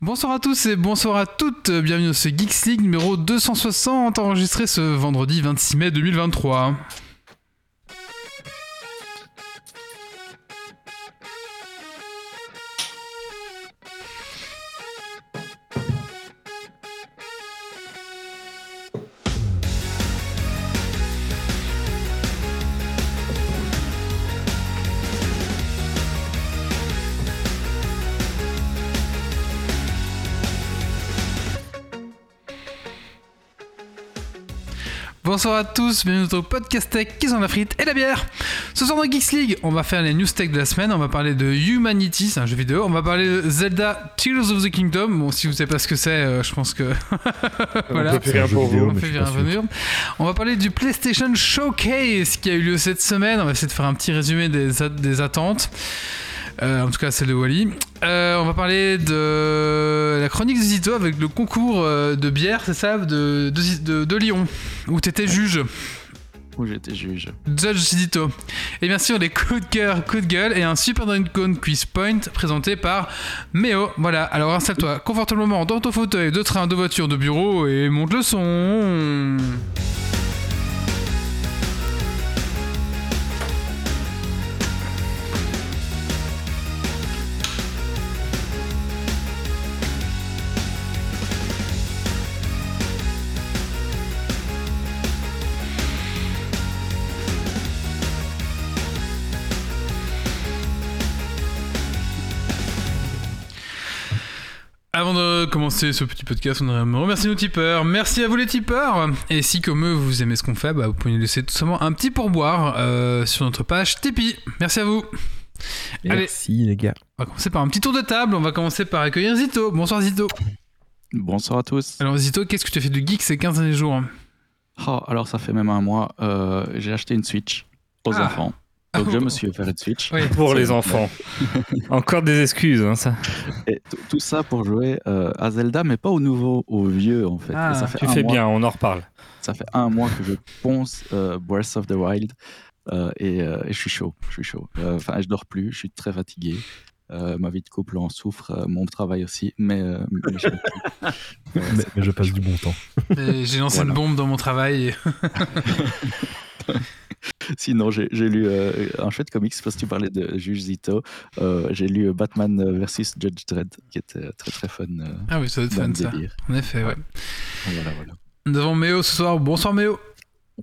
Bonsoir à tous et bonsoir à toutes, bienvenue dans ce Geeks League numéro 260 enregistré ce vendredi 26 mai 2023. Bonsoir à tous, bienvenue dans notre podcast tech qui sont la frite et la bière. Ce soir dans Geeks League, on va faire les news tech de la semaine, on va parler de Humanity, c'est un jeu vidéo, on va parler de Zelda Tears of the Kingdom. Bon, si vous savez pas ce que c'est, euh, je pense que voilà, on fait pour vous. On, fait on va parler du PlayStation Showcase qui a eu lieu cette semaine, on va essayer de faire un petit résumé des, des attentes. Euh, en tout cas celle de Wally. Euh, on va parler de la chronique de Zito avec le concours euh, de bière, c'est ça, de, de, de, Lyon, où t'étais juge. Où j'étais juge. Judge Zito. Et bien sûr, des coups de cœur, coups de gueule et un Super Dragon Quiz Point présenté par Méo. Voilà, alors installe-toi confortablement dans ton fauteuil de train, de voiture, de bureau et monte le son. Ce petit podcast, on aimerait remercier nos tipeurs. Merci à vous les tipeurs. Et si comme eux vous aimez ce qu'on fait, bah, vous pouvez nous laisser tout simplement un petit pourboire euh, sur notre page Tipeee. Merci à vous. Merci les gars. On va commencer par un petit tour de table. On va commencer par accueillir Zito. Bonsoir Zito. Bonsoir à tous. Alors Zito, qu'est-ce que tu as fait de geek ces 15 derniers jours? Oh, Alors ça fait même un mois. Euh, j'ai acheté une Switch aux ah. enfants. Donc je me suis offert une Switch. Pour les enfants. Encore des excuses, hein, ça. Et tout ça pour jouer euh, à Zelda, mais pas au nouveau, au vieux en fait. Ah, ça fait tu fais bien, on en reparle. Ça fait un mois que je ponce euh, Breath of the Wild euh, et, je suis chaud. Je suis chaud. Enfin, je dors plus, je suis très fatigué. ma vie de couple en souffre, mon travail aussi, mais, mais, je passe du bon temps. J'ai lancé une bombe dans mon travail. Sinon, j'ai lu euh, un chouette comics parce que tu parlais de Juge Zito. Euh, j'ai lu Batman versus Judge Dredd qui était très très fun. Euh, ah oui, ça doit être fun ça. En effet, ouais. Voilà, voilà. Nous avons Méo ce soir. Bonsoir Méo.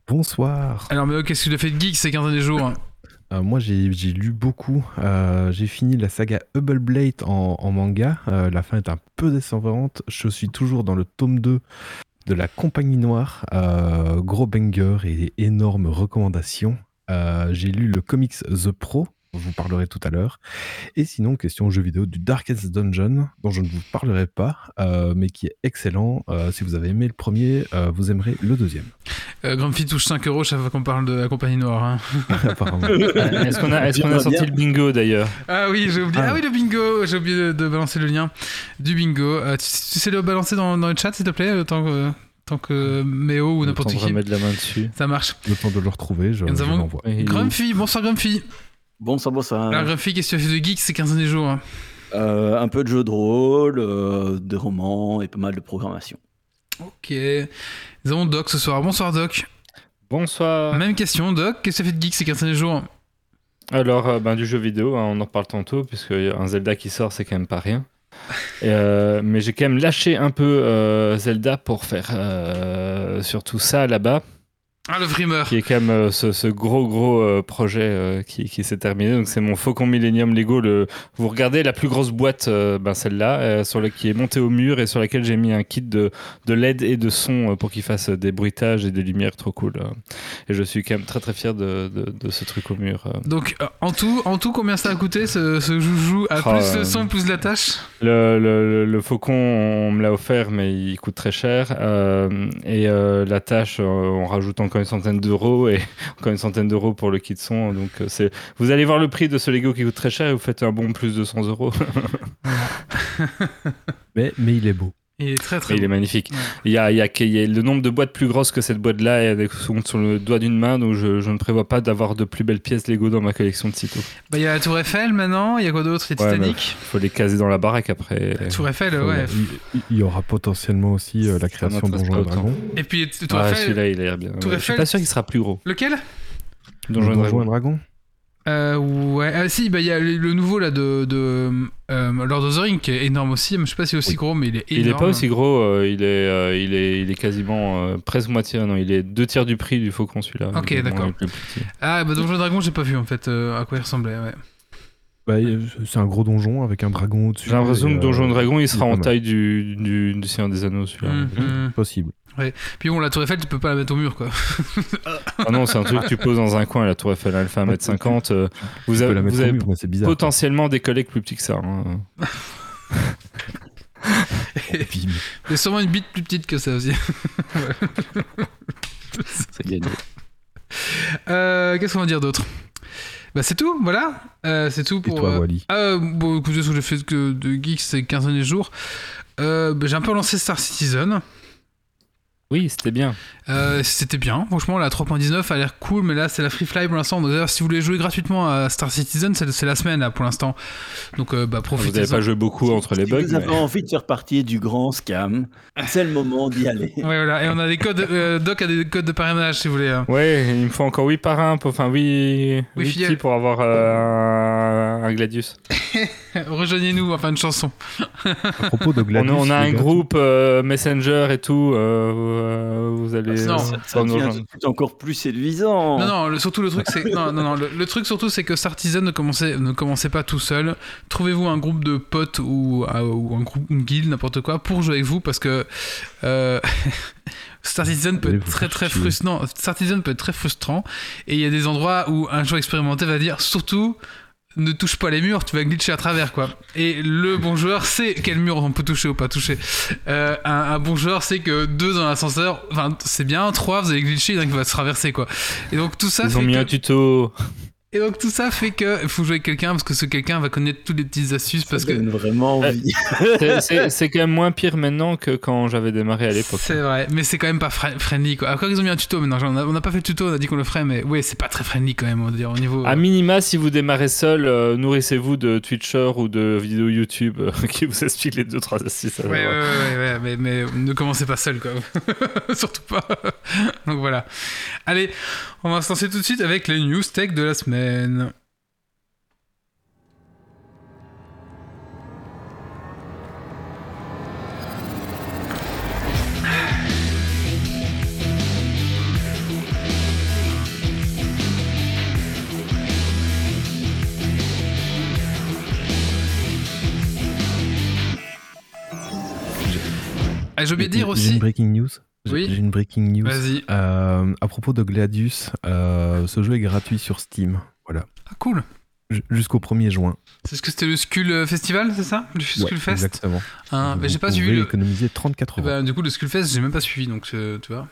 Bonsoir. Alors Méo, qu'est-ce que tu as fait de geek ces 15 derniers jours? Moi, j'ai lu beaucoup. j'ai fini la saga Hubble Blade en, en manga. la fin est un peu décevante. Je suis toujours dans le tome 2 de la Compagnie Noire. Euh, gros banger et énorme recommandation. Euh, j'ai lu le comics The Pro, vous parlerai tout à l'heure. Et sinon, question jeu vidéo du Darkest Dungeon, dont je ne vous parlerai pas, euh, mais qui est excellent. si vous avez aimé le premier, vous aimerez le deuxième. Grumpy touche 5 euros chaque fois qu'on parle de la compagnie noire. Hein. Apparemment. est-ce qu'on a, est a, sorti le bingo d'ailleurs Ah oui, j'ai oublié. Ah. ah. oui, le bingo. J'ai oublié de, balancer le lien du bingo. tu, sais le balancer dans, dans, le chat, s'il te plaît, tant que tant que Méo ou n'importe qui. mettre la main dessus. Ça marche. Le temps de le retrouver, je, avons Grumpy, bonsoir Grumpy. Bonsoir, bonsoir. Alors Grumpy, qu'est-ce que tu as fait de geek ces 15 derniers jours hein euh, Un peu de jeux de rôle, euh, des romans et pas mal de programmation. Ok. Nous avons Doc ce soir. Bonsoir Doc. Bonsoir. Même question, Doc. Qu'est-ce que tu as fait de geek ces 15 derniers jours alors, euh, ben, du jeu vidéo, hein, on en reparle tantôt, puisque un Zelda qui sort, c'est quand même pas rien. Euh, mais j'ai quand même lâché un peu euh, Zelda pour faire euh, surtout ça là-bas. Ah, le Dreamer. Qui est quand même euh, ce, gros, gros euh, projet euh, qui, qui s'est terminé. Donc, c'est mon Faucon Millennium Lego. Le... Vous regardez la plus grosse boîte, ben, celle-là, sur la... qui est montée au mur et sur laquelle j'ai mis un kit de, de LED et de son pour qu'il fasse des bruitages et des lumières trop cool. Et je suis quand même très, très fier de, de, ce truc au mur. Donc, en tout, en tout combien ça a coûté ce, ce joujou à ah, plus le son, plus la tâche? le, le, le, Faucon, on me l'a offert, mais il coûte très cher. et la tâche, on rajoute encore une centaine d'euros et encore une centaine d'euros pour le kit son. Donc euh, c'est, vous allez voir le prix de ce Lego qui coûte très cher et vous faites un bon plus de 100 euros. mais, mais il est beau. Il est très très il est magnifique. Ouais. Il y a, il y a- il y a le nombre de boîtes plus grosses que cette boîte-là et avec sont sur le doigt d'une main, donc je, je ne prévois pas d'avoir de plus belles pièces Lego dans ma collection de sitôt. Bah, il y a la Tour Eiffel maintenant, il y a quoi d'autre Il y a Ouais, Titanic? Il faut les caser dans la baraque après. La Tour Eiffel, Faut- ouais. il, il y aura potentiellement aussi euh, la création de Donjons et autant. Dragons. Et puis Tour Ah, Eiffel. celui-là, il a l'air bien. Tour Ouais, Je suis pas sûr qu'il sera plus gros. Lequel? Donjons et Dragons. Euh, Ouais. Ah, si, bah, il y a le, nouveau là de, de euh, Lord of the Rings qui est énorme aussi. Mais je sais pas si c'est aussi Oui. gros, mais il est énorme. Il est pas aussi gros, euh, il, est, euh, il, est, il est quasiment euh, presque moitié, non, il est deux tiers du prix du Faucon celui-là. Ok, d'accord. Ah, bah Donjons et Dragons, j'ai pas vu en fait euh, à quoi il ressemblait. Ouais. Bah, c'est un gros donjon avec un dragon au-dessus. J'ai l'impression que euh, Donjon Dragon, il sera en taille du, du, du Seigneur des Anneaux celui-là. Mhm. Possible. Puis bon, la Tour Eiffel, tu peux pas la mettre au mur quoi. Ah non, c'est un truc que tu poses dans un coin, la Tour Eiffel, fait 1m50. euh, vous avez, vous mur, bizarre. potentiellement des collègues plus petits que ça. hein. Bim. Il y a sûrement une bite plus petite que ça aussi. C'est gagné. Euh, Qu'est-ce qu'on va dire d'autre? Bah c'est tout, voilà. Euh, c'est tout Et pour. toi, euh, Wally? Ah, bon, écoutez, ce que j'ai fait de geeks ces 15 derniers jours. Euh, bah, j'ai un peu lancé Star Citizen. Oui, c'était bien. Euh, C'était bien, franchement, la 3.19 a l'air cool, mais là c'est la Free Fly pour l'instant. Donc, D'ailleurs, si vous voulez jouer gratuitement à Star Citizen, c'est la semaine là pour l'instant. Donc euh, bah, Vous n'avez profitez pas joué beaucoup entre les si bugs. vous avez mais- envie de faire partie du grand scam, c'est le moment d'y aller. Ouais, voilà. Et on a des codes. euh, Doc a des codes de parrainage si vous voulez. hein. Ouais, il me faut encore 8 parrains, pour- enfin 8, Oui, filleul. petits pour avoir euh, un, un Gladius. Rejoignez-nous, enfin une chanson. À propos de On, a- on a un gars, groupe euh, Messenger et tout. euh, vous allez. Non, euh, Ça, ça de suite encore plus séduisant. Non, non, le- surtout le truc, c'est. Non, non, non, le, le truc surtout, c'est que Star Citizen ne commencez, ne commencez pas tout seul. Trouvez-vous un groupe de potes ou, euh, ou un groupe, une guilde, n'importe quoi, pour jouer avec vous parce que. euh, Star Citizen peut être très très frustrant. Star Citizen peut être très frustrant et il y a des endroits où un joueur expérimenté va dire surtout ne touche pas les murs, tu vas glitcher à travers quoi. Et le bon joueur sait quel mur on peut toucher ou pas toucher. Euh, un, un bon joueur sait que deux dans l'ascenseur, enfin c'est bien, trois vous allez glitcher, il y en a qui va se traverser quoi. Et donc tout ça Ils ont fait mis que- un tuto. Et donc tout ça fait que il faut jouer avec quelqu'un parce que ce quelqu'un va connaître toutes les petites astuces Ça parce que donne vraiment Ouais. envie. C'est- quand même moins pire maintenant que quand j'avais démarré à l'époque. c'est vrai, mais c'est quand même pas fri- friendly quoi. Après ils ont mis un tuto maintenant, genre, on a- on n'a pas fait le tuto, on a dit qu'on le ferait, mais ouais c'est pas très friendly quand même, on va dire au niveau. À minima, si vous démarrez seul, euh, nourrissez-vous de Twitcher ou de vidéos YouTube euh, qui vous expliquent les deux trois astuces. Ouais, ouais, ouais, ouais, mais, mais ne commencez pas seul, quoi. Surtout pas. Donc voilà. Allez, on va se lancer tout de suite avec les news tech de la semaine. Ah, j'ai oublié de dire aussi. une breaking news. J'ai Oui. j'ai une breaking news. Vas-y. Euh, à propos de Gladius, euh, ce jeu est gratuit sur Steam. Voilà. Ah, cool. J- Jusqu'au 1er juin. C'est ce que c'était le Skull Festival, c'est ça? Le Ouais, Skull Fest? exactement. Hein, j'ai pas suivi le. économiser 34 Eh euros. ben, du coup, le Skull Fest, j'ai même pas suivi, donc euh, tu vois.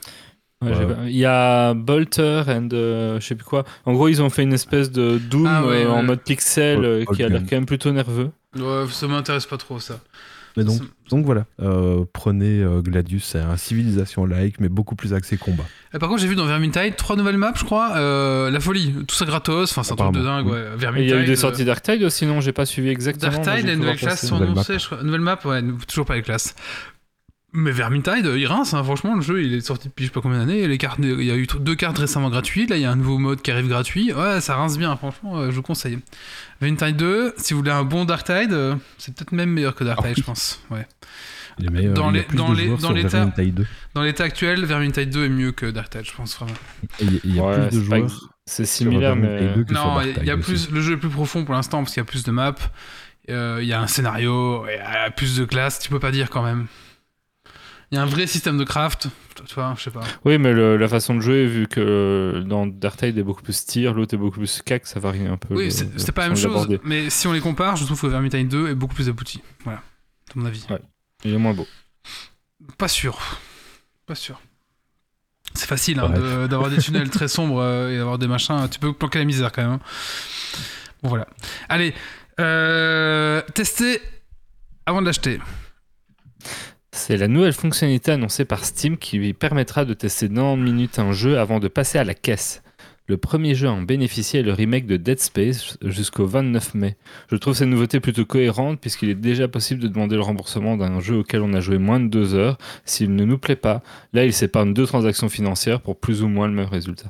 Ouais, Ouais. Il y a Bolter and euh, je sais plus quoi. En gros, ils ont fait une espèce de Doom Ah ouais, euh, en mode pixel Bol- euh, qui a l'air quand même plutôt nerveux. Ouais, ça m'intéresse pas trop, ça. Mais donc, voilà, euh, prenez euh, Gladius, c'est un civilisation-like, mais beaucoup plus axé combat. Et par contre, j'ai vu dans Vermintide trois nouvelles maps, je crois. Euh, la folie, tout ça gratos. Enfin, c'est un truc de dingue, ouais. Vermintide. il y a eu des euh, sorties d'Arctide aussi, non? J'ai pas suivi exactement. Darktide, les nouvelles classes sont Nouvelle annoncées, je crois. Nouvelle map, ouais, toujours pas les classes. Mais Vermintide, il rince, hein, franchement, le jeu, il est sorti depuis je sais pas combien d'années. Les cartes, il y a eu deux cartes récemment gratuites, là, il y a un nouveau mode qui arrive gratuit. Ouais, ça rince bien, franchement, euh, je vous conseille. Vermintide 2, si vous voulez un bon Darktide, euh, c'est peut-être même meilleur que Darktide, Ah oui. je pense. Ouais. Les Dans l'état- Vermintide 2. Dans l'état actuel, Vermintide 2 est mieux que Darktide, je pense vraiment. Il y y a Ouais, plus de joueurs. C'est similaire, mais. Vermintide 2 que sur Non, il y a aussi. plus, le jeu est plus profond pour l'instant parce qu'il y a plus de maps, euh, il y a un scénario, il y a plus de classes, tu peux pas dire quand même. Il y a un vrai système de craft, tu vois, je sais pas. Oui, mais le- la façon de jouer, vu que dans Darktide est beaucoup plus tir, l'autre est beaucoup plus cac, ça varie un peu. Oui, c'est pas la même chose, mais si on les compare, je trouve que Vermintide 2 est beaucoup plus abouti. Voilà, à mon avis. Ouais. Il est moins beau. Pas sûr. Pas sûr. C'est facile hein, de- d'avoir des tunnels très sombres euh, et d'avoir des machins. Tu peux planquer la misère quand même. hein. Bon, voilà. Allez, euh, tester avant de l'acheter. C'est la nouvelle fonctionnalité annoncée par Steam qui lui permettra de tester 90 minutes un jeu avant de passer à la caisse. Le premier jeu à en bénéficier est le remake de Dead Space jusqu'au 29 mai. Je trouve cette nouveauté plutôt cohérente puisqu'il est déjà possible de demander le remboursement d'un jeu auquel on a joué moins de deux heures s'il ne nous plaît pas. Là, il s'épargne deux transactions financières pour plus ou moins le même résultat.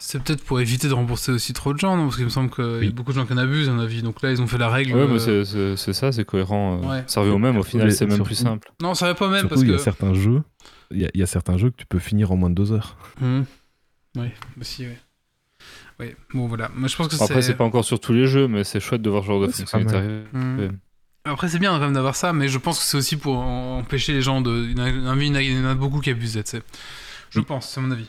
C'est peut-être pour éviter de rembourser aussi trop de gens, non? Parce qu'il me semble qu'il y a Oui. beaucoup de gens qui en abusent, à mon avis. Donc là, ils ont fait la règle. Ouais, euh, mais c'est- ça, c'est cohérent. euh, Ouais. Ça revient au même, au final, c'est même plus simple. Non, ça va pas même Surtout, parce il y a certains jeux. Il y, a, il y a certains jeux que tu peux finir en moins de deux heures. Mhm. Oui, aussi, oui. Oui, bon voilà. Moi, je pense que Bon, Après, c'est. pas encore sur tous les jeux, mais c'est chouette de voir ce genre de Ouais, fonctionnalité arriver. Ouais. Après, c'est bien quand même d'avoir ça, mais je pense que c'est aussi pour empêcher les gens de. Il y en a, il y en beaucoup qui abusent, tu sais. Je Oui. pense, c'est mon avis.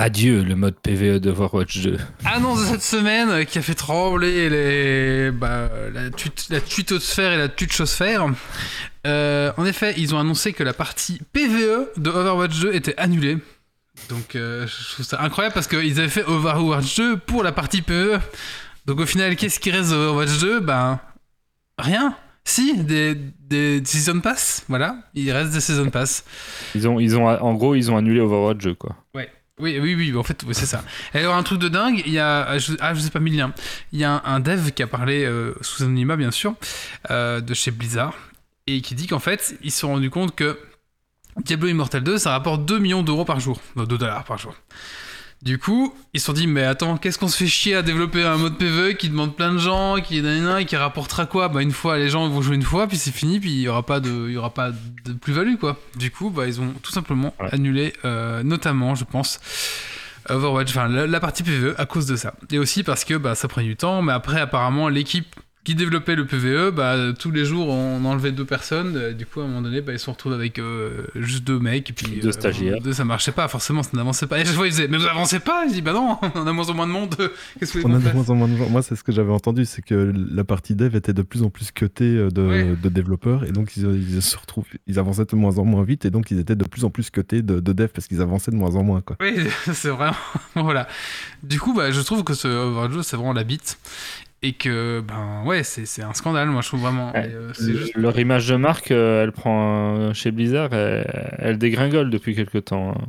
Adieu le mode PVE de Overwatch 2. Annonce de cette semaine qui a fait trembler les, bah, la, tut- la tutosphère et la tutchosphère. Euh, en effet, ils ont annoncé que la partie PVE de Overwatch 2 était annulée. Donc euh, je trouve ça incroyable parce qu'ils avaient fait Overwatch 2 pour la partie PVE. Donc au final, qu'est-ce qui reste de Overwatch 2 Ben rien. Si, des, des Season Pass, voilà, il reste des Season Pass. Ils ont, ils ont, en gros, ils ont annulé Overwatch 2, quoi. Oui, oui, oui, en fait, c'est ça. Et alors, un truc de dingue, il y a, je, ah, je sais pas mis le lien, il y a un, dev qui a parlé, euh, sous anonymat bien sûr, euh, de chez Blizzard, et qui dit qu'en fait, ils se sont rendus compte que Diablo Immortal 2, ça rapporte 2 millions d'euros par jour, non, 2 dollars par jour. Du coup, ils se sont dit, mais attends, qu'est-ce qu'on se fait chier à développer un mode PvE qui demande plein de gens, qui, et qui rapportera quoi? Bah, une fois, les gens vont jouer une fois, puis c'est fini, puis il y aura pas de, il y aura pas de plus-value, quoi. Du coup, bah, ils ont tout simplement Ouais. annulé, euh, notamment, je pense, Overwatch, enfin la, la partie PvE à cause de ça. Et aussi parce que bah, ça prend du temps, mais après apparemment l'équipe qui développait le PvE, bah, tous les jours on enlevait deux personnes, euh, du coup à un moment donné bah, ils se retrouvent avec euh, juste deux mecs, et puis Deux stagiaires. deux, ça marchait pas, forcément ça n'avançait pas. Et je vois ils disaient, mais vous avancez pas Je dis, bah non, on a moins en moins de monde, qu'est-ce que vous On a de moins en moins de gens. Moi, c'est ce que j'avais entendu, c'est que la partie dev était de plus en plus cutée euh, de, Ouais. de développeurs, et donc ils, ils se retrouvent, ils avançaient de moins en moins vite, et donc ils étaient de plus en plus cutés de, de dev parce qu'ils avançaient de moins en moins. Quoi. Oui, c'est vraiment. voilà. Du coup, bah, je trouve que ce Overwatch 2, c'est vraiment la bite. Et que, ben ouais, c'est un scandale, moi je trouve vraiment. Ouais. Euh, juste- Leur image de marque, euh, elle prend euh, chez Blizzard, elle, elle dégringole depuis quelques temps. hein.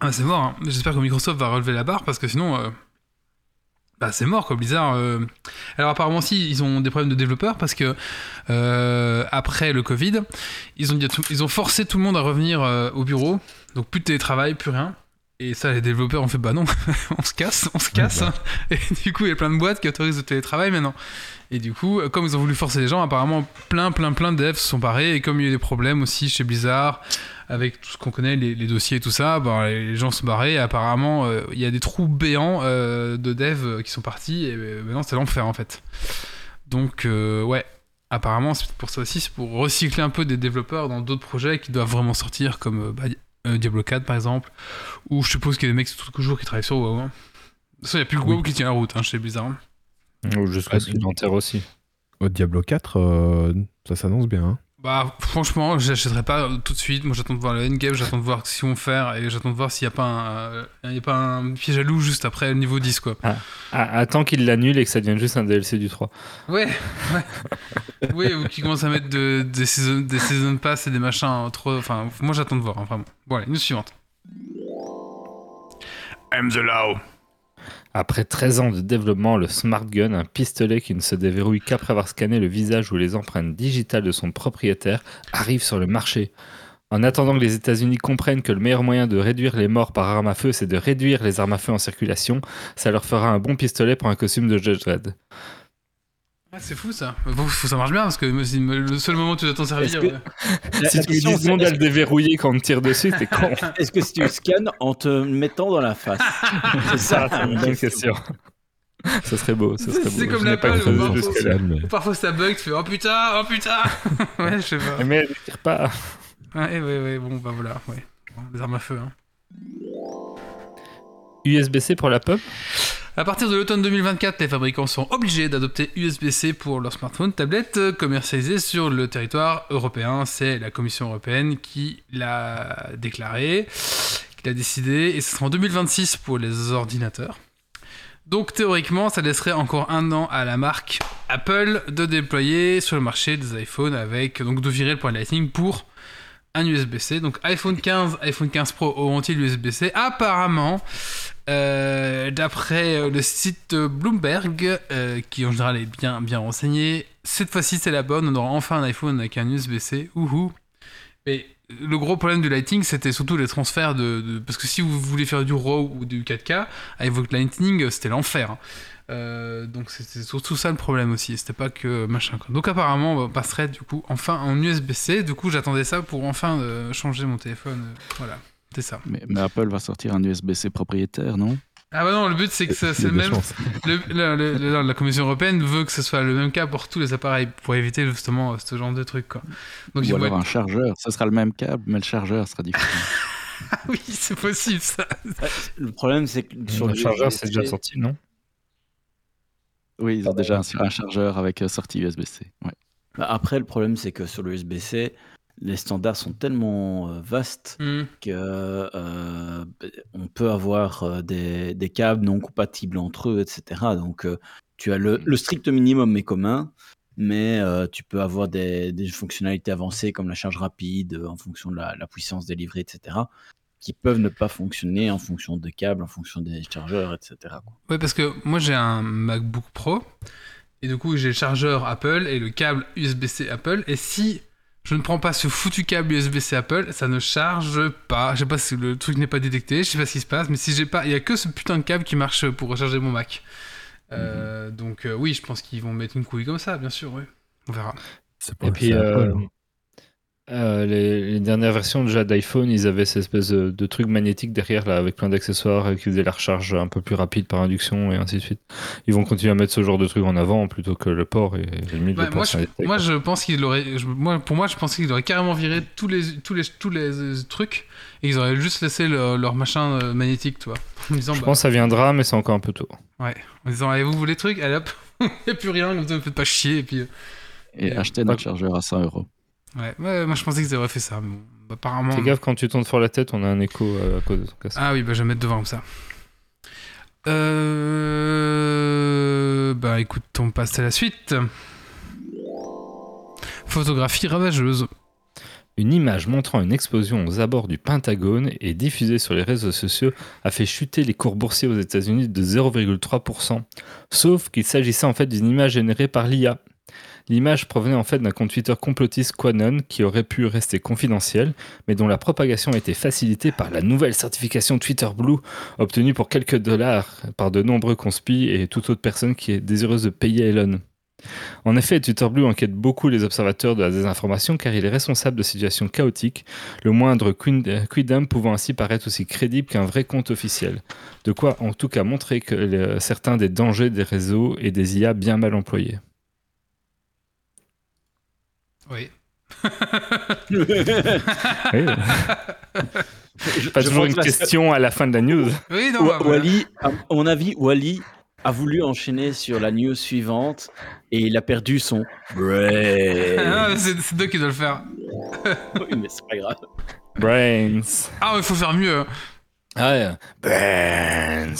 Ah, c'est mort. hein. J'espère que Microsoft va relever la barre parce que sinon, bah, c'est mort quoi. Blizzard. Alors apparemment si ils ont des problèmes de développeurs parce que après le Covid, ils ont ils ont forcé tout le monde à revenir au bureau. Donc plus de télétravail, plus rien. Et ça, les développeurs ont fait bah non, on se casse, on se casse. bah. Et du coup, il y a plein de boîtes qui autorisent le télétravail maintenant. Et du coup, euh, comme ils ont voulu forcer les gens, apparemment, plein, plein, plein de devs se sont barrés. Et comme il y a eu des problèmes aussi chez Blizzard, avec tout ce qu'on connaît, les, les dossiers et tout ça, bah, les gens se barrés. Et apparemment, euh, il y a des trous béants euh, de devs qui sont partis. Et maintenant, c'est l'enfer en fait. Donc, euh, ouais. Apparemment, c'est pour ça aussi, c'est pour recycler un peu des développeurs dans d'autres projets qui doivent vraiment sortir, comme bah, euh, Diablo 4 par exemple, ou je suppose qu'il y a des mecs toujours qui travaillent sur WoW. hein. De toute façon, il n'y a plus que WoW qui tient la route hein, Blizzard. hein. Ou jusqu'à Ah, ce aussi. Au Diablo 4, euh, ça s'annonce bien. hein. Bah, franchement, j'achèterai pas tout de suite. Moi, j'attends de voir le endgame, j'attends de voir ce qu'ils vont faire, et j'attends de voir s'il n'y a, pas un, euh, y a pas un piège à loup juste après le niveau 10, quoi. Ah, attends qu'ils l'annulent et que ça devienne juste un DLC du 3. Ouais, ouais. oui, ou qu'ils commencent à mettre de- des, season, des season pass et des machins trop. Enfin, moi, j'attends de voir, hein, vraiment. Bon, allez, news suivante. I'm the law. Après 13 ans de développement, le Smart Gun, un pistolet qui ne se déverrouille qu'après avoir scanné le visage ou les empreintes digitales de son propriétaire, arrive sur le marché. En attendant que les États-Unis comprennent que le meilleur moyen de réduire les morts par arme à feu, c'est de réduire les armes à feu en circulation, ça leur fera un bon pistolet pour un costume de Judge Dredd. Ah, c'est fou ça. Faut- ça marche bien parce que me- le seul moment où tu dois t'en servir. Que- euh, La- Si la tu dis le déverrouiller quand on te tire dessus, t'es con. Est-ce que si tu scannes en te mettant dans la face C'est ça. C'est une bonne question. Ça serait beau, ça serait beau. C'est comme jusque-là. mais- Parfois ça bug, tu fais oh putain, oh putain Ouais, je sais pas. Mais elle ne tire pas. Ouais, ouais, ouais, bon, bah voilà, ouais. Bon, Les armes à feu, hein. USB-C pour la pop À partir de l'automne 2024, les fabricants sont obligés d'adopter USB-C pour leurs smartphones, tablettes euh, commercialisés sur le territoire européen. C'est la Commission européenne qui l'a déclaré, qui l'a décidé, et ce sera en 2026 pour les ordinateurs. Donc théoriquement, ça laisserait encore un an à la marque Apple de déployer sur le marché des iPhones avec donc de virer le point Lightning pour un USB-C. Donc iPhone 15, iPhone 15 Pro auront-ils l'USB-C Apparemment, euh, d'après euh, le site Bloomberg, euh, qui en général est bien, bien renseigné, cette fois-ci c'est la bonne, on aura enfin un iPhone avec un USB-C. Ouhou Mais le gros problème du Lightning, c'était surtout les transferts de, Parce que si vous voulez faire du RAW ou du 4K, avec Lightning, c'était l'enfer. Euh, donc c'était surtout ça le problème aussi, c'était pas que machin quoi. Donc apparemment on passerait du coup enfin en USB-C, du coup j'attendais ça pour enfin euh, changer mon téléphone, euh, voilà, c'est ça. Mais, mais Apple va sortir un USB-C propriétaire, non? Ah bah non, le but c'est que c'est le même, chances. le- le- le- le- la Commission Européenne veut que ce soit le même cas pour tous les appareils, pour éviter justement ce genre de truc quoi. Donc Ou alors être- un chargeur. Ce sera le même câble, mais le chargeur sera différent. Ah oui c'est possible ça. Le problème, c'est que sur le chargeur, c'est déjà sorti, non? Oui, ils ont déjà un, un chargeur avec euh, sortie USB-C. Ouais. bah, Après, le problème, c'est que sur le USB-C, les standards sont tellement euh, vastes Hmm. que euh, on peut avoir des, des câbles non compatibles entre eux, etc. Donc, euh, tu as le, le strict minimum est commun, mais euh, tu peux avoir des, des fonctionnalités avancées comme la charge rapide en fonction de la, la puissance délivrée, etc. qui peuvent ne pas fonctionner en fonction de câbles, en fonction des chargeurs, etc. Ouais, parce que moi j'ai un MacBook Pro et du coup j'ai le chargeur Apple et le câble USB-C Apple. Et si je ne prends pas ce foutu câble USB-C Apple, ça ne charge pas. Je sais pas si le truc n'est pas détecté, je sais pas ce qui se passe, mais si j'ai pas, il y a que ce putain de câble qui marche pour recharger mon Mac. Euh, Donc euh, oui, je pense qu'ils vont mettre une couille comme ça, bien sûr. Oui. On verra. C'est pas Et puis, euh, hein. Euh, les, les dernières versions déjà d'iPhone, ils avaient cette espèce de, de truc magnétique derrière, là, avec plein d'accessoires qui faisaient la recharge un peu plus rapide par induction et ainsi de suite. Ils vont continuer à mettre ce genre de truc en avant plutôt que le port et limite Ouais, le port moi, je, moi, je pense qu'ils auraient. je- moi, pour moi, je pensais qu'ils auraient carrément viré tous les, tous les, tous les euh, trucs et ils auraient juste laissé le- leur machin euh, magnétique. En disant, Je bah, pense que ça viendra, mais c'est encore un peu tôt. en disant, allez, vous voulez les trucs Allez hop, il n'y a plus rien, comme ça, ne faites pas chier. Et puis, Et Ouais. acheter notre chargeur à 100 euros. Ouais, ouais, moi je pensais qu'ils auraient fait ça, mais bon, apparemment. Fais gaffe quand tu tournes fort la tête, on a un écho euh, à cause de ton casque. Ah oui, bah je vais mettre devant comme ça. Euh... Bah écoute, on passe à la suite. Photographie ravageuse. Une image montrant une explosion aux abords du Pentagone et diffusée sur les réseaux sociaux a fait chuter les cours boursiers aux États-Unis de 0,3%. Sauf qu'il s'agissait en fait d'une image générée par l'IA. L'image provenait en fait d'un compte Twitter complotiste Quanon qui aurait pu rester confidentiel, mais dont la propagation a été facilitée par la nouvelle certification Twitter Blue obtenue pour quelques dollars par de nombreux conspis et toute autre personne qui est désireuse de payer Elon. En effet, Twitter Blue enquête beaucoup les observateurs de la désinformation car il est responsable de situations chaotiques, le moindre quid- quidam pouvant ainsi paraître aussi crédible qu'un vrai compte officiel. De quoi en tout cas montrer que certains des dangers des réseaux et des IA bien mal employés. Oui. Oui, pas Je toujours une la- question à la fin de la news. Oui, non, bah, voilà. Wally, à mon avis, Wally a voulu enchaîner sur la news suivante et il a perdu son brain. Ah, c'est c'est Doc qui doit le faire. oui, mais c'est pas grave. Brains. Ah, il faut faire mieux. Ah ouais. Brains.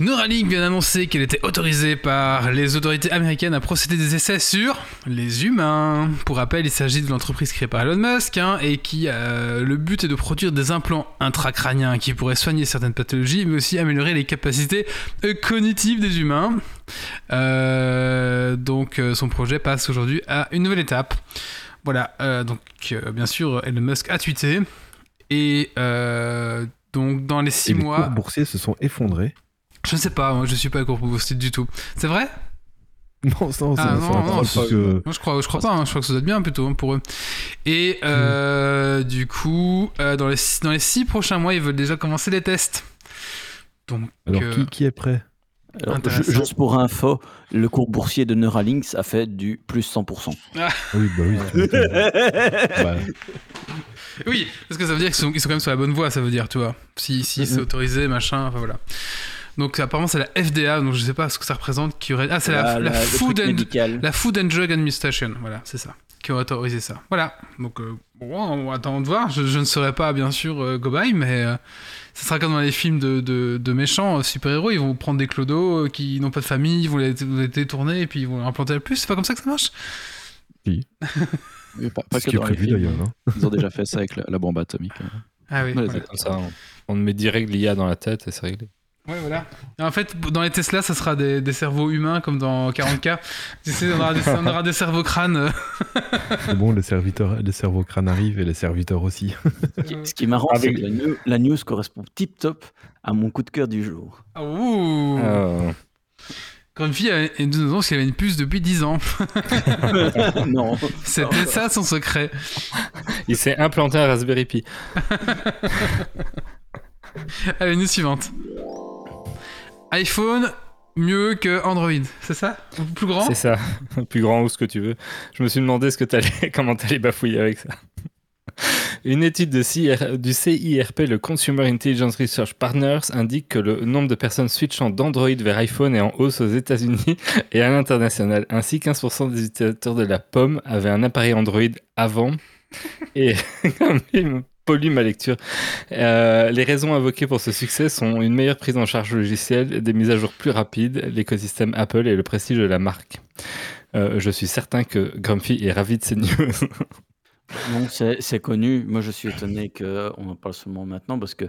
Neuralink vient d'annoncer qu'elle était autorisée par les autorités américaines à procéder des essais sur les humains. Pour rappel, il s'agit de l'entreprise créée par Elon Musk hein, et qui euh, le but est de produire des implants intracrâniens qui pourraient soigner certaines pathologies, mais aussi améliorer les capacités euh, cognitives des humains. Euh, donc, euh, son projet passe aujourd'hui à une nouvelle étape. Voilà. euh, donc, bien sûr, Elon Musk a tweeté et donc dans les six Et les mois. cours boursiers se sont effondrés. Je sais pas, moi je suis pas cours boursier du tout. C'est vrai? Non, non, c'est Ah, non, un non, que- Moi je crois, je crois pas, hein. je crois que ça doit être bien plutôt hein, pour eux. Et euh, du coup, euh, dans, les, six- dans les six prochains mois, ils veulent déjà commencer les tests. Donc, Alors, euh, qui, qui est prêt? Alors, juste pour info, le cours boursier de Neuralink, ça fait du plus 100%. Oui, bah oui. tu m'étonnes. Bah, oui, parce que ça veut dire qu'ils sont, quand même sur la bonne voie, ça veut dire, tu vois. Si, si c'est Mhm. autorisé, machin, enfin voilà. Donc apparemment c'est la FDA, donc je sais pas ce que ça représente. Qui aurait... Ah, c'est la, Food and. La Food and Drug Administration, voilà, c'est ça. qui ont autorisé ça. Voilà. Donc, euh, bon, on attend de voir. Je, je ne serai pas, bien sûr, euh, Gobai, mais euh, ça sera comme dans les films de, de, de méchants euh, super-héros. Ils vont prendre des clodos euh, qui n'ont pas de famille, ils vont les, les détourner et puis ils vont leur implanter la puce. C'est pas comme ça que ça marche? Oui, pas, pas Ce que qui est dans les films. d'ailleurs. hein. Ils ont déjà fait ça avec la, la bombe atomique. hein. Ah oui. Ouais, voilà. Comme ça, on, on met direct l'IA dans la tête et c'est réglé. Ouais, voilà. Et en fait, dans les Tesla, ça sera des, des cerveaux humains comme dans 40K. tu sais, on aura des, on aura des cerveaux crânes. C'est bon, les, serviteurs, les cerveaux crânes arrivent et les serviteurs aussi. Ce qui- Ce qui est marrant, c'est que la, news- la news correspond tip top à mon coup de cœur du jour. Ah, Ouh. Euh, Quand une fille avait, nous avait une puce depuis 10 ans. non. C'était ça son secret. il s'est implanté un Raspberry Pi. Allez, news suivante. iPhone mieux que Android, c'est ça? Plus grand? C'est ça. Plus grand ou ce que tu veux. Je me suis demandé ce que t'allais, comment t'allais bafouiller avec ça. Une étude de du CIRP, le Consumer Intelligence Research Partners, indique que le nombre de personnes switchant d'Android vers iPhone est en hausse aux États-Unis et à l'international. Ainsi, 15% des utilisateurs de la pomme avaient un appareil Android avant. Et comme il me pollue ma lecture. Euh, les raisons invoquées pour ce succès sont une meilleure prise en charge logicielle, des mises à jour plus rapides, l'écosystème Apple et le prestige de la marque. Euh, je suis certain que Grumpy est ravi de ces news. Non, c'est connu. Moi, je suis étonné qu'on en parle seulement maintenant parce que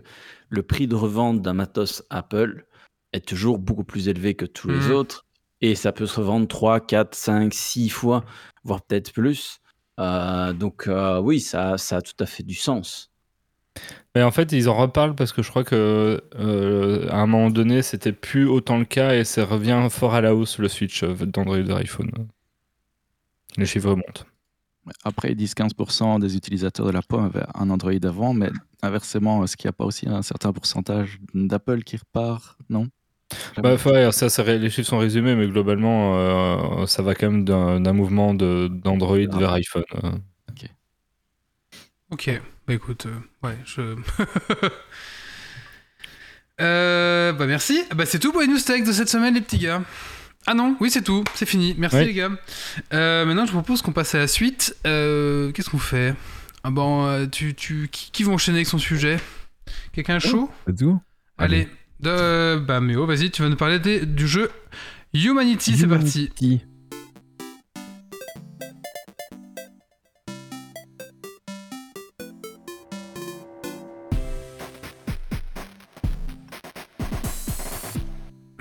le prix de revente d'un matos Apple est toujours beaucoup plus élevé que tous les Mhm. autres. Et ça peut se revendre 3, 4, 5, 6 fois, voire peut-être plus. Euh, donc, euh, oui, ça, ça a tout à fait du sens. Mais en fait, ils en reparlent parce que je crois que euh, à un moment donné, c'était plus autant le cas et ça revient fort à la hausse le switch d'Android vers iPhone. Les chiffres remontent. Après, ils disent 15% des utilisateurs de la pomme avaient un Android avant, mais inversement, est-ce qu'il n'y a pas aussi un certain pourcentage d'Apple qui repart? Non? Bah, ouais, ça, c'est les chiffres sont résumés, mais globalement, euh, ça va quand même d'un mouvement d'Android Ah. vers iPhone. euh. Ok, bah écoute, euh, ouais, je. euh, bah merci. Bah c'est tout pour les news tech de cette semaine, les petits gars. Ah non, oui, c'est tout, c'est fini. Merci Ouais. les gars. Euh, maintenant, je propose qu'on passe à la suite. Euh, Qu'est-ce qu'on fait? Ah bon, euh, tu, tu, qui, qui va enchaîner avec son sujet? Quelqu'un est chaud? Let's go. Allez, de, bah Méo, vas-y, tu vas nous parler des- du jeu Humanity, c'est parti.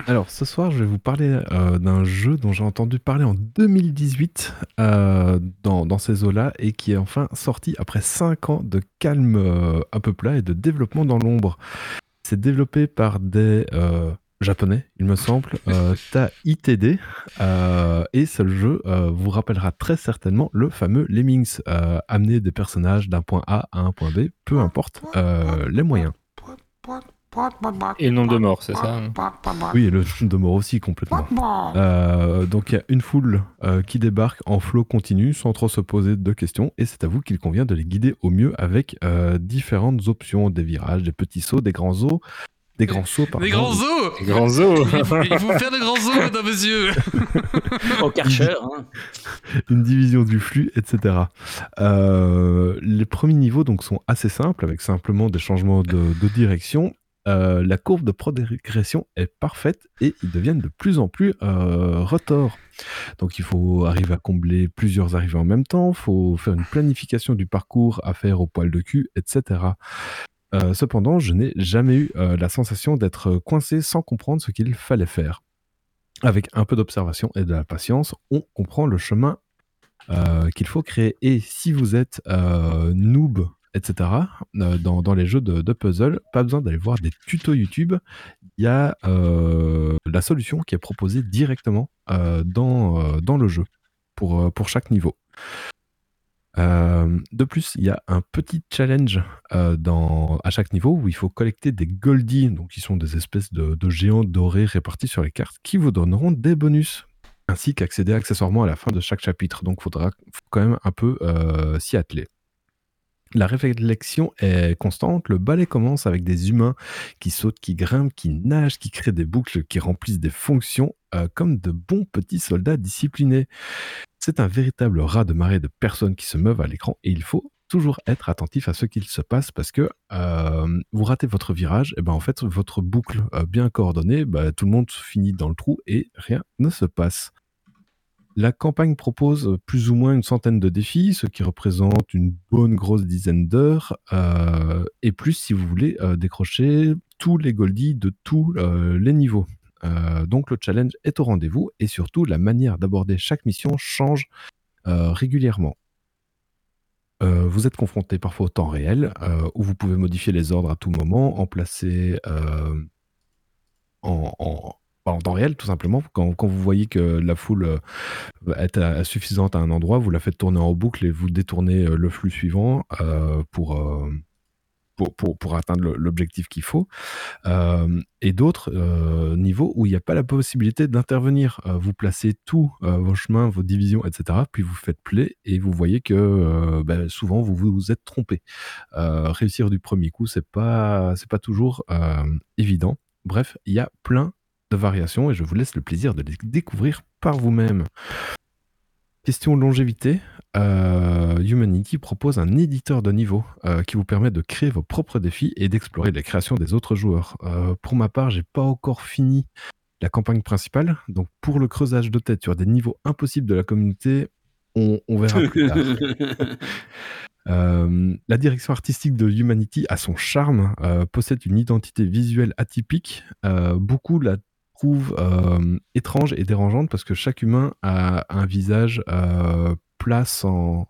Alors ce soir, je vais vous parler euh, d'un jeu dont j'ai entendu parler en 2018 euh, dans, ces eaux-là et qui est enfin sorti après 5 ans de calme euh, un peu plat et de développement dans l'ombre. C'est développé par des euh, japonais, il me semble, euh, TAITD, euh, et ce jeu euh, vous rappellera très certainement le fameux Lemmings, euh, amener des personnages d'un point A à un point B, peu importe les moyens. Et le nombre de morts, c'est ça hein Oui, et le de mort aussi complètement. Euh, donc il y a une foule euh, qui débarque en flot continu sans trop se poser de questions et c'est à vous qu'il convient de les guider au mieux avec euh, différentes options, des virages, des petits sauts, des grands sauts, des grands sauts pardon. Des grands os Les grands os Il faut, faire de grands os, mesdames et messieurs Au Karcher, hein. une division du flux, etc. Euh, les premiers niveaux donc sont assez simples avec simplement des changements de, de direction. Euh, la courbe de progression est parfaite et ils deviennent de plus en plus euh, retors. Donc il faut arriver à combler plusieurs arrivées en même temps, il faut faire une planification du parcours à faire au poil de cul, etc. Euh, cependant, je n'ai jamais eu euh, la sensation d'être coincé sans comprendre ce qu'il fallait faire. Avec un peu d'observation et de la patience, on comprend le chemin qu'il faut créer. Et si vous êtes noob, etc., euh, dans, les jeux de, puzzle, pas besoin d'aller voir des tutos YouTube. Il y a euh, la solution qui est proposée directement euh, dans, dans le jeu pour, chaque niveau. De plus, il y a un petit challenge à chaque niveau où il faut collecter des goldies, donc qui sont des espèces de, géants dorés répartis sur les cartes, qui vous donneront des bonus, ainsi qu'accéder accessoirement à la fin de chaque chapitre. Donc, il faudra quand même un peu s'y atteler. La réflexion est constante. Le ballet commence avec des humains qui sautent, qui grimpent, qui nagent, qui créent des boucles, qui remplissent des fonctions euh, comme de bons petits soldats disciplinés. c'est un véritable rat de marée de personnes qui se meuvent à l'écran et il faut toujours être attentif à ce qu'il se passe parce que euh, vous ratez votre virage, et ben en fait votre boucle euh, bien coordonnée, bah, tout le monde finit dans le trou et rien ne se passe. La campagne propose plus ou moins une centaine de défis, ce qui représente une bonne grosse dizaine d'heures, euh, et plus si vous voulez euh, décrocher tous les goldies de tous euh, les niveaux. Donc le challenge est au rendez-vous, et surtout la manière d'aborder chaque mission change régulièrement. Vous êtes confronté parfois au temps réel, où vous pouvez modifier les ordres à tout moment, en placer en, en temps réel, tout simplement. Quand, quand vous voyez que la foule euh, être à- suffisante à un endroit, vous la faites tourner en boucle et vous détournez euh, le flux suivant euh, pour, euh, pour, pour, pour atteindre l'objectif qu'il faut. Euh, et d'autres euh, niveaux où il n'y a pas la possibilité d'intervenir. Euh, vous placez tous euh, vos chemins, vos divisions, etc. Puis vous faites play et vous voyez que euh, ben, souvent vous vous êtes trompé. Euh, réussir du premier coup, c'est pas pas toujours euh, évident. Bref, il y a plein de variations et je vous laisse le plaisir de les découvrir par vous-même. Question longévité. Euh, Humanity propose un éditeur de niveau euh, qui vous permet de créer vos propres défis et d'explorer les créations des autres joueurs. Euh, pour ma part, j'ai pas encore fini la campagne principale, donc pour le creusage de tête sur des niveaux impossibles de la communauté, on, on verra plus tard. Euh, la direction artistique de Humanity a son charme, euh, possède une identité visuelle atypique. Euh, beaucoup la euh, étrange et dérangeante parce que chaque humain a un visage euh, plat sans,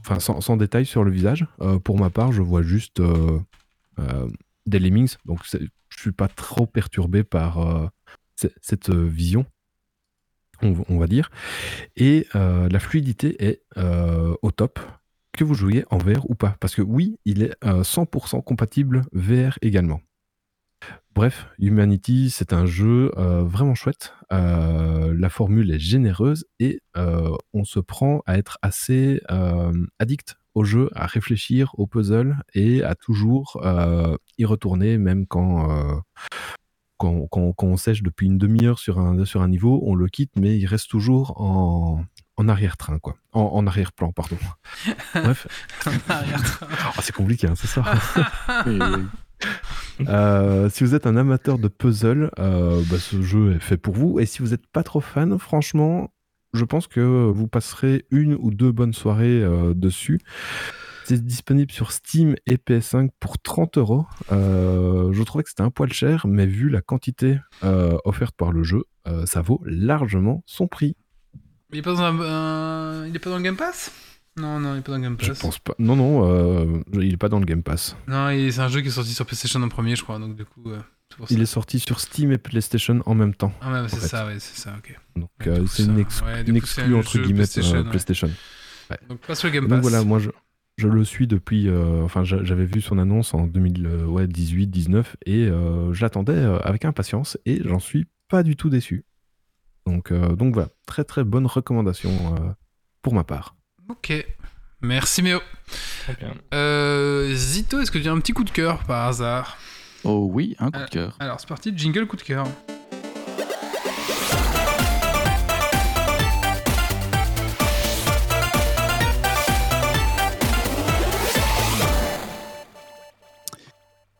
enfin, sans, détail sur le visage. Euh, pour ma part, je vois juste des lemmings, donc je suis pas trop perturbé par cette vision, on, va dire. Et la fluidité est au top, que vous jouiez en VR ou pas? Parce que oui, il est euh, 100% compatible VR également. Bref, Humanity, c'est un jeu euh, vraiment chouette. Euh, la formule est généreuse et euh, on se prend à être assez euh, addict au jeu, à réfléchir au puzzle et à toujours euh, y retourner, même quand, euh, quand, quand- quand on sèche depuis une demi-heure sur un, sur un niveau, on le quitte, mais il reste toujours en, en arrière-train, quoi. En, en arrière-plan, pardon. Bref, Ah, c'est compliqué, hein, c'est ça. Euh, si vous êtes un amateur de puzzle, euh, bah, ce jeu est fait pour vous. Et si vous n'êtes pas trop fan, franchement, je pense que vous passerez une ou deux bonnes soirées euh, dessus. C'est disponible sur Steam et PS5 pour 30 euros. Je trouvais que c'était un poil cher, mais vu la quantité euh, offerte par le jeu, euh, ça vaut largement son prix. Il est pas dans un, un- il est pas dans le Game Pass? Non, non, il est pas dans le Game Je Pass. pense pas. Non, non, euh, il est pas dans le Game Pass. Non, c'est un jeu qui est sorti sur PlayStation en premier, je crois, donc du coup, euh. Il est sorti sur Steam et PlayStation en même temps. Ah ouais, c'est ça, ouais, c'est ça, ok. Donc euh, c'est une, ex- ouais, du une coup, c'est exclue un entre guillemets PlayStation, ouais. PlayStation. Donc pas sur le Game Pass. Donc voilà, moi je, je le suis depuis. enfin, j'a- j'avais vu son annonce en 2018-19 et je l'attendais avec impatience et j'en suis pas du tout déçu. Donc, donc voilà, très très bonne recommandation pour ma part. Ok. Merci Méo. Très bien. Euh, Zito, est-ce que tu as un petit coup de cœur par hasard? Oh oui, un coup de cœur. Alors c'est parti, jingle coup de cœur.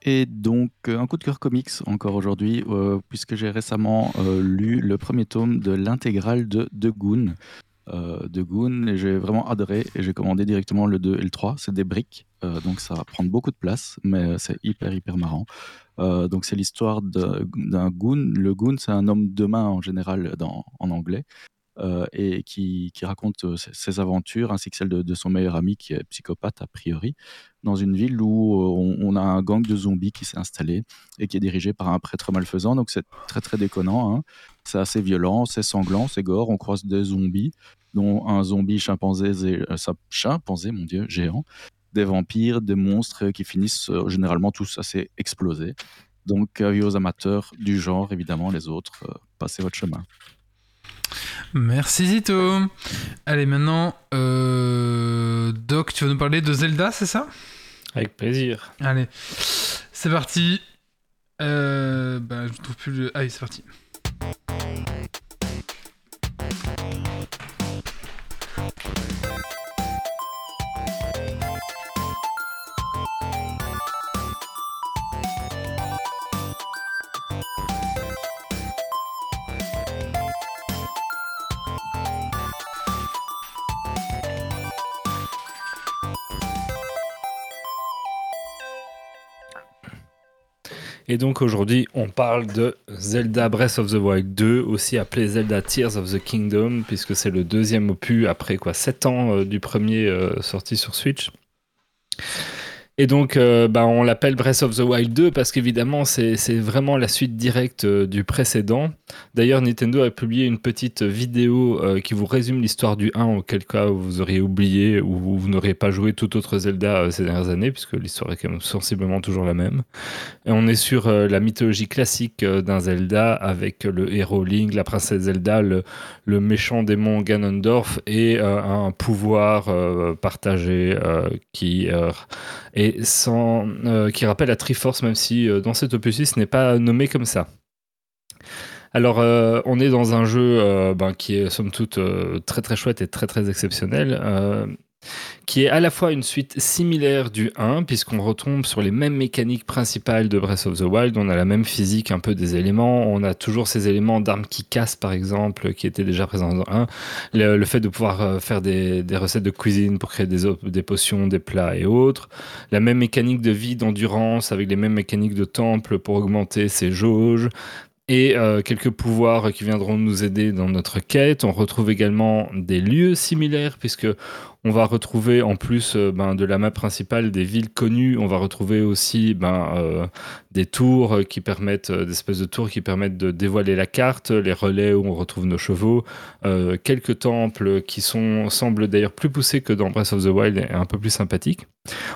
Et donc, euh, un coup de cœur comics encore aujourd'hui, euh, puisque j'ai récemment euh, lu le premier tome de l'intégrale de The Goon. Euh, The Goon, et j'ai vraiment adoré, et j'ai commandé directement le 2 et le 3. C'est des briques, euh, donc ça va prendre beaucoup de place, mais euh, c'est hyper, hyper marrant. Donc, c'est l'histoire de- d'un goon. Le goon, c'est un homme de main en général en anglais. Euh, et qui, raconte euh, ses, aventures ainsi que celles de, son meilleur ami qui est psychopathe a priori dans une ville où euh, on, a un gang de zombies qui s'est installé et qui est dirigé par un prêtre malfaisant. Donc c'est très très déconnant. hein. C'est assez violent, c'est sanglant, c'est gore. On croise des zombies, dont un zombie chimpanzé, chimpanzé, mon dieu, géant, des vampires, des monstres qui finissent généralement tous assez explosés. Donc avis aux amateurs du genre, évidemment, les autres, passez votre chemin. Merci Zito. Allez maintenant, euh, Doc, tu vas nous parler de Zelda, c'est ça? Avec plaisir. Allez, c'est parti. Euh, bah, je ne trouve plus le. Ah oui, c'est parti. Et donc aujourd'hui, on parle de Zelda Breath of the Wild 2, aussi appelé Zelda Tears of the Kingdom, puisque c'est le deuxième opus après quoi 7 ans euh, du premier euh, sorti sur Switch. Et donc, euh, bah, on l'appelle Breath of the Wild 2 parce qu'évidemment, c'est vraiment la suite directe euh, du précédent. D'ailleurs, Nintendo a publié une petite vidéo euh, qui vous résume l'histoire du 1, auquel cas vous auriez oublié ou vous n'auriez pas joué tout autre Zelda ces dernières années, puisque l'histoire est quand même sensiblement toujours la même. Et on est sur la mythologie classique d'un Zelda avec le héros Link, la princesse Zelda, le, le méchant démon Ganondorf et un pouvoir partagé qui euh, et euh, qui rappelle la Triforce, même si euh, dans cet opus ce n'est pas nommé comme ça. Alors, euh, on est dans un jeu ben, qui est somme toute très très chouette et très très exceptionnel, qui est à la fois une suite similaire du 1, puisqu'on retombe sur les mêmes mécaniques principales de Breath of the Wild, on a la même physique un peu des éléments, on a toujours ces éléments d'armes qui cassent par exemple, qui étaient déjà présents dans le 1, le, le fait de pouvoir euh, faire des, recettes de cuisine pour créer des potions, des plats et autres, la même mécanique de vie, d'endurance, avec les mêmes mécaniques de temple pour augmenter ses jauges, et euh, quelques pouvoirs qui viendront nous aider dans notre quête. On retrouve également des lieux similaires puisque on va retrouver en plus euh, ben, de la map principale des villes connues. On va retrouver aussi ben, euh, des tours qui permettent, euh, des espèces de tours qui permettent de dévoiler la carte, les relais où on retrouve nos chevaux, euh, quelques temples qui sont semblent d'ailleurs plus poussés que dans Breath of the Wild et un peu plus sympathiques.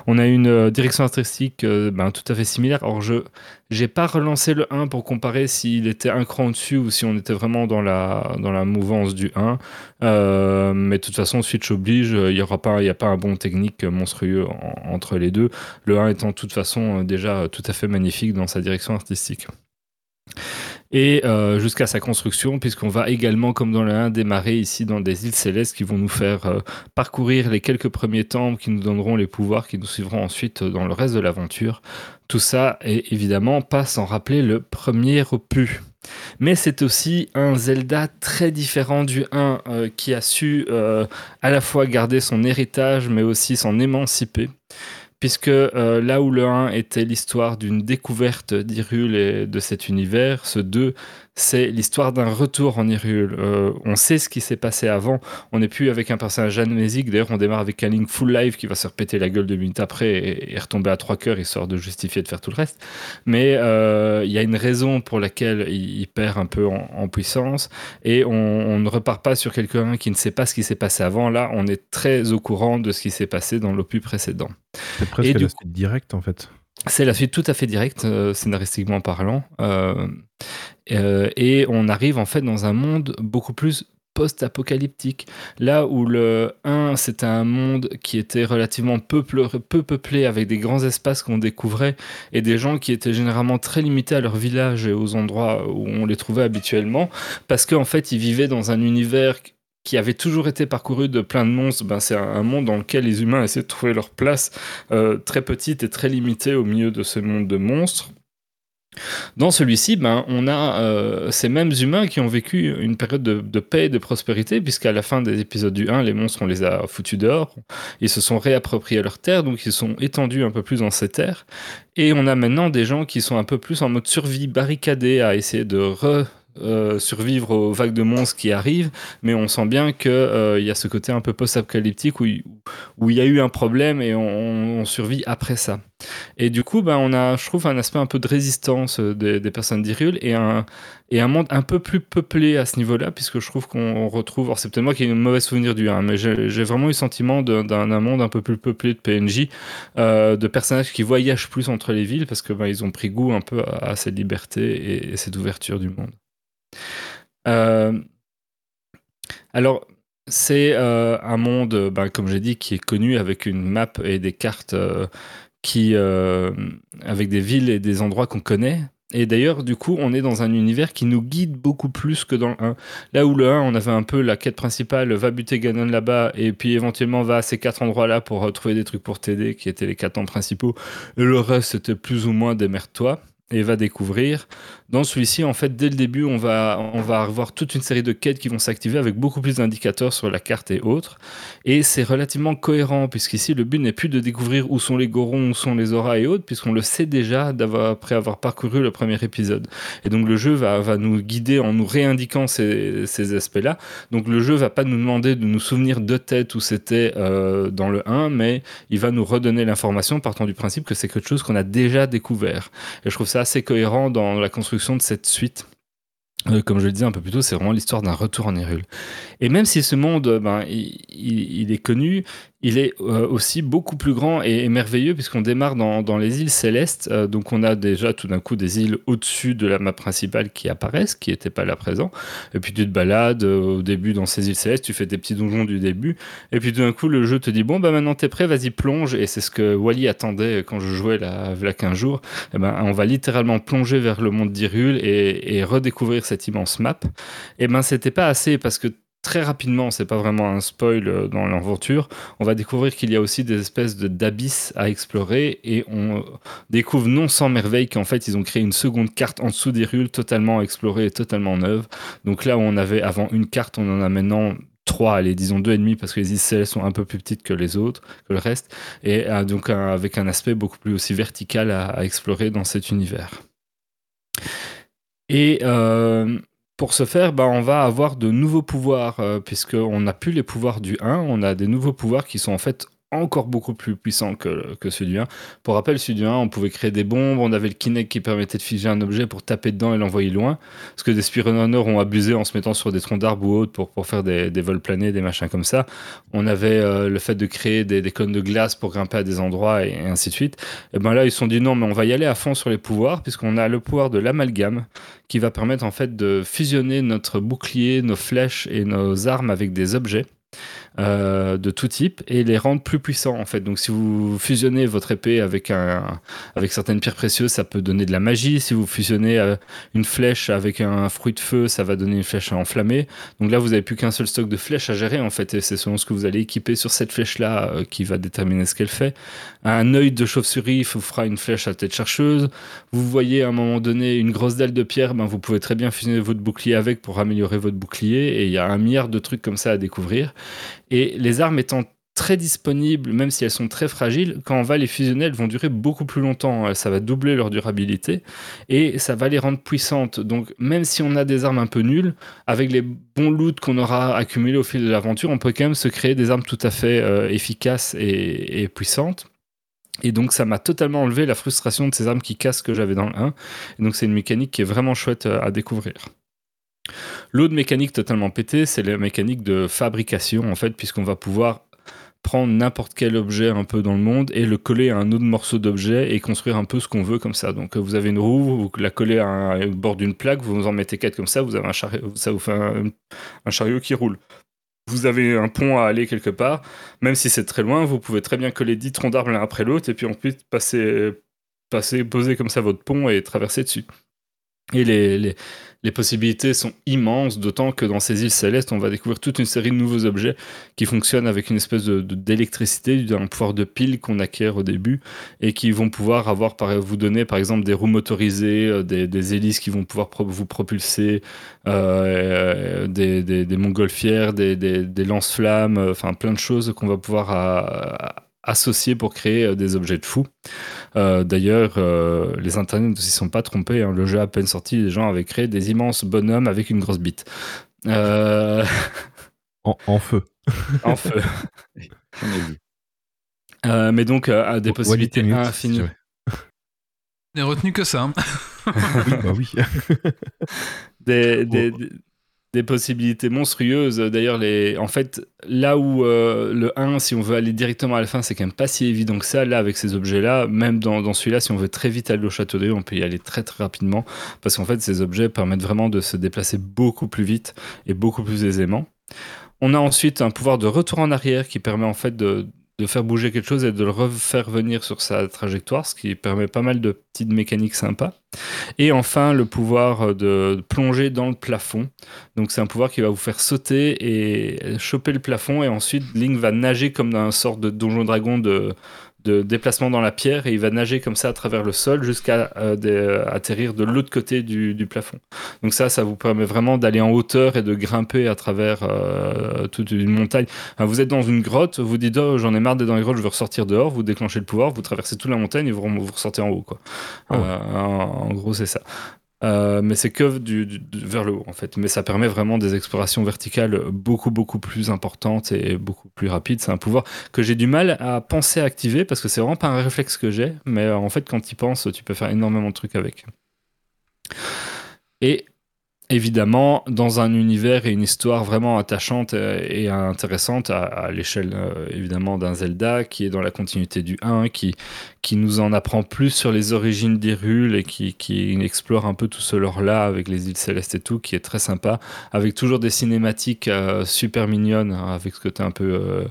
On a une euh, direction artistique euh, ben, tout à fait similaire. Alors je j'ai pas relancé le 1 pour comparer s'il était un cran au-dessus ou si on était vraiment dans la, dans la mouvance du 1. Euh, mais de toute façon, Switch oblige, il n'y aura pas, il a pas un bon technique monstrueux en- entre les deux. Le 1 étant de toute façon euh, déjà tout à fait magnifique dans sa direction artistique. Et euh, jusqu'à sa construction, puisqu'on va également, comme dans le 1, démarrer ici dans des îles célestes qui vont nous faire euh, parcourir les quelques premiers temples qui nous donneront les pouvoirs qui nous suivront ensuite euh, dans le reste de l'aventure. Tout ça est évidemment pas sans rappeler le premier opus. Mais c'est aussi un Zelda très différent du 1 euh, qui a su à la fois garder son héritage mais aussi s'en émanciper. Puisque euh, là où le 1 était l'histoire d'une découverte d'Hyrule et de cet univers, ce 2, c'est l'histoire d'un retour en Hyrule. Euh, on sait ce qui s'est passé avant. On n'est plus avec un personnage amnésique. D'ailleurs, on démarre avec un Link full life qui va se repéter la gueule deux minutes après et, et retomber à trois cœurs, histoire de justifier de faire tout le reste. Mais euh, il y a une raison pour laquelle il, il perd un peu en, en puissance et on, on ne repart pas sur quelqu'un qui ne sait pas ce qui s'est passé avant. Là, on est très au courant de ce qui s'est passé dans l'opus précédent. C'est presque Et suite directe en fait. C'est la suite tout à fait directe, euh, scénaristiquement parlant. Euh, euh, et on arrive en fait dans un monde beaucoup plus post-apocalyptique. Là où le 1, c'était un monde qui était relativement peu, peu peuplé, avec des grands espaces qu'on découvrait, et des gens qui étaient généralement très limités à leur village et aux endroits où on les trouvait habituellement, parce qu'en fait, ils vivaient dans un univers qui avait toujours été parcouru de plein de monstres, ben, c'est un, monde dans lequel les humains essaient de trouver leur place euh, très petite et très limitée au milieu de ce monde de monstres. Dans celui-ci, ben, on a euh, ces mêmes humains qui ont vécu une période de, paix et de prospérité, puisqu'à la fin des épisodes du 1, les monstres, on les a foutus dehors. Ils se sont réappropriés leur terre, donc ils sont étendus un peu plus dans ces terres. Et on a maintenant des gens qui sont un peu plus en mode survie, barricadés, à essayer de re- euh, survivre aux vagues de monstres qui arrivent, mais on sent bien qu'il il y a ce côté un peu post-apocalyptique où il y a eu un problème et on, survit après ça. Et du coup, ben, on a, je trouve, un aspect un peu de résistance euh, des, personnes d'Hyrule et un, et un monde un peu plus peuplé à ce niveau-là, puisque je trouve qu'on retrouve, alors c'est peut-être moi qui ai un mauvais souvenir du 1, mais j'ai vraiment eu le sentiment d'un monde un peu plus peuplé de PNJ, euh, de personnages qui voyagent plus entre les villes, parce que ben, ont pris goût un peu à, cette liberté et cette ouverture du monde. Euh, alors, c'est euh, un monde, ben, comme j'ai dit, qui est connu avec une map et des cartes euh, qui, avec des villes et des endroits qu'on connaît. Et d'ailleurs, du coup, on est dans un univers qui nous guide beaucoup plus que dans le 1. Là où le 1, on avait un peu la quête principale, va buter Ganon là-bas, et puis éventuellement va à ces quatre endroits-là pour retrouver des trucs pour t'aider, qui étaient les quatre temps principaux. Et le reste, c'était plus ou moins démerde-toi. et va découvrir. Dans celui-ci, en fait, dès le début, on va, on va avoir toute une série de quêtes qui vont s'activer avec beaucoup plus d'indicateurs sur la carte et autres. Et c'est relativement cohérent, puisqu'ici, le but n'est plus de découvrir où sont les gorons, où sont les auras et autres, puisqu'on le sait déjà après avoir parcouru le premier épisode. Et donc, le jeu va, va nous guider en nous réindiquant ces, ces aspects-là. Donc, le jeu va pas nous demander de nous souvenir de tête où c'était euh, dans le 1, mais il va nous redonner l'information partant du principe que c'est quelque chose qu'on a déjà découvert. Et je trouve ça assez cohérent dans la construction de cette suite. Euh, comme je le disais un peu plus tôt, c'est vraiment l'histoire d'un retour en Hyrule. Et même si ce monde, ben, il est connu, il est euh, aussi beaucoup plus grand et, merveilleux puisqu'on démarre dans, les îles célestes. Euh, donc on a déjà tout d'un coup des îles au-dessus de la map principale qui apparaissent, qui n'étaient pas là présents. Et puis tu te balades euh, au début dans ces îles célestes, tu fais des petits donjons du début. Et puis tout d'un coup le jeu te dit bon bah maintenant t'es prêt, vas-y plonge. Et c'est ce que Wally attendait quand je jouais là, a 15 jours. Et ben, on va littéralement plonger vers le monde d'Hyrule et, et redécouvrir cette immense map. Et ben c'était pas assez parce que très rapidement, c'est pas vraiment un spoil euh, dans l'aventure, on va découvrir qu'il y a aussi des espèces d'abysses à explorer et on découvre non sans merveille qu'en fait ils ont créé une seconde carte en dessous des rules totalement explorée et totalement neuve. Donc là où on avait avant une carte, on en a maintenant trois, allez, disons deux et demi, parce que les ICL sont un peu plus petites que les autres, que le reste, et euh, donc avec un aspect beaucoup plus aussi vertical à, explorer dans cet univers. Et euh, pour ce faire, bah, on va avoir de nouveaux pouvoirs, euh, puisqu'on n'a plus les pouvoirs du 1, on a des nouveaux pouvoirs qui sont en fait encore beaucoup plus puissant que, que celui du 1. Pour rappel, celui du 1, on pouvait créer des bombes, on avait le Kinect qui permettait de figer un objet pour taper dedans et l'envoyer loin. Ce que des speedrunners ont abusé en se mettant sur des troncs d'arbres ou autres pour, pour faire des, des, vols planés, des machins comme ça. On avait euh, le fait de créer des, cônes de glace pour grimper à des endroits et, ainsi de suite. Et ben là, ils se sont dit non, mais on va y aller à fond sur les pouvoirs, puisqu'on a le pouvoir de l'amalgame qui va permettre en fait de fusionner notre bouclier, nos flèches et nos armes avec des objets. Euh, de tout type et les rendre plus puissants en fait. Donc si vous fusionnez votre épée avec, un, avec certaines pierres précieuses, ça peut donner de la magie. Si vous fusionnez euh, une flèche avec un fruit de feu, ça va donner une flèche enflammée. Donc là, vous n'avez plus qu'un seul stock de flèches à gérer en fait et c'est selon ce que vous allez équiper sur cette flèche-là euh, qui va déterminer ce qu'elle fait. Un œil de chauve-souris vous fera une flèche à tête chercheuse. Vous voyez à un moment donné une grosse dalle de pierre, ben, vous pouvez très bien fusionner votre bouclier avec pour améliorer votre bouclier et il y a un milliard de trucs comme ça à découvrir. Et les armes étant très disponibles, même si elles sont très fragiles, quand on va les fusionner, elles vont durer beaucoup plus longtemps. Ça va doubler leur durabilité et ça va les rendre puissantes. Donc, même si on a des armes un peu nulles, avec les bons loots qu'on aura accumulés au fil de l'aventure, on peut quand même se créer des armes tout à fait euh, efficaces et, puissantes. Et donc ça m'a totalement enlevé la frustration de ces armes qui cassent que j'avais dans le 1. Et donc c'est une mécanique qui est vraiment chouette euh, à découvrir. L'autre mécanique totalement pétée, c'est la mécanique de fabrication, en fait, puisqu'on va pouvoir prendre n'importe quel objet un peu dans le monde et le coller à un autre morceau d'objet et construire un peu ce qu'on veut comme ça. Donc vous avez une roue, vous la collez à un, au bord d'une plaque, vous en mettez quatre comme ça, vous avez un chariot, ça vous fait un, chariot qui roule. Vous avez un pont à aller quelque part, même si c'est très loin, vous pouvez très bien coller 10 troncs d'arbres l'un après l'autre et puis ensuite passer, passer, poser comme ça votre pont et traverser dessus. Et les, les, les possibilités sont immenses, d'autant que dans ces îles célestes, on va découvrir toute une série de nouveaux objets qui fonctionnent avec une espèce d'électricité, d'un pouvoir de pile qu'on acquiert au début, et qui vont pouvoir avoir, par, vous donner par exemple des roues motorisées, euh, des, hélices qui vont pouvoir vous propulser, euh, des, des, montgolfières, des, lance-flammes, euh, enfin plein de choses qu'on va pouvoir associés pour créer euh, des objets de fou. Euh, d'ailleurs, euh, les internets ne s'y sont pas trompés. Hein. Le jeu à peine sorti, les gens avaient créé des immenses bonhommes avec une grosse bite. En, feu. en feu. mais donc, à des possibilités infinies. On retenu que ça. Hein. oui, bah oui. des, des, des possibilités monstrueuses. D'ailleurs, les... en fait, là où euh, le 1, si on veut aller directement à la fin, c'est quand même pas si évident que ça. Là, avec ces objets-là, même dans, dans celui-là, si on veut très vite aller au château d'œil, on peut y aller très très rapidement. Parce qu'en fait, ces objets permettent vraiment de se déplacer beaucoup plus vite et beaucoup plus aisément. On a ensuite un pouvoir de retour en arrière qui permet en fait de, de faire bouger quelque chose et de le refaire venir sur sa trajectoire, ce qui permet pas mal de petites mécaniques sympas. Et enfin, le pouvoir de plonger dans le plafond. Donc c'est un pouvoir qui va vous faire sauter et choper le plafond et ensuite Link va nager comme dans un sort de donjon dragon de, de déplacement dans la pierre et il va nager comme ça à travers le sol jusqu'à euh, euh, atterrir de l'autre côté du, du plafond. Donc ça, ça vous permet vraiment d'aller en hauteur et de grimper à travers euh, toute une montagne. Enfin, vous êtes dans une grotte, vous dites oh, j'en ai marre d'être dans les grottes, je veux ressortir dehors, vous déclenchez le pouvoir, vous traversez toute la montagne et vous, vous ressortez en haut. Quoi. Oh. Euh, en, en gros, c'est ça. Euh, mais c'est que du, vers le haut en fait. Mais ça permet vraiment des explorations verticales beaucoup beaucoup plus importantes et beaucoup plus rapides. C'est un pouvoir que j'ai du mal à penser à activer parce que c'est vraiment pas un réflexe que j'ai. Mais en fait, quand tu penses, tu peux faire énormément de trucs avec. Et évidemment, dans un univers et une histoire vraiment attachante et intéressante à, l'échelle euh, évidemment d'un Zelda qui est dans la continuité du 1, qui, qui nous en apprend plus sur les origines d'Hyrule et qui, qui explore un peu tout ce lore-là avec les îles célestes et tout, qui est très sympa, avec toujours des cinématiques euh, super mignonnes, hein, avec ce côté un peu euh,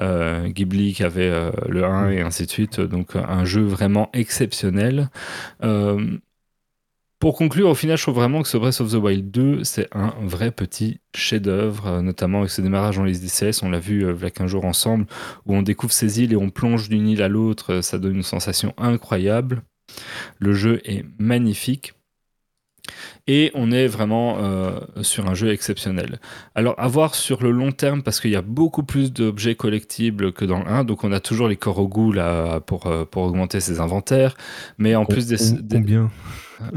euh, Ghibli qu'avait euh, le 1 et ainsi de suite. Donc un jeu vraiment exceptionnel. Pour conclure, au final, je trouve vraiment que ce Breath of the Wild 2, c'est un vrai petit chef-d'œuvre, euh, notamment avec ce démarrage en les DCS. On l'a vu euh, il y a 15 jours ensemble, où on découvre ces îles et on plonge d'une île à l'autre. euh, Ça donne une sensation incroyable. Le jeu est magnifique. Et on est vraiment euh, sur un jeu exceptionnel. Alors, à voir sur le long terme, parce qu'il y a beaucoup plus d'objets collectibles que dans le 1. Donc, on a toujours les Korogu là, pour, pour augmenter ses inventaires. Mais en plus des- Combien?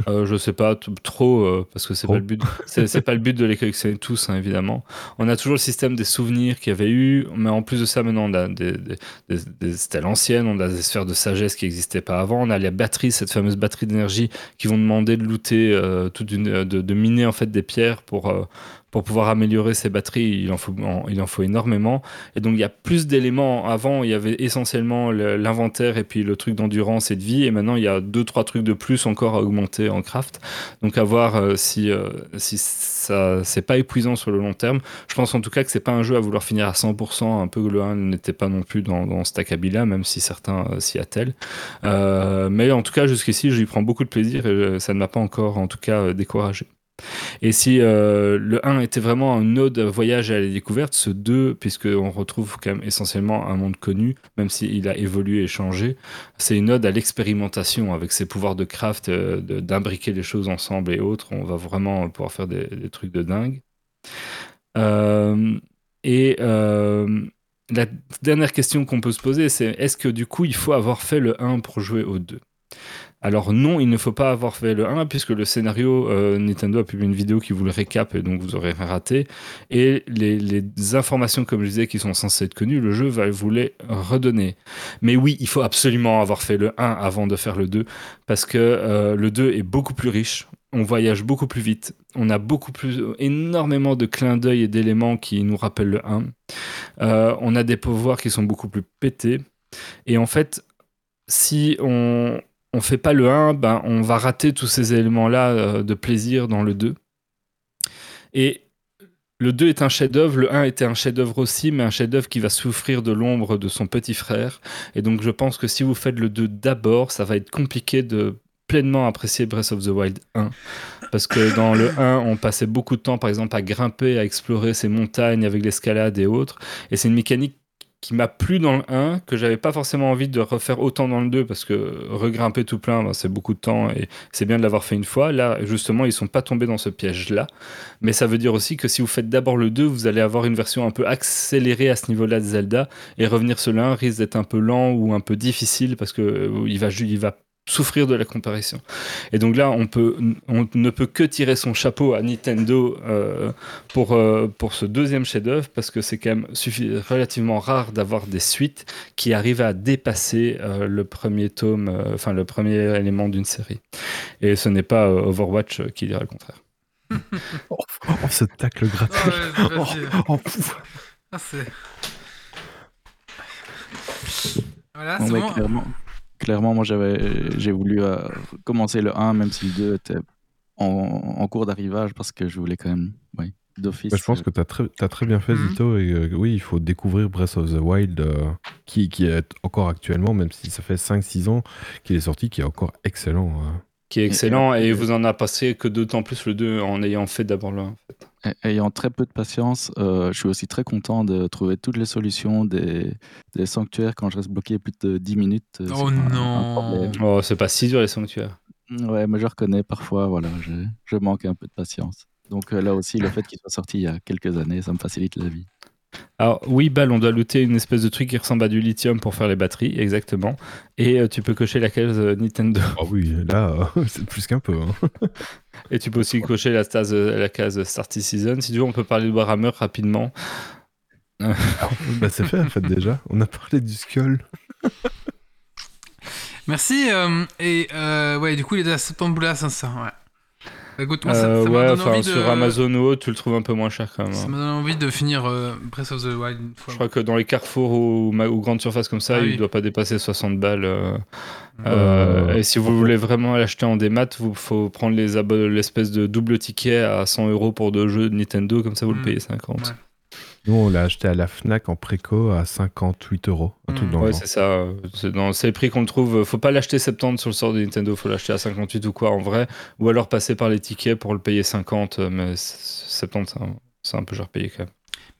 Euh, je sais pas trop euh, parce que c'est pas le but. C'est pas le but de les collectionner tous, hein, évidemment. On a toujours le système des souvenirs qu'il y avait eu, mais en plus de ça, maintenant on a des, des, des- des stèles anciennes, on a des sphères de sagesse qui n'existaient pas avant. On a les batteries, cette fameuse batterie d'énergie qui vont demander de looter, euh, toute une, de, de miner en fait des pierres pour euh, pour pouvoir améliorer ces batteries, il en faut, énormément. Et donc, il y a plus d'éléments. Avant, il y avait essentiellement le- l'inventaire et puis le truc d'endurance et de vie. Et maintenant, il y a deux, trois trucs de plus encore à augmenter en craft. Donc, à voir euh, si, euh, si ça, c'est pas épuisant sur le long terme. Je pense en tout cas que c'est pas un jeu à vouloir finir à 100%, un peu le 1 n'était pas non plus dans, dans acabit-là, même si certains euh, s'y attellent. Mais en tout cas, jusqu'ici, j'y prends beaucoup de plaisir et ça ne m'a pas encore, en tout cas, découragé. Et si euh, le 1 était vraiment un ode voyage à la découverte, ce 2, puisqu'on retrouve quand même essentiellement un monde connu, même s'il a évolué et changé, c'est une ode à l'expérimentation avec ses pouvoirs de craft, euh, d'imbriquer les choses ensemble et autres. On va vraiment pouvoir faire des, trucs de dingue. Euh, et la dernière question qu'on peut se poser, c'est est-ce que du coup il faut avoir fait le 1 pour jouer au 2 alors non, il ne faut pas avoir fait le 1 puisque le scénario, euh, Nintendo a publié une vidéo qui vous le récap et donc vous aurez raté. Et les, les informations, comme je disais, qui sont censées être connues, le jeu va vous les redonner. Mais oui, il faut absolument avoir fait le 1 avant de faire le 2 parce que euh, le 2 est beaucoup plus riche. On voyage beaucoup plus vite. On a beaucoup plus, énormément de clins d'œil et d'éléments qui nous rappellent le 1. Euh, on a des pouvoirs qui sont beaucoup plus pétés. Et en fait, si on, on fait pas le 1, ben, on va rater tous ces éléments-là euh, de plaisir dans le 2. Et le 2 est un chef-d'œuvre, le 1 était un chef-d'œuvre aussi, mais un chef-d'œuvre qui va souffrir de l'ombre de son petit frère. Et donc je pense que si vous faites le 2 d'abord, ça va être compliqué de pleinement apprécier Breath of the Wild 1. Parce que dans le 1, on passait beaucoup de temps, par exemple, à grimper, à explorer ces montagnes avec l'escalade et autres. Et c'est une mécanique qui m'a plu dans le 1, que j'avais pas forcément envie de refaire autant dans le 2, parce que regrimper tout plein, ben, c'est beaucoup de temps et c'est bien de l'avoir fait une fois. Là, justement, ils sont pas tombés dans ce piège-là. Mais ça veut dire aussi que si vous faites d'abord le 2, vous allez avoir une version un peu accélérée à ce niveau-là de Zelda, et revenir sur le 1 risque d'être un peu lent ou un peu difficile, parce que euh, il va, il va souffrir de la comparaison. Et donc là, on, peut, on ne peut que tirer son chapeau à Nintendo euh, pour, euh, pour ce deuxième chef-d'œuvre parce que c'est quand même relativement rare d'avoir des suites qui arrivent à dépasser euh, le premier tome, euh, enfin le premier élément d'une série. Et ce n'est pas euh, Overwatch qui dirait le contraire. Oh, oh, ce tacle gratuit. Oh, oh, pouf. Ah. Voilà, mais bon. clairement, clairement, moi j'avais, j'ai voulu euh, commencer le 1, même si le 2 était en, en cours d'arrivage, parce que je voulais quand même, oui, d'office. Bah, je pense que tu as, très- t'as très bien fait, Mhm. Zito. Et euh, oui, il faut découvrir Breath of the Wild, euh, qui, qui est encore actuellement, même si ça fait 5-6 ans qu'il est sorti, qui est encore excellent. Qui est excellent et, vous en a passé que d'autant plus le 2 en ayant fait d'abord le 1. En fait. Ayant très peu de patience, euh, je suis aussi très content de trouver toutes les solutions des, des sanctuaires quand je reste bloqué plus de 10 minutes. euh, Oh non. Oh, c'est pas si dur les sanctuaires. Ouais, mais je reconnais parfois, voilà, je, je manque un peu de patience. Donc euh, là aussi, le fait qu'il soit sorti il y a quelques années, ça me facilite la vie. Alors, oui, balle, on doit looter une espèce de truc qui ressemble à du lithium pour faire les batteries, exactement. Et euh, tu peux cocher la case euh, Nintendo. Ah oui, là, euh, c'est plus qu'un peu. hein. Et tu peux aussi cocher la, stase- la case Starty Season. Si tu veux, on peut parler de Warhammer rapidement. bah, c'est fait en fait déjà. On a parlé du Skull. Merci. euh, et euh, ouais, du coup, il est à 70 boulas, hein, ça. Ouais. Bah, écoute, moi, ça, Euh, ça ouais, envie de. sur Amazon ou autre, tu le trouves un peu moins cher quand même. Ça hein. m'a donné envie de finir euh, Breath of the Wild une fois. Je crois que dans les carrefours ou, grandes surfaces comme ça, Ah il oui. ne doit pas dépasser 60 balles. euh, et si vous voulez vraiment l'acheter en démat, il faut prendre les l'espèce de double ticket à 100 euros pour deux jeux de Nintendo, comme ça vous Mm. le payez 50. Ouais. Nous, on l'a acheté à la Fnac en préco à 58 euros. Un truc dans le Ouais, genre. c'est ça. C'est dans c'est le prix qu'on le trouve. Faut pas l'acheter 70 sur le sort de Nintendo, faut l'acheter à 58 ou quoi en vrai. Ou alors passer par les tickets pour le payer 50. euh, Mais c- 70, c'est un- c'est un peu cher payé quand même.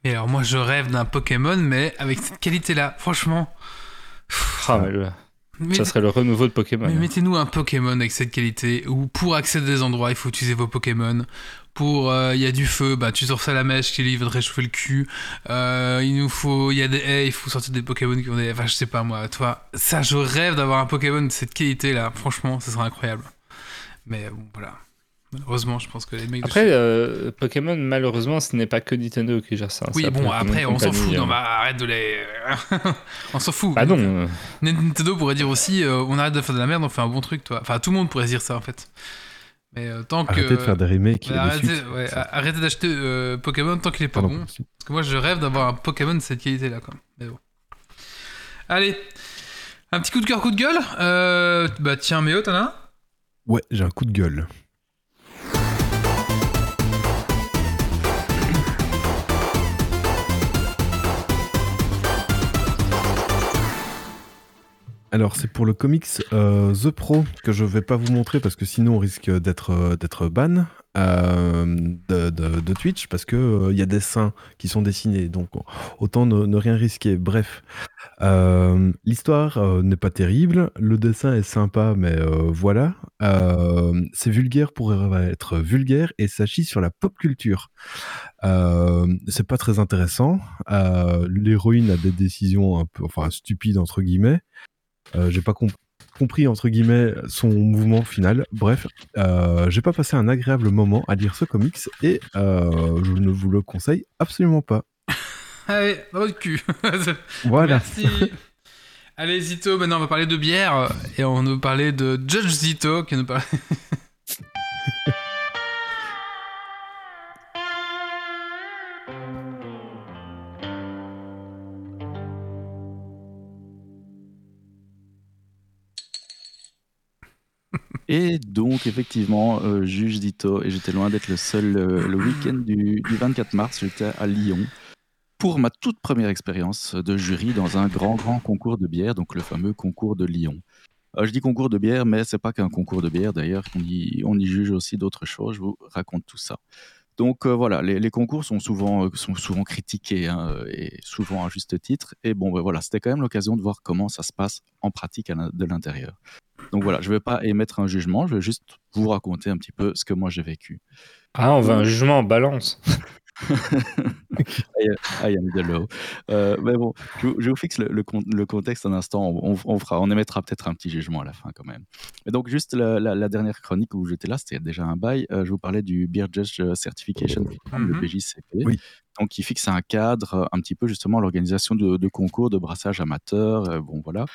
Et alors, moi, je rêve d'un Pokémon, mais avec cette qualité-là, franchement. Ah, mais le- Mais- ça serait le renouveau de Pokémon. Mais mettez-nous un Pokémon avec cette qualité où pour accéder à des endroits, il faut utiliser vos Pokémon. Pour euh, il y a du feu, bah tu sors ça la mèche qui lui va te réchauffer le cul. Euh, il nous faut il y a des haies, il faut sortir des Pokémon qui ont des enfin je sais pas moi, toi, ça je rêve d'avoir un Pokémon de cette qualité là, franchement, ça serait incroyable. Mais bon voilà. Malheureusement, je pense que les mecs de Après, chez- euh, Pokémon, malheureusement, ce n'est pas que Nintendo qui gère ça. Oui, bon, après, on s'en fout, euh. on va arrête de les. on s'en fout. Bah non, Nintendo pourrait dire aussi, euh, on arrête de faire de la merde, on fait un bon truc, toi. Enfin, tout le monde pourrait dire ça en fait. Mais euh, tant que. Arrêtez de faire des remakes arrêtez, ouais, arrêtez d'acheter euh, Pokémon tant qu'il est pas Pardon. bon. Parce que moi, je rêve d'avoir un Pokémon de cette qualité-là, quand même. Mais bon. Allez, un petit coup de cœur, coup de gueule. Euh, bah tiens, Méo, t'en as un? Ouais, j'ai un coup de gueule. Alors, c'est pour le comics euh, The Pro que je vais pas vous montrer parce que sinon on risque d'être euh, ban euh, de, Twitch parce que il y a des seins qui sont dessinés, donc autant ne, ne rien risquer. Bref, l'histoire n'est pas terrible, le dessin est sympa, mais voilà. C'est vulgaire pour être vulgaire et s'agit sur la pop culture. Euh, c'est pas très intéressant. L'héroïne a des décisions un peu, enfin stupides entre guillemets. Euh, J'ai pas com- compris entre guillemets son mouvement final. Bref, euh, j'ai pas passé un agréable moment à lire ce comics et euh, je ne vous le conseille absolument pas. Allez, dans votre cul. Voilà. Merci. Allez, Zito, maintenant on va parler de bière et on va parler de Judge Zito qui nous parle. Et donc, effectivement, euh, juge Dito, et j'étais loin d'être le seul, euh, le week-end du, du 24 mars, j'étais à Lyon pour ma toute première expérience de jury dans un grand, grand concours de bière, donc le fameux concours de Lyon. Euh, je dis concours de bière, mais c'est pas qu'un concours de bière, d'ailleurs, on y, juge aussi d'autres choses, je vous raconte tout ça. Donc voilà, les, concours sont souvent, sont souvent critiqués, hein, et souvent à juste titre, et bon, ben voilà, c'était quand même l'occasion de voir comment ça se passe en pratique de l'intérieur. Donc voilà, je ne vais pas émettre un jugement, je vais juste vous raconter un petit peu ce que moi j'ai vécu. Ah, on veut un jugement en balance. I am the law. Euh, mais bon, je, vous- je vous fixe le, le le contexte un instant, on, on fera, on émettra peut-être un petit jugement à la fin quand même. Et donc juste la, la- la dernière chronique où j'étais là, c'était déjà un bail, euh, je vous parlais du Beer Judge Certification, Program, le. BJCP. Oui. Donc qui fixe un cadre euh, un petit peu justement l'organisation de, de concours de brassage amateur, euh, bon voilà.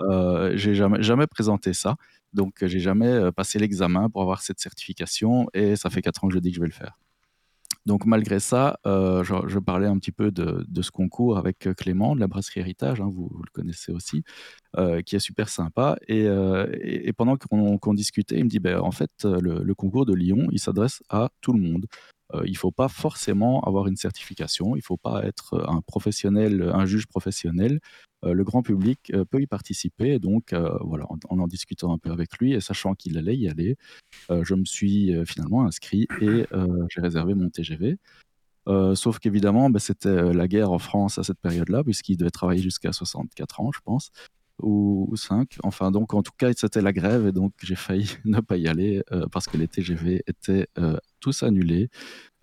Euh, j'ai jamais, jamais présenté ça, donc euh, j'ai jamais euh, passé l'examen pour avoir cette certification et ça fait 4 ans que je dis que je vais le faire. Donc malgré ça, je, parlais un petit peu de, ce concours avec Clément de la brasserie Héritage, hein, vous, le connaissez aussi, qui est super sympa. Et, pendant qu'on discutait, il me dit, ben, en fait, le, concours de Lyon, il s'adresse à tout le monde. Il ne faut pas forcément avoir une certification, il ne faut pas être un professionnel, un juge professionnel. Euh, le grand public euh, peut y participer. Donc, euh, voilà, en, en, discutant un peu avec lui et sachant qu'il allait y aller, je me suis finalement inscrit et j'ai réservé mon TGV. Sauf qu'évidemment, bah, c'était la guerre en France à cette période-là, puisqu'il devait travailler jusqu'à 64 ans, je pense, ou, ou 5. Enfin, donc, en tout cas, c'était la grève, et donc j'ai failli ne pas y aller euh, parce que les TGV étaient euh, tous annulés.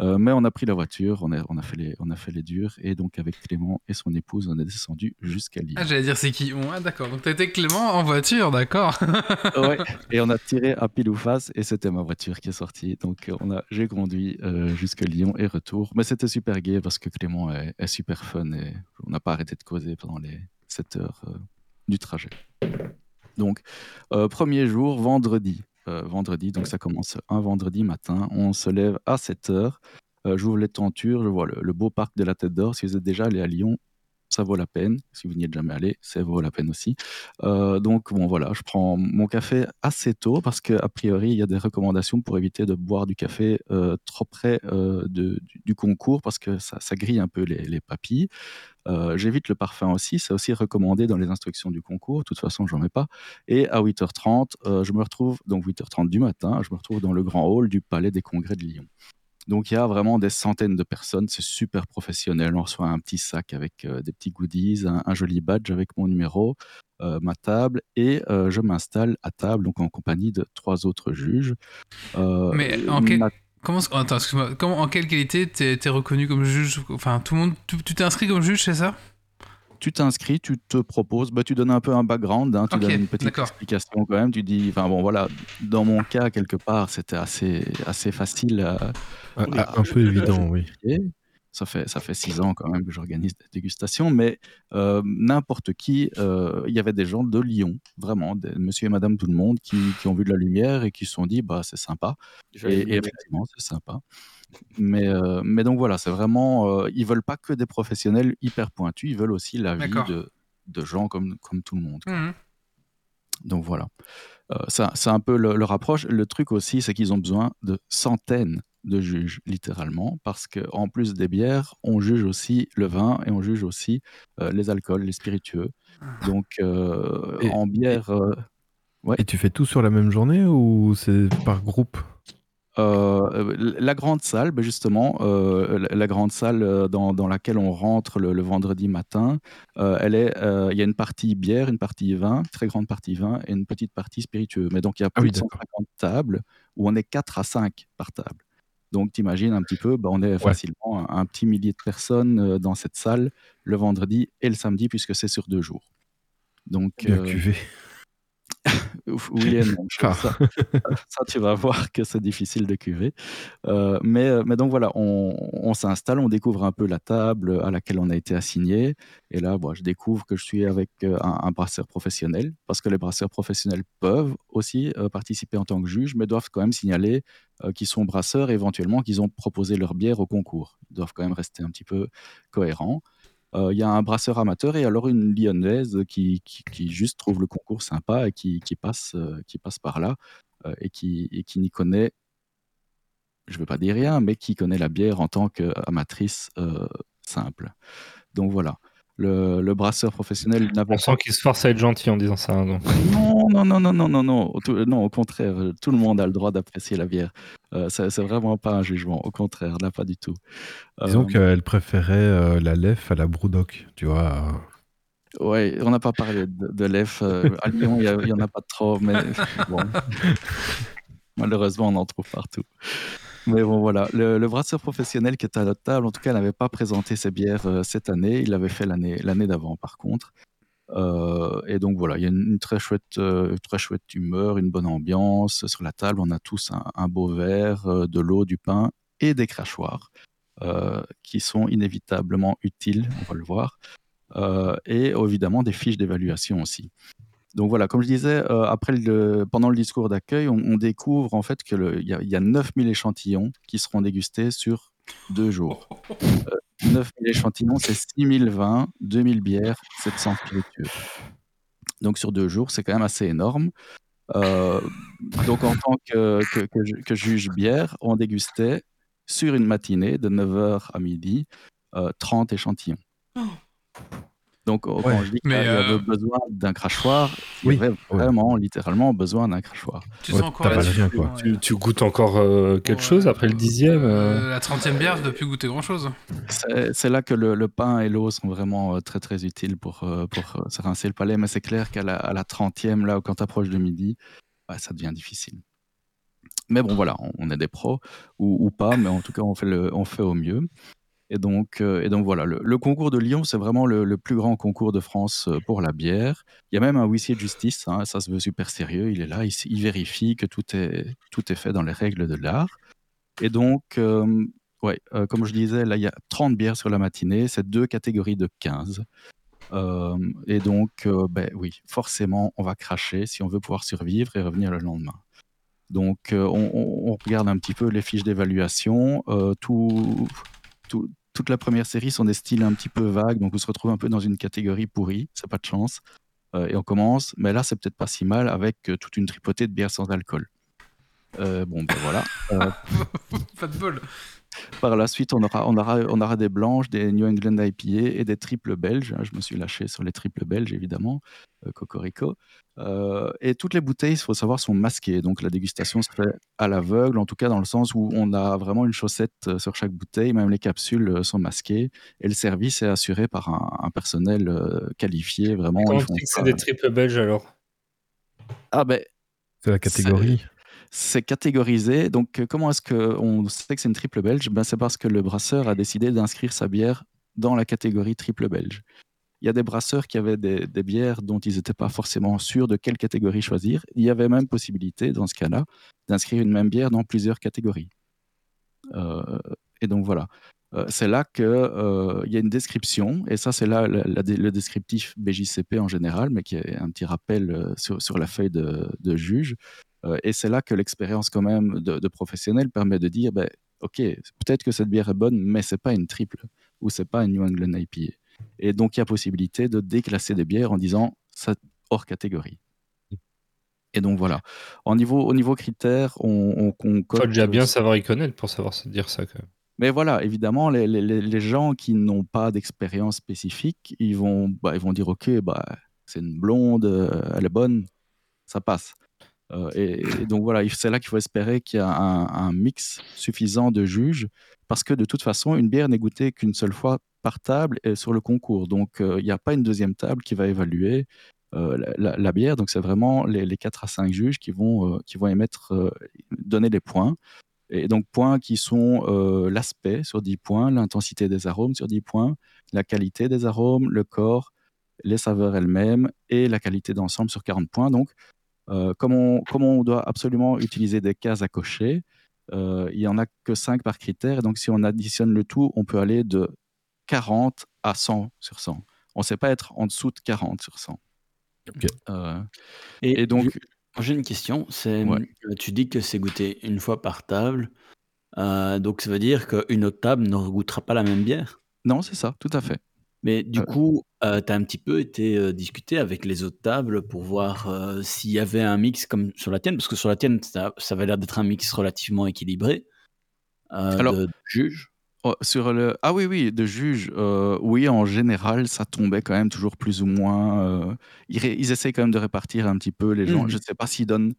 Euh, mais on a pris la voiture, on a, on, a fait les, on a fait les durs, et donc avec Clément et son épouse, on est descendu jusqu'à Lille. Ah, j'allais dire c'est qui? Ah, d'accord. Donc, t'étais Clément en voiture, d'accord. ouais, et on a tiré à pile ou face, et c'était ma voiture qui est sortie. Donc, on a, j'ai conduit jusqu'à Lyon et retour. Mais c'était super gai parce que Clément est, est super fun et on n'a pas arrêté de causer pendant les 7 heures du trajet. Donc, euh, premier jour, vendredi. Euh, vendredi, donc ça commence un vendredi matin. On se lève à 7 heures. Euh, j'ouvre les tentures, je vois le, le, beau parc de la Tête d'Or. Si vous êtes déjà allé à Lyon, ça vaut la peine. Si vous n'y êtes jamais allé, ça vaut la peine aussi. Euh, donc, bon, voilà, je prends mon café assez tôt parce qu'a priori, il y a des recommandations pour éviter de boire du café euh, trop près euh, du, concours parce que ça, grille un peu les, les papilles. J'évite le parfum aussi, c'est aussi recommandé dans les instructions du concours. De toute façon, j'en mets pas. Et à 8h30, euh, je me retrouve, donc 8h30 du matin, je me retrouve dans le grand hall du Palais des Congrès de Lyon. Donc il y a vraiment des centaines de personnes, c'est super professionnel. On reçoit un petit sac avec euh, des petits goodies, un, un, joli badge avec mon numéro, euh, ma table, et euh, je m'installe à table, donc en compagnie de trois autres juges. Mais en quel... ma... Comment, attends, excuse-moi, comment, en quelle qualité t'es es reconnu comme juge? Enfin, tout le monde, tu t'es inscrit comme juge, c'est ça? Tu t'inscris, tu te proposes, bah, tu donnes un peu un background, hein, tu okay, donnes une petite explication quand même, tu dis, enfin bon voilà, dans mon cas quelque part c'était assez, assez facile. À, à, à, un peu évident, oui. Ça fait, ça fait six ans quand même que j'organise des dégustations, mais euh, n'importe qui, euh, il y avait des gens de Lyon, vraiment, des, monsieur et madame tout le monde, qui, qui, ont vu de la lumière et qui se sont dit, bah c'est sympa. Et, et, effectivement, c'est sympa. Mais, euh, mais donc voilà, c'est vraiment. Euh, ils veulent pas que des professionnels hyper pointus, ils veulent aussi la vie de, de, gens comme, comme tout le monde. Mmh. Donc voilà. Euh, c'est un peu le, leur approche. Le truc aussi, c'est qu'ils ont besoin de centaines de juges, littéralement, parce qu'en plus des bières, on juge aussi le vin et on juge aussi euh, les alcools, les spiritueux. Donc euh, et, en bière. Ouais. Et tu fais tout sur la même journée ou c'est par groupe? Euh, la grande salle, ben justement, euh, la, la, grande salle euh, dans, dans, laquelle on rentre le, le vendredi matin, euh, elle est, il y a une partie bière, une partie vin, très grande partie vin et une petite partie spiritueux. Mais donc il y a plus ah oui, de 150 tables où on est 4 à 5 par table. Donc tu imagines un petit peu, ben, on est ouais. facilement un, un, petit millier de personnes dans cette salle le vendredi et le samedi puisque c'est sur deux jours. Donc, euh, cuvée. Oui et non. Ça, ça, tu vas voir que c'est difficile de cuver. Euh, mais, mais donc voilà, on, on s'installe, on découvre un peu la table à laquelle on a été assigné. Et là, bon, je découvre que je suis avec un, un, brasseur professionnel, parce que les brasseurs professionnels peuvent aussi euh, participer en tant que juge, mais doivent quand même signaler euh, qu'ils sont brasseurs et éventuellement qu'ils ont proposé leur bière au concours. Ils doivent quand même rester un petit peu cohérents il euh, y a un brasseur amateur et alors une lyonnaise qui, qui, juste trouve le concours sympa et qui, qui passe, euh, qui passe par là euh, et qui, et qui n'y connaît, je ne veux pas dire rien, mais qui connaît la bière en tant qu'amatrice simple. Donc voilà. Le, le, brasseur professionnel n'avait On sent qu'il se force à être gentil en disant ça. Hein, donc. Non, non, non, non, non, non, non, tout, non, au contraire, tout le monde a le droit d'apprécier la bière. Euh, c'est vraiment pas un jugement, au contraire, là, pas du tout. Disons euh, qu'elle préférait euh, la lef à la Brewdog, tu vois. Oui, on n'a pas parlé de, de l'EF. à Lyon, il n'y en a pas trop, mais bon. Malheureusement, on en trouve partout. Mais bon, voilà. Le, brasseur professionnel qui était à notre table, en tout cas, n'avait pas présenté ses bières euh, cette année. Il l'avait fait l'année d'avant, par contre. Euh, et donc voilà, il y a une, très, chouette, euh, très chouette humeur, une bonne ambiance. Sur la table, on a tous un, un beau verre, de l'eau, du pain et des crachoirs qui sont inévitablement utiles, on va le voir. Et évidemment, des fiches d'évaluation aussi. Donc voilà, comme je disais, euh, après le, pendant le discours d'accueil, on, découvre en fait qu'il y, y, a 9000 échantillons qui seront dégustés sur deux jours. Euh, 9000 échantillons, c'est 6020, 2000 bières, 700 spiritueux. Donc sur deux jours, c'est quand même assez énorme. Euh, donc en tant que, juge bière, on dégustait sur une matinée de 9h à midi 30 échantillons. Donc, quand Ouais. je dis qu'il avait euh, besoin d'un crachoir, il Oui, y avait ouais. vraiment, littéralement besoin d'un crachoir. Tu Ouais, sens pas là-dessus rien, quoi. Tu, tu goûtes encore euh, quelque Ouais. chose après le dixième euh Euh, La 30e bière, je dois plus goûter grand-chose. C'est là que le, le pain et l'eau sont vraiment très très utiles pour, pour se rincer le palais, mais c'est clair qu'à la, à la 30e, là, quand tu approches de midi, bah, ça devient difficile. Mais bon, voilà, on, on est des pros, ou, ou pas, mais en tout cas, on fait, le, on fait au mieux. Et donc, euh, et donc voilà, le, concours de Lyon, c'est vraiment le, plus grand concours de France euh, pour la bière. Il y a même un huissier de justice, hein, ça se veut super sérieux, il est là, il, vérifie que tout est, tout est fait dans les règles de l'art. Et donc, euh, ouais, comme je disais, là, il y a 30 bières sur la matinée, c'est deux catégories de 15. Euh, et donc, ben oui, forcément, on va cracher si on veut pouvoir survivre et revenir le lendemain. Donc, on, on- regarde un petit peu les fiches d'évaluation. tout, tout- toute la première série sont des styles un petit peu vagues, donc on se retrouve un peu dans une catégorie pourrie, c'est pas de chance. Euh, et on commence, mais là, c'est peut-être pas si mal avec euh, toute une tripotée de bières sans alcool. Euh, bon, ben voilà. Pas de bol. Par la suite, on aura, on, aura, on aura des blanches, des New England IPA et des triples belges. hein. Je me suis lâché sur les triples belges, évidemment, euh, Cocorico. Euh, et toutes les bouteilles, il faut savoir, sont masquées. Donc la dégustation se fait à l'aveugle, en tout cas dans le sens où on a vraiment une chaussette euh, sur chaque bouteille, même les capsules sont masquées. Et le service est assuré par un, un personnel qualifié, vraiment. Comment c'est des triples belges alors? Ah ben, C'est la catégorie. C'est catégorisé. Donc, euh, comment est-ce qu'on sait que c'est une triple belge? Ben, C'est parce que le brasseur a décidé d'inscrire sa bière dans la catégorie triple belge. Il y a des brasseurs qui avaient des, bières dont ils n'étaient pas forcément sûrs de quelle catégorie choisir. Il y avait même possibilité, dans ce cas-là, d'inscrire une même bière dans plusieurs catégories. Euh, et donc voilà. Euh, c'est là qu'il y a une description, et ça c'est là le descriptif BJCP en général, mais qui est un petit rappel sur, sur la feuille de, de juge. Euh, et c'est là que l'expérience quand même de, de professionnel permet de dire, ben, ok, peut-être que cette bière est bonne, mais c'est pas une triple ou c'est pas une New England IPA. Et donc il y a possibilité de déclasser des bières en disant ça hors catégorie. Et donc voilà. Au niveau, au niveau critères, on, on, on Faut déjà bien savoir y connaître pour savoir se dire ça quand même. mais voilà, évidemment, les, les- les- les gens qui n'ont pas d'expérience spécifique, ils vont, bah, ils vont dire Ok, bah, c'est une blonde, euh, elle est bonne, ça passe. Euh, et, donc voilà, il- c'est là qu'il faut espérer qu'il y a un, mix suffisant de juges, parce que de toute façon, une bière n'est goûtée qu'une seule fois par table et sur le concours. Donc euh, il n'y a pas une deuxième table qui va évaluer euh, la, bière. Donc c'est vraiment les, les 4 à 5 juges qui vont, qui vont émettre, donner les points. Et donc, points qui sont l'aspect sur 10 points, l'intensité des arômes sur 10 points, la qualité des arômes, le corps, les saveurs elles-mêmes et la qualité d'ensemble sur 40 points. Donc, euh, comme, on, comme on doit absolument utiliser des cases à cocher, euh, il n'y en a que 5 par critère. Donc, si on additionne le tout, on peut aller de 40 à 100 sur 100. On ne sait pas être en dessous de 40 sur 100. Ok. Euh, Et, et donc, j'ai une question. C'est, Ouais. euh, tu dis que c'est goûté une fois par table. Euh, donc ça veut dire qu'une autre table ne regoutera pas la même bière? non, c'est ça, tout à fait. Mais du Euh. coup, tu as un petit peu été euh, discuté avec les autres tables pour voir euh, s'il y avait un mix comme sur la tienne, parce que sur la tienne, ça, ça avait l'air d'être un mix relativement équilibré euh, Alors- de, de juges. Oh, sur le... Ah oui, oui, de juge, euh, oui, en général, ça tombait quand même toujours plus ou moins. euh, Ils, ils essaient quand même de répartir un petit peu les gens. Mhm. Je ne sais pas s'ils donnent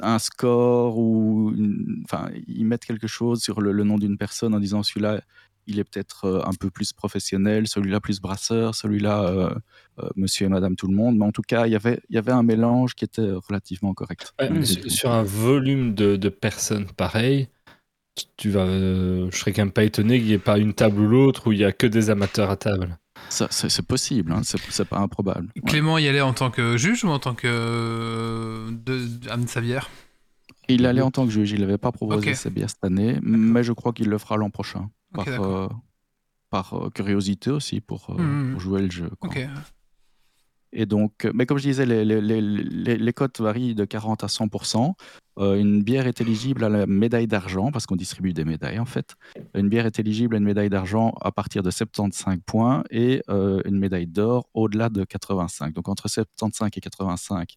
un score ou. une- Enfin, ils mettent quelque chose sur le, le nom d'une personne en disant celui-là, il est peut-être euh, un peu plus professionnel, celui-là plus brasseur, celui-là euh, euh, monsieur et madame tout le monde. Mais en tout cas, il y avait- il y avait un mélange qui était relativement correct. Ouais, malgré sur, un volume de, de personnes pareil, tu- tu vas, euh, je serais quand même pas étonné qu'il n'y ait pas une table ou l'autre où il y a que des amateurs à table. Ça, c'est c'est possible, hein, c'est c'est pas improbable. Ouais. Clément y allait en tant que juge ou en tant que euh, de, de sa bière Il allait en tant que juge, il n'avait pas proposé Ok. ses bières cette année, mais je crois qu'il le fera l'an prochain, par, Ok, d'accord. euh, par euh, curiosité aussi, pour, Mhm. pour jouer le jeu. quoi. Ok. Et donc, euh, mais comme je disais, les, les, les, les- les cotes varient de 40 à 100%. Euh, une bière est éligible à la médaille d'argent, parce qu'on distribue des médailles en fait. Une bière est éligible à une médaille d'argent à partir de 75 points et euh, une médaille d'or au-delà de 85. Donc entre 75 et 85,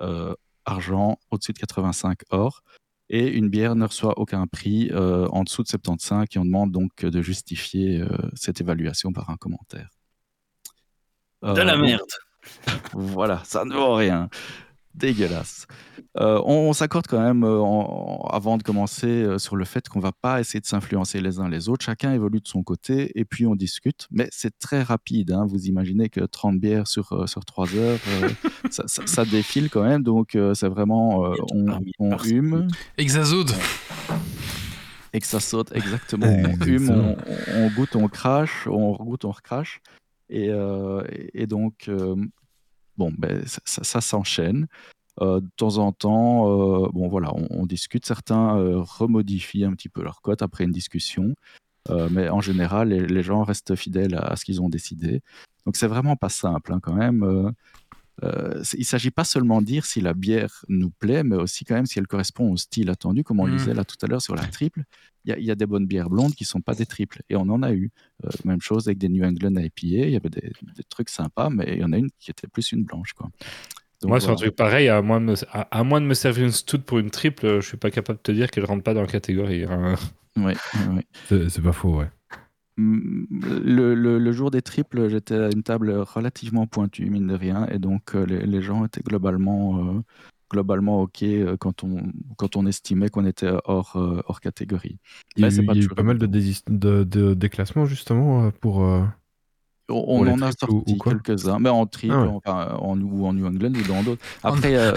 euh, argent, au-dessus de 85, or. Et une bière ne reçoit aucun prix euh, en dessous de 75 et on demande donc de justifier euh, cette évaluation par un commentaire. De la Euh, merde. Voilà, ça ne vaut rien. Dégueulasse. Euh, on on s'accorde quand même, euh, en- avant de commencer, euh, sur le fait qu'on va pas essayer de s'influencer les uns les autres. Chacun évolue de son côté et puis on discute. Mais c'est très rapide. hein. Vous imaginez que 30 bières sur, euh, sur 3 heures, euh, ça, ça- ça défile quand même. Donc euh, c'est vraiment, euh, on, par- hume Exazode. et que ça saute exactement. On hume, on, on goûte, on crache, on goûte, on recrache. Et, euh, et- et donc, euh, bon, ben, ça, ça- ça s'enchaîne. Euh, de temps en temps, euh, bon voilà, on, on discute. Certains euh, remodifient un petit peu leur cote après une discussion, mais en général, les, les gens restent fidèles à, à ce qu'ils ont décidé. Donc c'est vraiment pas simple hein, quand même. Il ne s'agit pas seulement de dire si la bière nous plaît, mais aussi quand même si elle correspond au style attendu, comme on le Mm. disait là tout à l'heure sur la triple. Il y, a- il y a des bonnes bières blondes qui sont pas des triples, et on en a eu. Euh, même chose avec des New England IPA, il y avait des, des trucs sympas, mais il y en a une qui était plus une blanche. Quoi. Donc, Moi, sur un voilà. truc pareil, à moins, de me, à, à moins de me servir une stout pour une triple, je suis pas capable de te dire qu'elle rentre pas dans la catégorie. hein. Ouais. C'est pas faux, ouais. Mm, Le, le- le jour des triples, j'étais à une table relativement pointue, mine de rien, et donc euh, les, les gens étaient globalement, euh, globalement OK euh, quand on, quand on estimait qu'on était hors, euh, hors catégorie. Il y a eu, pas il y a eu toujours pas mal de déclassements justement euh, pour. On, en a triples sorti quelques-uns, mais en triple, Ah ouais. enfin, en, ou en New England ou dans d'autres. Après, euh,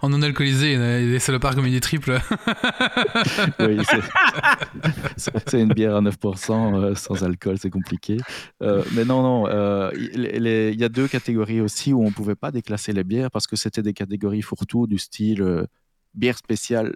En non alcoolisé, il y a des salopards comme il est triple. oui, c'est- une bière à 9% euh, sans alcool, c'est compliqué. Euh, mais non, non, il y a deux catégories aussi où on ne pouvait pas déclasser les bières parce que c'était des catégories fourre-tout du style bière spéciale,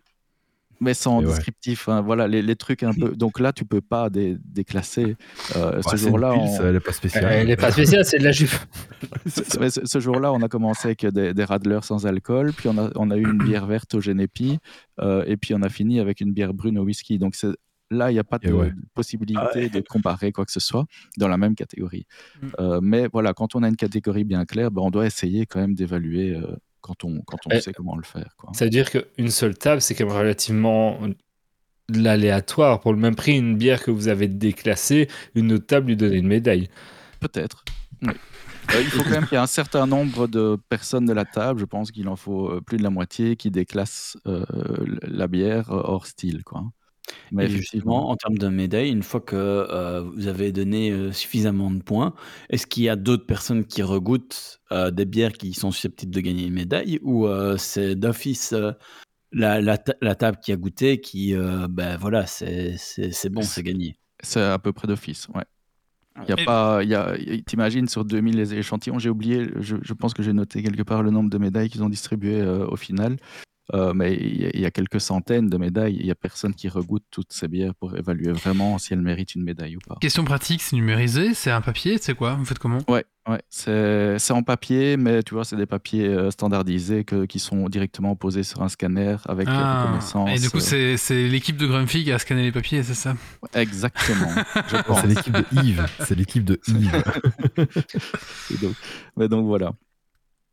mais sans ouais. descriptif. hein, voilà, les, les trucs un peu. Donc là, tu peux pas dé- déclasser. Euh, bah, ce jour-là, on- elle est pas spéciale. Elle est pas spéciale, c'est de la jupe. ce, mais ce- ce jour-là, on a commencé avec des, des radlers sans alcool, puis on a, on a eu une bière verte au Genepi, euh, et puis on a fini avec une bière brune au whisky. Donc c'est- là, il n'y a pas de, ouais. possibilité Ah ouais. de comparer quoi que ce soit dans la même catégorie. Mm. Euh, mais voilà, quand on a une catégorie bien claire, ben, on doit essayer quand même d'évaluer euh, quand on, quand on Et- sait comment le faire. Quoi. Ça veut dire qu'une seule table, c'est quand même relativement l'aléatoire. Pour le même prix, une bière que vous avez déclassée, une autre table lui donner une médaille. Peut-être. oui. Euh, il faut quand même qu'il y ait un certain nombre de personnes de la table, je pense qu'il en faut euh, plus de la moitié, qui déclassent euh, la bière euh, hors style. Quoi. Mais Et effectivement, justement, en termes de médailles, une fois que euh, vous avez donné euh, suffisamment de points, est-ce qu'il y a d'autres personnes qui regoûtent euh, des bières qui sont susceptibles de gagner une médaille ou euh, c'est d'office euh, la, la ta- la table qui a goûté qui, euh, ben voilà, c'est c'est- c'est bon, c'est gagné. c'est à peu près d'office. Ouais. Il y a Et- pas, il y a, t'imagines sur 2000 les échantillons, j'ai oublié, je, je pense que j'ai noté quelque part le nombre de médailles qu'ils ont distribuées euh, au final. Euh, mais il y, a- il y a quelques centaines de médailles. Il n'y a personne qui regoute toutes ces bières pour évaluer vraiment si elles méritent une médaille ou pas. Question pratique, c'est numérisé, c'est un papier, c'est quoi? Vous faites comment? Ouais, ouais. C'est c'est en papier, mais tu vois, c'est des papiers euh, standardisés que, qui sont directement posés sur un scanner avec Ah, reconnaissance. Et du coup, euh, c'est c'est l'équipe de Grumpy qui a scanné les papiers, c'est ça? Exactement. je Non, pense. c'est l'équipe de Yves. C'est l'équipe de Yves. Et donc, mais donc voilà.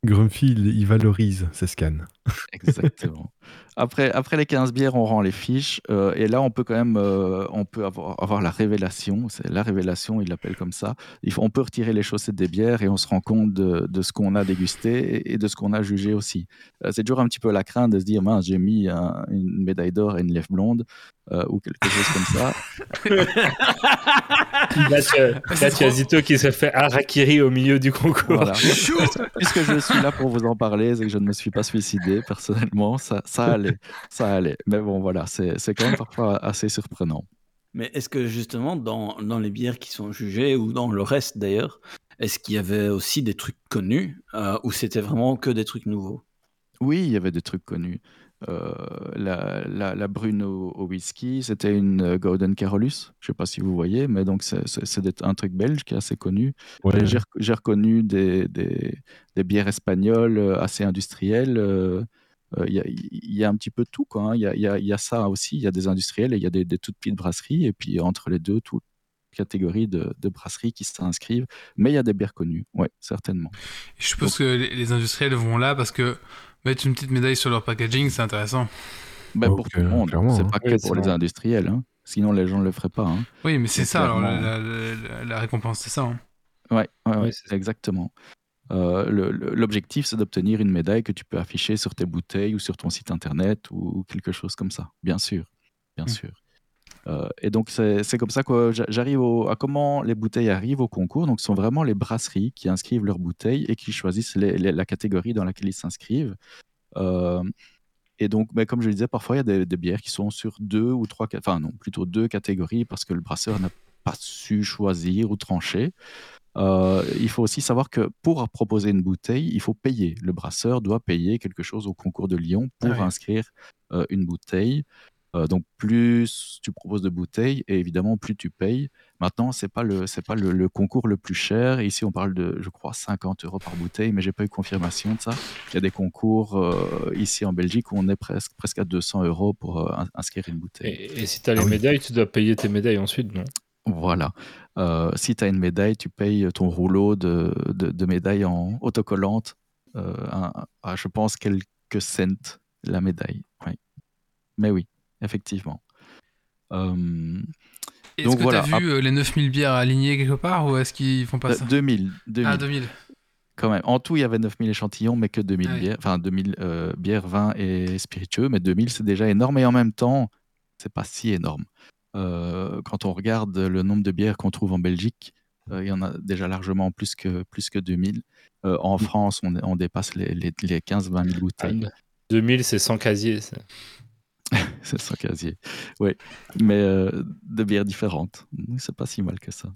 Grumpy, il, valorise ses scans. Exactement. Après, après les 15 bières, on rend les fiches. euh, et là, on peut quand même euh, on peut avoir, avoir la révélation. C'est la révélation, il l'appelle comme ça. Il faut, on peut retirer les chaussettes des bières et on se rend compte de, de ce qu'on a dégusté et, et de ce qu'on a jugé aussi. Euh, c'est toujours un petit peu la crainte de se dire mince, j'ai mis un- une médaille d'or et une lèvre blonde euh, ou quelque chose comme ça. Là, tu as, là, tu as Zito qui se fait harakiri au milieu du concours. Voilà. Puisque je suis là pour vous en parler, c'est que je ne me suis pas suicidé personnellement. Ça, ça allait, ça allait. Mais bon, voilà, c'est c'est quand même parfois assez surprenant. Mais est-ce que justement, dans, dans les bières qui sont jugées, ou dans le reste d'ailleurs, est-ce qu'il y avait aussi des trucs connus, euh, ou c'était vraiment que des trucs nouveaux? Oui, il y avait des trucs connus. Euh, la, la, la brune au, au whisky, c'était une euh, Golden Carolus. Je ne sais pas si vous voyez, mais donc c'est- un truc belge qui est assez connu. Ouais. J'ai rec- j'ai reconnu des, des, des bières espagnoles assez industrielles. euh, euh, Il y, a, il y a un petit peu de tout. quoi, hein. Il y, a, il y a- y a ça aussi. Il y a des industriels et il y a des, des toutes petites brasseries. Et puis entre les deux, toutes catégories de, de brasseries qui s'inscrivent. Mais il y a des bières connues, oui, certainement. Je suppose que les les industriels vont là parce que mettre une petite médaille sur leur packaging, c'est intéressant. Ben, Oh, pour tout le monde, clairement, c'est hein. pas que pour les industriels. hein. Sinon, les gens ne le feraient pas. hein. Oui, mais c'est ça, alors, clairement. la, la- la- la récompense, c'est ça. hein. Ouais, ouais, Oui, ouais, c'est ça. exactement. Euh, L'objectif, c'est d'obtenir une médaille que tu peux afficher sur tes bouteilles ou sur ton site internet ou quelque chose comme ça, bien sûr. Bien Mm. sûr. Euh, et donc, c'est comme ça que j'a- j'arrive à comment les bouteilles arrivent au concours. Donc, ce sont vraiment les brasseries qui inscrivent leurs bouteilles et qui choisissent les- les- la catégorie dans laquelle ils s'inscrivent. Euh, et donc, comme je le disais, parfois, il y a des, des bières qui sont sur deux ou trois, enfin non, plutôt deux catégories parce que le brasseur n'a pas su choisir ou trancher. Euh, il faut aussi savoir que pour proposer une bouteille, il faut payer. Le brasseur doit payer quelque chose au concours de Lyon pour Ah oui. inscrire euh, une bouteille. Euh, donc plus tu proposes de bouteilles et évidemment plus tu payes. Maintenant, c'est pas le c'est pas le, le concours le plus cher. Ici, on parle de je crois 50 euros par bouteille, mais j'ai pas eu confirmation de ça. Il y a des concours euh, ici en Belgique où on est presque presque à 200 euros pour euh, ins- inscrire une bouteille. Et, et si tu as les Ah oui. médailles, tu dois payer tes médailles ensuite, non? Voilà. Euh, si tu as une médaille, tu payes ton rouleau de, de, de médailles en autocollante euh, à, à, je pense, quelques cents la médaille. Oui. Mais oui, effectivement. Euh, Est-ce Donc que voilà, tu as vu les 9000 bières alignées quelque part ou est-ce qu'ils font pas ça? 2000, 2000 Ah, 2000. quand même. En tout, il y avait 9000 échantillons, mais que 2000 Ah oui. bières, enfin 2000 euh, bières, vins et spiritueux. Mais 2000, c'est déjà énorme. Et en même temps, c'est pas si énorme. Euh, quand on regarde le nombre de bières qu'on trouve en Belgique, euh, il y en a déjà largement plus que, plus que 2000. Euh, en France, on, on dépasse les, les, les 15-20 000 bouteilles. 2000, c'est sans casier. ça. C'est sans casier. Oui, mais euh, de bières différentes. C'est pas si mal que ça.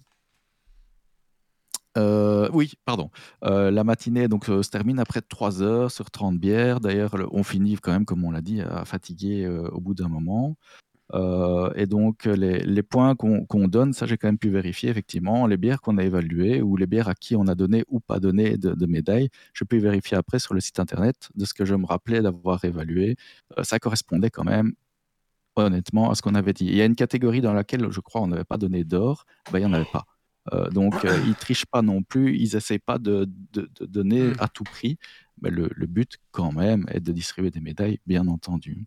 Euh, oui, pardon. Euh, la matinée donc, se termine après 3 heures sur 30 bières. D'ailleurs, le- on finit quand même, comme on l'a dit, à fatiguer au bout d'un moment. Euh, et donc, les, les points qu'on donne, ça j'ai quand même pu vérifier, effectivement, les bières qu'on a évaluées ou les bières à qui on a donné ou pas donné de, de médailles, je peux vérifier après sur le site internet de ce que je me rappelais d'avoir évalué. Euh, ça correspondait quand même honnêtement à ce qu'on avait dit. Il y a une catégorie dans laquelle je crois on n'avait pas donné d'or, ben, il n'y en avait pas. Euh, donc ils trichent pas non plus, ils n'essayent pas de, de- de donner Mm. à tout prix. Mais le, le but quand même est de distribuer des médailles, bien entendu.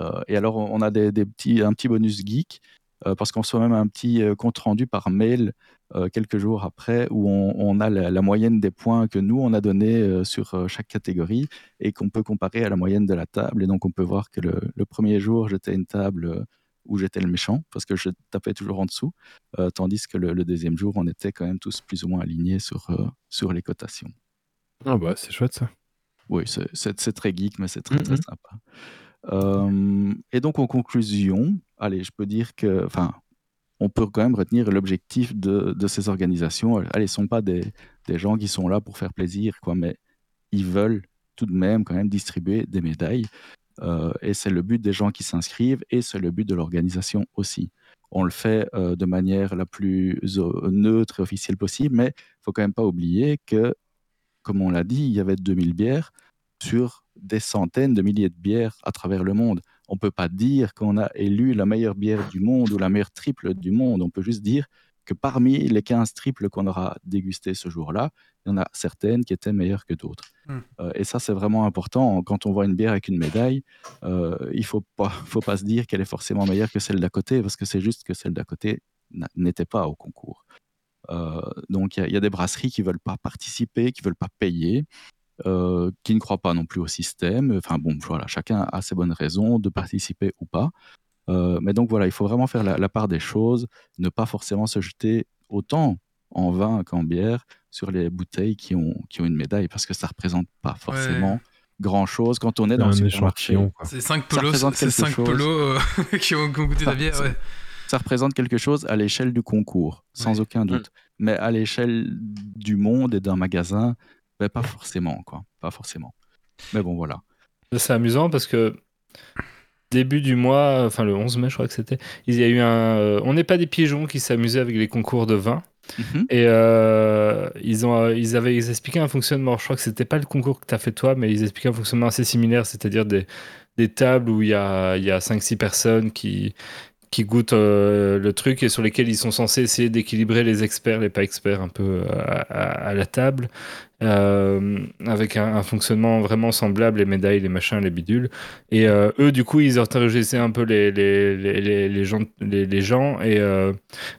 Euh, et alors on a des, des petits, un petit bonus geek euh, parce qu'on reçoit même un petit euh, compte rendu par mail euh, quelques jours après où on, on a la, la moyenne des points que nous on a donné euh, sur euh, chaque catégorie et qu'on peut comparer à la moyenne de la table. Et donc on peut voir que le, le premier jour j'étais une table où j'étais le méchant parce que je tapais toujours en dessous, tandis que le, le deuxième jour on était quand même tous plus ou moins alignés sur, sur les cotations. Ah bah c'est chouette ça. Oui, c'est- très geek, mais c'est très, très Mhm. sympa. Euh, et donc, en conclusion, allez, je peux dire que, enfin, on peut quand même retenir l'objectif de, ces organisations. Allez, ne sont pas des, des gens qui sont là pour faire plaisir, quoi, mais ils veulent tout de même quand même distribuer des médailles. Euh, et c'est le but des gens qui s'inscrivent et c'est le but de l'organisation aussi. On le fait euh, de manière la plus neutre et officielle possible, mais il faut quand même pas oublier que, comme on l'a dit, il y avait 2000 bières sur des centaines de milliers de bières à travers le monde. On ne peut pas dire qu'on a élu la meilleure bière du monde ou la meilleure triple du monde. On peut juste dire que parmi les 15 triples qu'on aura dégustées ce jour-là, il y en a certaines qui étaient meilleures que d'autres. Hmm. Euh, et ça, c'est vraiment important. Quand on voit une bière avec une médaille, euh, il ne faut pas, faut pas se dire qu'elle est forcément meilleure que celle d'à côté, parce que c'est juste que celle d'à côté n'était pas au concours. Euh, donc, il y y, a des brasseries qui ne veulent pas participer, qui ne veulent pas payer, euh, qui ne croient pas non plus au système. Enfin bon, voilà, chacun a ses bonnes raisons de participer ou pas. Euh, mais donc voilà, il faut vraiment faire la, la part des choses, ne pas forcément se jeter autant en vin qu'en bière sur les bouteilles qui ont, qui ont une médaille, parce que ça ne représente pas forcément Ouais. grand-chose quand on est dans le un supermarché. échantillon quoi. C'est 5 Ça polos, représente c'est quelque 5 chose. polos euh, qui, ont, goûté la bière. ça- Ouais. ça représente quelque chose à l'échelle du concours, sans Ouais. aucun doute. Mais à l'échelle du monde et d'un magasin, ben, pas forcément, quoi. Pas forcément. Mais bon, voilà. C'est amusant parce que début du mois, enfin le 11 mai, je crois que c'était, il y a eu un. euh, on n'est pas des pigeons qui s'amusaient avec les concours de vin. Mhm. Et euh, ils, ont, ils avaient expliqué un fonctionnement. Je crois que c'était pas le concours que tu as fait toi, mais ils expliquaient un fonctionnement assez similaire, c'est-à-dire des, des tables où il y a, y a 5-6 personnes qui, qui goûtent euh, le truc et sur lesquels ils sont censés essayer d'équilibrer les experts, les pas experts un peu à, à- à la table, euh, avec un, un fonctionnement vraiment semblable, les médailles, les machins, les bidules. Et euh, eux, du coup, ils interrogeaient un peu les, les, les, gens, les, les gens. Et euh,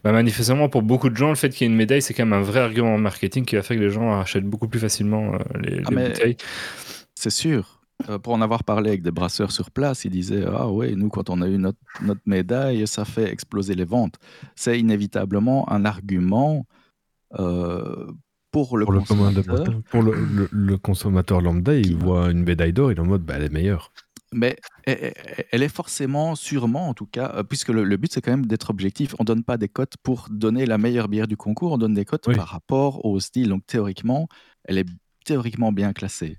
bah, manifestement, pour beaucoup de gens, le fait qu'il y ait une médaille, c'est quand même un vrai argument marketing qui va faire que les gens achètent beaucoup plus facilement les, Ah, bouteilles. C'est sûr. Pour en avoir parlé avec des brasseurs sur place, ils disaient Ah ouais, nous, quand on a eu notre, notre médaille, ça fait exploser les ventes. C'est inévitablement un argument euh, pour le Pour consommateur. mortels. Pour le, le- le consommateur lambda, il voit une médaille d'or, il est en mode, bah, elle est meilleure. Mais elle- elle elle est forcément, sûrement en tout cas, euh, puisque le, but c'est quand même d'être objectif. On donne pas des cotes pour donner la meilleure bière du concours, on donne des cotes Oui. par rapport au style. Donc théoriquement, elle est théoriquement bien classée.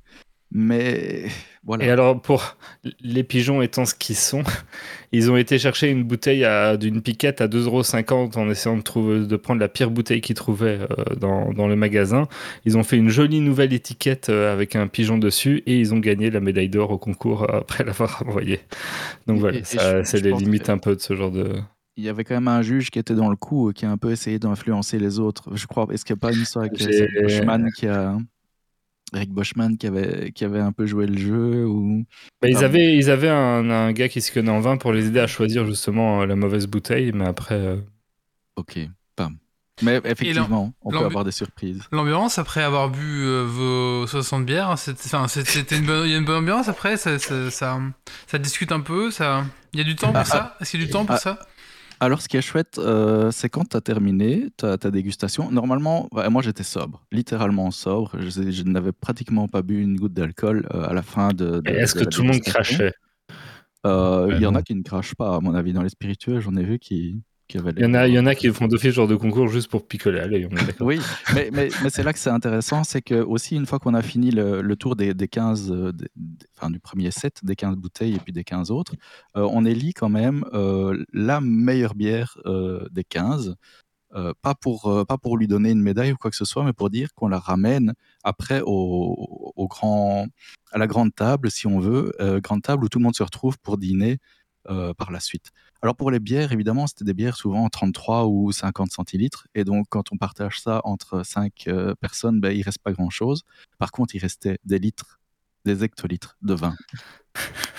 Mais voilà. Et alors, pour les pigeons étant ce qu'ils sont, ils ont été chercher une bouteille d'une piquette à 2,50€ en essayant de, trouver, de prendre la pire bouteille qu'ils trouvaient euh, dans, dans le magasin. Ils ont fait une jolie nouvelle étiquette euh, avec un pigeon dessus et ils ont gagné la médaille d'or au concours euh, après l'avoir envoyé. Donc Et- voilà, c'est les limites que- un peu de ce genre de. Il y avait quand même un juge qui était dans le coup, qui a un peu essayé d'influencer les autres. Je crois, est-ce qu'il n'y a pas une histoire avec Boschman qui a. Eric Boschman qui avait, qui avait un peu joué le jeu ou... Bah, ils Ah avaient, ils avaient un, un gars qui se connaît en vin pour les aider à choisir justement euh, la mauvaise bouteille, mais après. euh, Ok, pam. Mais effectivement, on peut avoir des surprises. L'ambiance après avoir bu euh, vos 60 bières, c'était c'est- c'était une bonne, il y a une bonne ambiance après, ça, ça, ça, ça discute un peu, ça, il y a du temps pour Ah, ça? Est-ce qu'il y a du temps pour ah, ça? Alors, ce qui est chouette, euh, c'est quand tu as terminé ta, ta dégustation. Normalement, ouais, moi j'étais sobre, littéralement sobre. Je, je n'avais pratiquement pas bu une goutte d'alcool euh, à la fin de. de- Est-ce que la tout le monde crachait? Euh, Il y en a qui ne crachent pas, à mon avis, dans les spiritueux. J'en ai vu qui, Il y, en a, il y en a qui font d'office ce genre de concours juste pour picoler. Allez, on est d'accord. Oui, mais, mais, mais c'est là que c'est intéressant, c'est que aussi une fois qu'on a fini le, le tour des, des 15, euh, des- des- enfin du premier set, des 15 bouteilles et puis des 15 autres, euh, on élit quand même euh, la meilleure bière euh, des 15. euh, pas, pour, euh, pas pour lui donner une médaille ou quoi que ce soit, mais pour dire qu'on la ramène après au, au grand, à la grande table, si on veut, euh, grande table où tout le monde se retrouve pour dîner euh, par la suite. Alors pour les bières, évidemment, c'était des bières souvent 33 ou 50 centilitres. Et donc, quand on partage ça entre 5 personnes, ben, il reste pas grand-chose. Par contre, il restait des litres, des hectolitres de vin.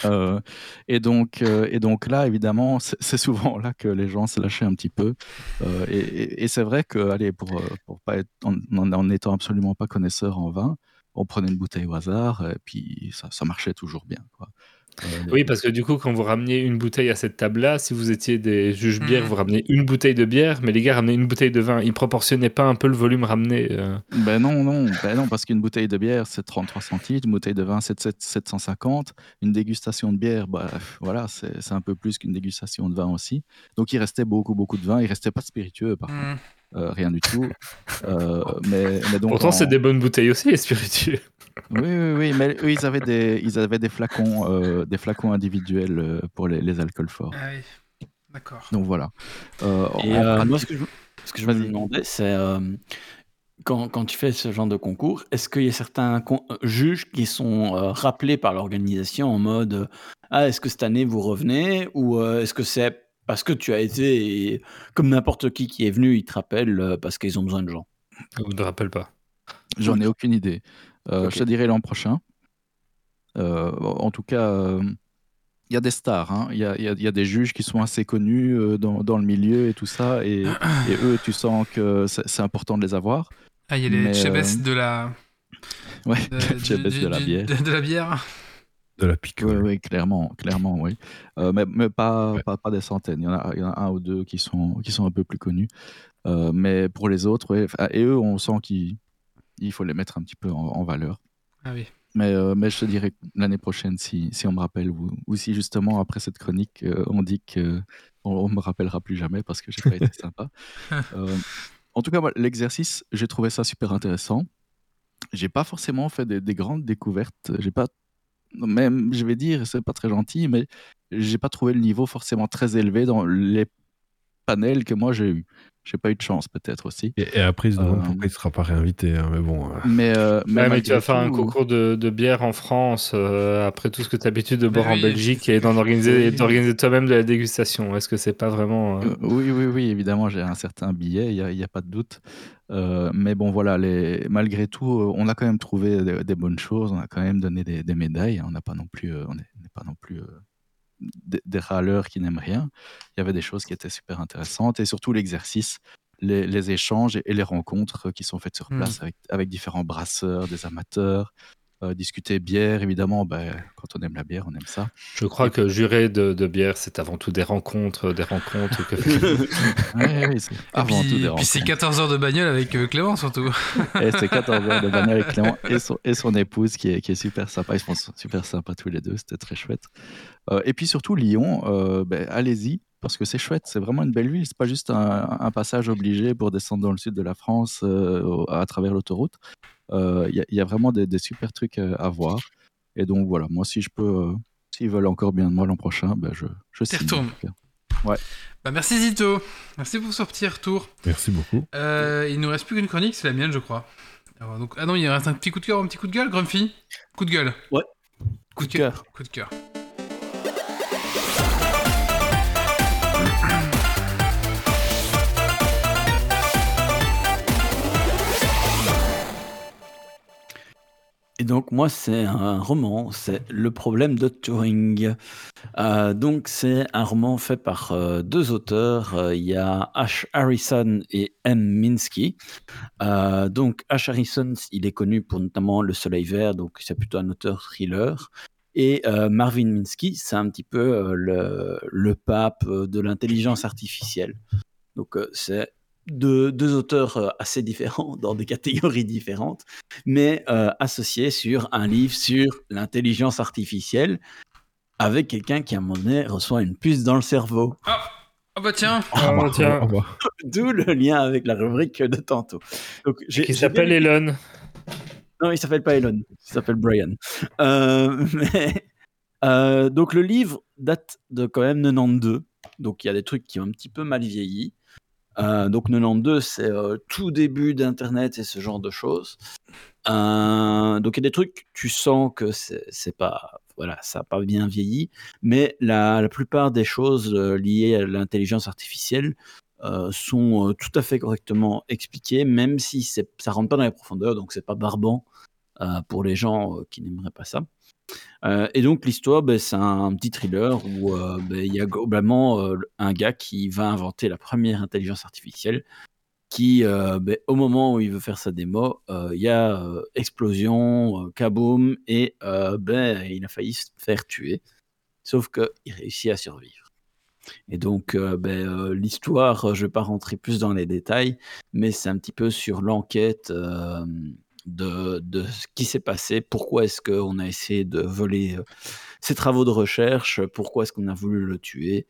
Euh, et, donc, euh, et donc là, évidemment, c'est souvent là que les gens se lâchaient un petit peu. Euh, et et- et c'est vrai que, allez, pour, euh, pour pas être, en, en- en étant absolument pas connaisseur en vin, on prenait une bouteille au hasard et puis ça, ça marchait toujours bien. Quoi. Euh, Oui, parce que du coup, quand vous rameniez une bouteille à cette table-là, si vous étiez des juges bières, Mhm. vous ramenez une bouteille de bière, mais les gars ramenaient une bouteille de vin. Ils proportionnaient pas un peu le volume ramené. euh. Ben non, non, ben non, parce qu'une bouteille de bière, c'est 33 centilitres, une bouteille de vin, c'est 7- 750. Une dégustation de bière, bah, voilà, c'est un peu plus qu'une dégustation de vin aussi. Donc il restait beaucoup, beaucoup de vin. Il restait pas de spiritueux, par contre. Euh, rien du tout. Euh, mais, mais donc, Pourtant, en- c'est des bonnes bouteilles aussi, les spiritueux. Oui, oui, oui, mais eux, ils avaient des, ils avaient des flacons, euh, des flacons individuels euh, pour les, les alcools forts. Ah oui, d'accord. Donc voilà. Euh, Et en euh, moi, ce que je, ce que je me demandais, c'est euh, quand, quand tu fais ce genre de concours, est-ce qu'il y a certains con- euh, juges qui sont euh, rappelés par l'organisation en mode euh, Ah, est-ce que cette année vous revenez? Ou euh, est-ce que c'est parce que tu as été, et comme n'importe qui qui est venu, ils te rappellent euh, parce qu'ils ont besoin de gens Je ne me rappelle pas. J'en ai aucune idée. Euh. Je te dirai l'an prochain. Euh, en tout cas, euh, il y a des stars. hein. Il y, a, y y des juges qui sont assez connus euh, dans, dans le milieu et tout ça. Et, et eux, tu sens que c'est important de les avoir. Ah, il y a les euh, de la... Ouais, de, Chebes du- de la du- bière. de- de la bière. De la Oui, picole. oui, clairement, clairement, oui. Euh, mais mais pas, Ouais. pas, pas des centaines. Il y, en a, il y en a un ou deux qui sont, qui sont un peu plus connus. Euh, mais pour les autres, ouais, enfin, et eux, on sent qu'il il faut les mettre un petit peu en, en valeur. Ah oui. Mais, euh, mais je te dirai l'année prochaine si, si on me rappelle ou, ou si justement après cette chronique euh, on dit que on, on me rappellera plus jamais parce que j'ai pas été sympa. Euh, en tout cas, moi, l'exercice, j'ai trouvé ça super intéressant. J'ai pas forcément fait des, des grandes découvertes. J'ai pas, même, je vais dire, c'est pas très gentil, mais j'ai pas trouvé le niveau forcément très élevé dans les panels que moi j'ai eu. j'ai pas eu de chance peut-être aussi. Et, et après, se Euh, pourquoi il sera pas réinvité. hein, mais bon. euh, Mais, euh, mais Ouais, mais tu vas faire un concours de, de bière en France euh, après tout ce que tu as l'habitude de boire Mais en oui. Belgique et d'en organiser, Oui. d'organiser toi-même de la dégustation. Est-ce que c'est pas vraiment. oui, oui, oui, évidemment, j'ai un certain billet, il n'y a, il y a pas de doute. Euh, mais bon, voilà, les... malgré tout, euh, on a quand même trouvé des, des bonnes choses, on a quand même donné des, des médailles. On n'a pas non plus, euh, on n'est pas non plus euh, des, des râleurs qui n'aiment rien. Il y avait des choses qui étaient super intéressantes et surtout l'exercice, les, les échanges et, et les rencontres qui sont faites sur Mm. place avec, avec différents brasseurs, des amateurs. Euh, discuter bière, évidemment, ben, quand on aime la bière, on aime ça. Je crois que jurer de, de bière, c'est avant tout des rencontres, des rencontres. Que... Ouais, c'est Et avant puis, tout des puis c'est rencontres. 14 heures de bagnole avec euh, Clément surtout. Et c'est 14 heures de bagnole avec Clément et son, et son épouse qui est, qui est super sympa. Ils sont super sympas tous les deux, c'était très chouette. Euh, et puis surtout, Lyon, euh, ben, allez-y, parce que c'est chouette, c'est vraiment une belle ville. C'est pas juste un, un passage obligé pour descendre dans le sud de la France euh, à travers l'autoroute. Euh, Il y, a- il y a vraiment des, des super trucs euh, à voir. Et donc voilà, moi, si je peux, euh, s'ils veulent encore bien de moi l'an prochain, ben, je, je T'y signe. retournes. Bah, merci Zito. Merci pour ce petit retour. Merci beaucoup. Euh, il nous reste plus qu'une chronique, c'est la mienne, je crois. Alors, donc, ah non, il reste un petit coup de cœur, un petit coup de gueule, Grumpy? Coup de gueule. Ouais. Coup de cœur. Coup de cœur. Et donc moi c'est un roman, c'est Le problème de Turing. Euh, donc c'est un roman fait par euh, deux auteurs, Euh, il y a Ash Harrison et M. Minsky. Donc Ash Harrison, il est connu pour notamment Le Soleil Vert, donc c'est plutôt un auteur thriller. Et Marvin Minsky, c'est un petit peu le, le pape de l'intelligence artificielle. Donc c'est deux, deux auteurs euh, assez différents dans des catégories différentes mais euh, associé sur un livre sur l'intelligence artificielle avec quelqu'un qui à un moment donné reçoit une puce dans le cerveau. Ah bah tiens Ah, bah, tiens. revoir. D'où le lien avec la rubrique de tantôt. Donc, j'ai- Qui j'ai s'appelle bien- Elon. Non, il s'appelle pas Elon, il s'appelle Brian. Euh, mais, euh, donc le livre date de quand même 92, donc il y a des trucs qui ont un petit peu mal vieilli. Euh, donc 92, c'est euh, tout début d'Internet et ce genre de choses. Euh, donc il y a des trucs, tu sens que c'est pas, voilà, ça n'a pas bien vieilli, mais la, la plupart des choses euh, liées à l'intelligence artificielle sont tout à fait correctement expliquées, même si ça rentre pas dans les profondeurs, donc c'est pas barbant pour les gens qui n'aimeraient pas ça. Euh, et donc l'histoire, ben, c'est un, petit thriller où euh, ben, il y a globalement euh, un gars qui va inventer la première intelligence artificielle, qui, ben, au moment où il veut faire sa démo, il y a explosion, kaboom, et il a failli se faire tuer, sauf qu'il réussit à survivre. Et donc, l'histoire, je ne vais pas rentrer plus dans les détails, mais c'est un petit peu sur l'enquête de, de ce qui s'est passé, pourquoi est-ce qu'on a essayé de voler euh, ses travaux de recherche, pourquoi est-ce qu'on a voulu le tuer.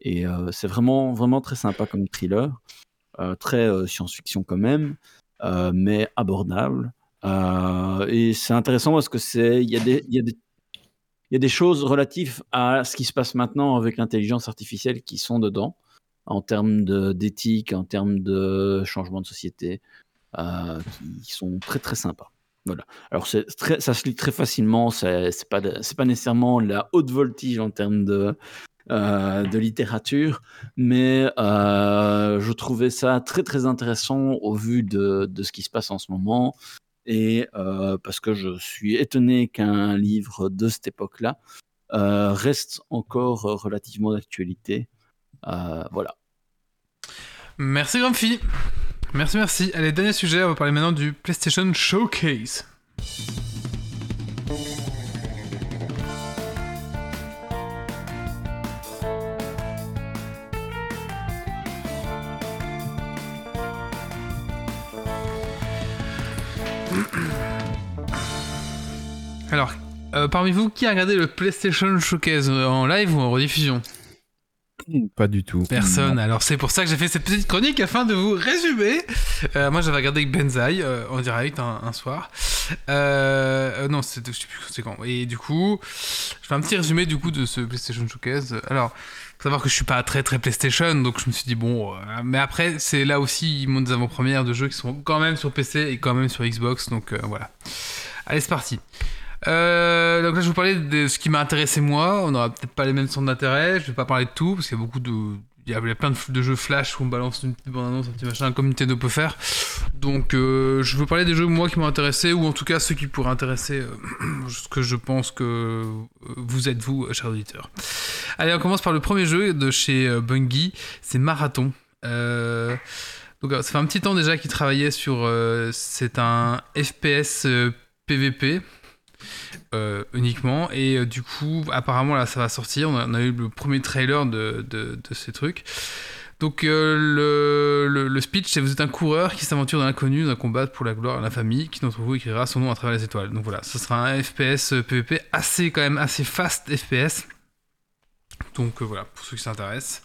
Et euh, c'est vraiment, vraiment très sympa comme thriller, euh, très euh, science-fiction quand même, euh, mais abordable. Euh, et c'est intéressant parce que y a des, il y y a des choses relatives à ce qui se passe maintenant avec l'intelligence artificielle qui sont dedans, en termes d'éthique, en termes de changement de société, euh, qui sont très très sympas. Voilà. Alors ça se lit très facilement, c'est pas pas nécessairement la haute voltige en termes de euh, de littérature, mais euh, je trouvais ça très très intéressant au vu de, de ce qui se passe en ce moment et parce que je suis étonné qu'un livre de cette époque-là reste encore relativement d'actualité. Voilà. Merci Grumpy. Merci, merci. Allez, dernier sujet, on va parler maintenant du PlayStation Showcase. Alors, euh, parmi vous, qui a regardé le PlayStation Showcase euh, en live ou en rediffusion? Pas du tout. Personne. Alors c'est pour ça que j'ai fait cette petite chronique afin de vous résumer. Euh, moi j'avais regardé avec Benzaï euh, en direct un, un soir. Euh, euh, non, c'est, je sais plus c'est quand. Et du coup, je fais un petit résumé du coup de ce PlayStation Showcase. Alors, faut savoir que je suis pas très très PlayStation, donc je me suis dit bon. mais après, c'est là aussi ils montent des avant-premières de jeux qui sont quand même sur PC et quand même sur Xbox, donc voilà. Allez, c'est parti. Euh, donc là, je vais vous parler de ce qui m'a intéressé moi. On n'aura peut-être pas les mêmes centres d'intérêt. Je vais pas parler de tout parce qu'il y a beaucoup de, il y a plein de, jeux flash où on balance une petite bande-annonce, un petit machin, comme Nintendo peut faire. Donc, euh, je veux parler des jeux moi qui m'ont intéressé ou en tout cas ceux qui pourraient intéresser euh, ce que je pense que euh, vous êtes vous, chers auditeurs. Allez, on commence par le premier jeu de chez Bungie. C'est Marathon. Donc, ça fait un petit temps déjà qu'ils travaillaient sur. c'est un FPS PVP euh, uniquement. Et euh, du coup, apparemment, là, ça va sortir. On a, eu le premier trailer de, de, ces trucs. Donc, euh, le, le, speech, c'est vous êtes un coureur qui s'aventure dans l'inconnu, d'un combat pour la gloire et la famille. Qui d'entre vous écrira son nom à travers les étoiles? Donc voilà, ce sera un FPS PvP assez, quand même, assez fast FPS. Donc voilà, pour ceux qui s'intéressent.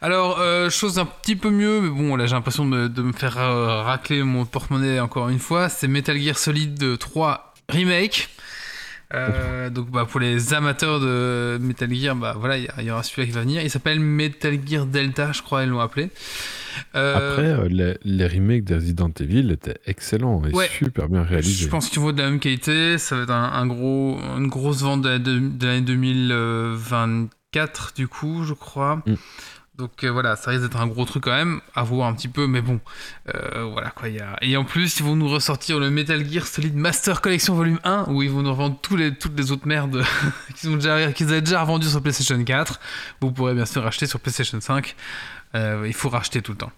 Alors, chose un petit peu mieux, mais bon, là j'ai l'impression de, me faire racler mon porte-monnaie encore une fois. C'est Metal Gear Solid 3 Remake. Euh, donc bah, pour les amateurs de Metal Gear, bah voilà, il y aura celui-là qui va venir. Il s'appelle Metal Gear Delta, je crois, ils l'ont appelé. Euh, Après, euh, les, les remakes de Resident Evil étaient excellents et Ouais. super bien réalisés. Je pense qu'il vaut de la même qualité. Ça va être un, un gros, une grosse vente de, de- de l'année 2024, du coup, je crois. Mm. Donc euh, voilà, ça risque d'être un gros truc quand même, à voir un petit peu, mais bon, euh, voilà quoi. Y a... Et en plus, ils vont nous ressortir le Metal Gear Solid Master Collection Volume 1, où ils vont nous revendre tous les, toutes les autres merdes qu'ils ont déjà, qu'ils avaient déjà revendues sur PlayStation 4. Vous pourrez bien sûr racheter sur PlayStation 5. Euh, il faut racheter tout le temps.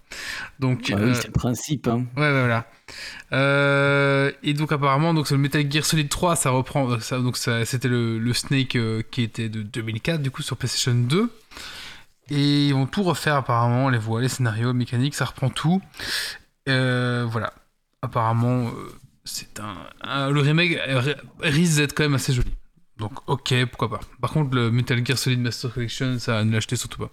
Donc, Bah euh, oui, c'est le principe. Hein. Ouais, voilà. Et donc apparemment, donc c'est le Metal Gear Solid 3, ça reprend. Ça, donc ça- c'était le, le Snake qui était de 2004, du coup sur PlayStation 2. Et ils vont tout refaire apparemment, les voix, les scénarios, les mécaniques, ça reprend tout. Euh, voilà. Apparemment, euh, c'est un, le remake risque d'être quand même assez joli. Donc ok, pourquoi pas. Par contre, le Metal Gear Solid Master Collection, ça ne l'acheter surtout pas.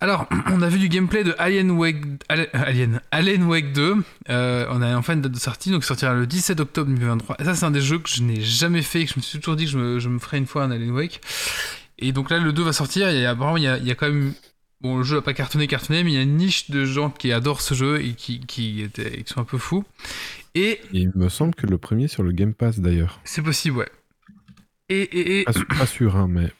Alors, on a vu du gameplay de Alien Wake, Alien, Alien Wake 2. Euh, on a enfin une date de sortie, donc sortira le 17 octobre 2023. Et ça, c'est un des jeux que je n'ai jamais fait, et que je me suis toujours dit que je me, je me ferais une fois un Alien Wake. Et donc là, le 2 va sortir. Et apparemment, il y a, il y a quand même. Bon, le jeu n'a pas cartonné, cartonné, mais il y a une niche de gens qui adorent ce jeu et qui, qui, étaient, qui sont un peu fous. Et il me semble que le premier sur le Game Pass d'ailleurs. c'est possible, ouais. Et, et, et Pas, sûr, hein, mais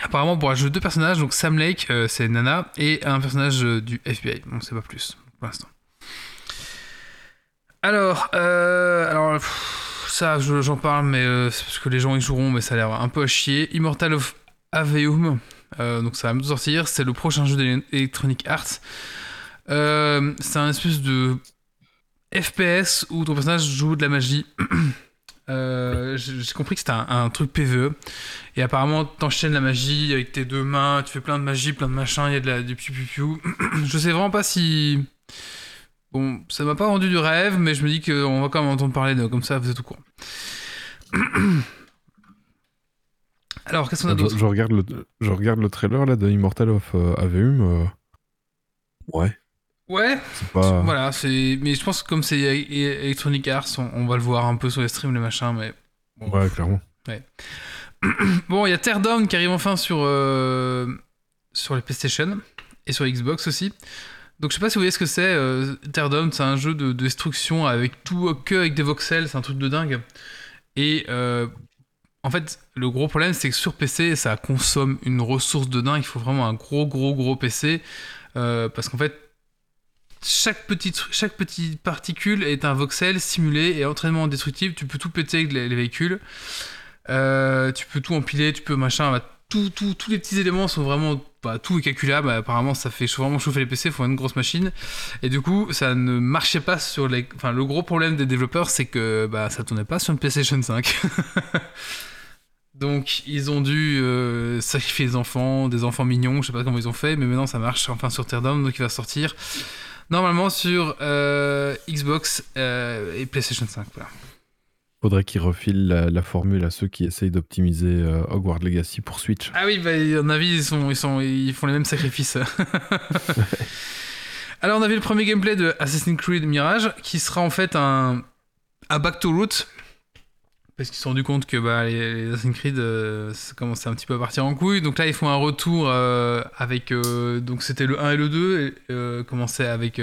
apparemment, pour jouer deux personnages, donc Sam Lake, euh, c'est Nana, et un personnage euh, du FBI. On sait pas plus pour l'instant. Alors, euh, alors pff, ça, je- j'en parle, mais euh, c'est parce que les gens y joueront, mais ça a l'air un peu à chier. Immortal of Aveum, euh, donc ça va me sortir, c'est le prochain jeu d'Electronic Arts. Euh, c'est un espèce de FPS où ton personnage joue de la magie. J'ai compris que c'était un, truc PVE. Et apparemment, t'enchaînes la magie avec tes deux mains, tu fais plein de magie, plein de machins, il y a de la, du piou piou piou. Je sais vraiment pas si. Bon, ça m'a pas rendu du rêve, mais je me dis qu'on va quand même entendre parler de comme ça, vous êtes au courant. Alors, qu'est-ce qu'on a d'autre? je regarde le, je regarde le trailer là de Immortal of euh, Aveum. euh, Ouais, Ouais, c'est pas. voilà, c'est. Mais je pense que comme c'est E- E- Electronic Arts, on, on va le voir un peu sur les streams, les machins, mais. Bon, Ouais, clairement. Bon, il y a Teardown qui arrive enfin sur, euh, sur les PlayStation et sur Xbox aussi. Donc je sais pas si vous voyez ce que c'est. Euh, c'est un jeu de, de destruction avec tout que avec des voxels, c'est un truc de dingue. Et euh, en fait, le gros problème, c'est que sur PC, ça consomme une ressource de dingue. Il faut vraiment un gros, gros, gros PC euh, parce qu'en fait, chaque petite, chaque petite particule est un voxel simulé et entraînement destructible. Tu peux tout péter avec les, les véhicules. Euh, tu peux tout empiler, tu peux machin. bah, tout, tout- tous les petits éléments sont vraiment. Tout est calculable. Apparemment, ça fait vraiment chauffer les PC. Il faut une grosse machine. Et du coup, ça ne marchait pas sur les. Enfin, le gros problème des développeurs, c'est que bah, ça tournait pas sur une PlayStation 5. Donc, ils ont dû euh, sacrifier des enfants, des enfants mignons. Je sais pas comment ils ont fait, mais maintenant ça marche enfin sur Teardown. Donc, il va sortir normalement sur euh, Xbox euh, et PlayStation 5. Voilà. Faudrait qu'ils refilent la, la formule à ceux qui essayent d'optimiser euh, Hogwarts Legacy pour Switch. Ah oui, bah, à mon avis, ils, sont, ils, sont, ils font les mêmes sacrifices. Alors, on avait le premier gameplay de Assassin's Creed Mirage, qui sera en fait un. Back to Root. Parce qu'ils se sont rendus compte que bah, les, les Assassin's Creed, euh, ça commençait un petit peu à partir en couille. Donc là, ils font un retour euh, avec. euh, donc c'était le 1 et le 2. Et, commençait avec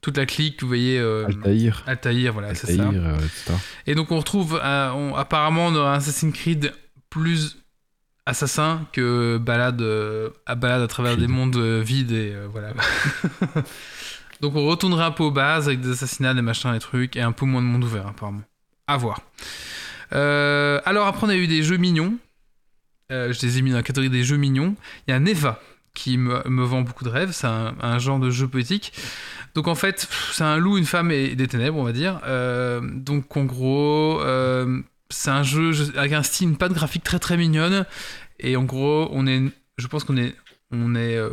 toute la clique, vous voyez. euh, Altaïr. Altaïr, voilà, c'est ça. Altaïr, euh. Et donc on retrouve, euh, on- apparemment, un Assassin's Creed plus assassin que balade, euh, à balade à travers Creed. des mondes euh, vides et euh, voilà. donc on retournerait un peu aux bases avec des assassinats, des machins, des trucs et un peu moins de monde ouvert apparemment. À voir. Euh, alors après on a eu des jeux mignons. Euh, je les ai mis dans la catégorie des jeux mignons. Il y a Neva qui me, me vend beaucoup de rêves. C'est un, genre de jeu poétique. Donc en fait, c'est un loup, une femme et des ténèbres, on va dire. Euh, donc en gros, euh, c'est un jeu je- avec un style, une patte graphique très très mignonne. Et en gros, on est, je pense qu'on est, on est euh,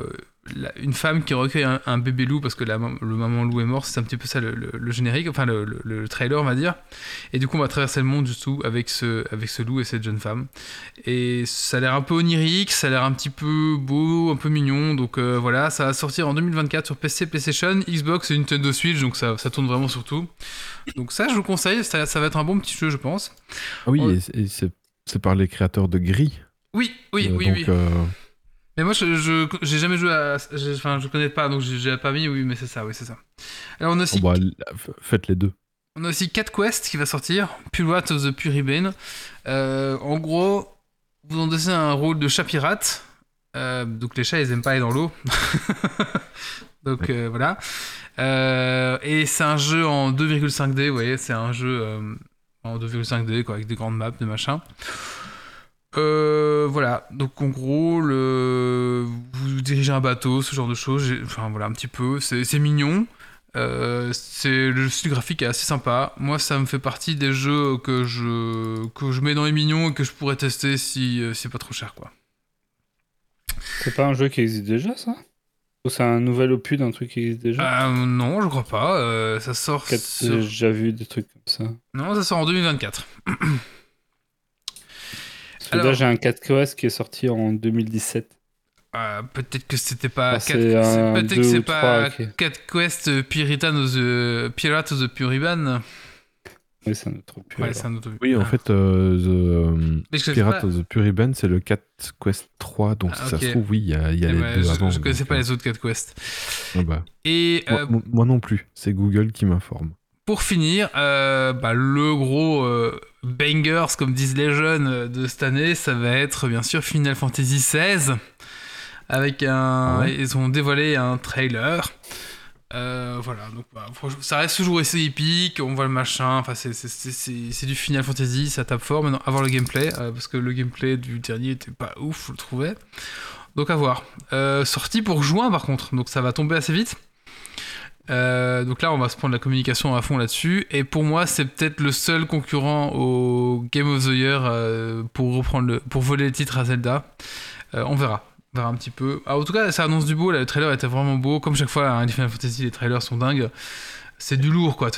la- une femme qui recueille un, un bébé loup parce que la, le maman loup est mort. C'est un petit peu ça le, le- le générique, enfin le, le- le trailer, on va dire. Et du coup, on va traverser le monde du tout avec ce, avec ce loup et cette jeune femme. Et ça a l'air un peu onirique, ça a l'air un petit peu beau, un peu mignon. Donc euh, voilà, ça va sortir en 2024 sur PC, PlayStation, Xbox et Nintendo Switch. Donc ça, ça tourne vraiment sur tout. Donc ça, je vous conseille. Ça, ça va être un bon petit jeu, je pense. Ah oui, On- et c'est- par les créateurs de Gris. Oui, oui, Euh, oui, donc, oui. euh, Mais moi, je, j'ai jamais joué à, enfin, je connais pas, donc j'ai pas mis. Oui, mais c'est ça, oui, c'est ça. Alors on a aussi bah, faites les deux. On a aussi Cat Quest qui va sortir, Pirate of the Puribane. Euh, en gros, vous endossez un rôle de chat pirate. Euh, donc les chats, ils aiment pas aller dans l'eau. donc euh, voilà. Et c'est un jeu en 2,5D, vous voyez, c'est un jeu en 2,5D, quoi, avec des grandes maps, des machins. Euh, voilà, donc en gros, le... vous dirigez un bateau, ce genre de choses. Enfin voilà, un petit peu. C'est mignon. Euh, c'est le style graphique est assez sympa. Moi, ça me fait partie des jeux que je que je mets dans les mignons et que je pourrais tester si euh, c'est pas trop cher, quoi. C'est pas un jeu qui existe déjà, ça? Ou c'est un nouvel opus d'un truc qui existe déjà? Euh, non, je crois pas. Ça sort. Sur- J'ai déjà vu des trucs comme ça. Non, ça sort en 2024. Parce que Alors- là, j'ai un 4QS qui est sorti en 2017. Euh, peut-être que c'était pas. Ah, Cat- c'est un c'est- Peut-être que c'est pas trois, ok. Cat Quest Piritan of the Pirate of the Puriban. Oui, c'est un autre opus. Ouais, alors. c'est un autre. Oui, en Ah. fait, euh, The euh, Pirate pas- of the Puriban, c'est le 4 Quest 3, donc Ah, si ça se trouve, oui, il y a, y a Eh les deux je, avant. je connaissais donc, pas euh, les autres Cat Quest. ah bah. Et Moi- euh, moi, moi non plus, c'est Google qui m'informe. Pour finir, euh, bah, le gros euh, bangers, comme disent les jeunes euh, de cette année, ça va être bien sûr Final Fantasy XVI. Avec un. Ah ouais Ils ont dévoilé un trailer. Euh, voilà, donc bah, ça reste toujours assez épique, on voit le machin, enfin c'est- du Final Fantasy, ça tape fort maintenant, avoir le gameplay, euh, parce que le gameplay du dernier était pas ouf, je le trouvais. Donc à voir. Euh, sorti pour juin par contre, donc ça va tomber assez vite. Euh, donc là, on va se prendre la communication à fond là-dessus. Et pour moi, c'est peut-être le seul concurrent au Game of the Year euh, pour reprendre le, pour voler le titre à Zelda. Euh, on verra. On verra un petit peu. Ah, en tout cas, ça annonce du beau. Le trailer était vraiment beau. Comme chaque fois, hein, les Final Fantasy, les trailers sont dingues. C'est du lourd, quoi.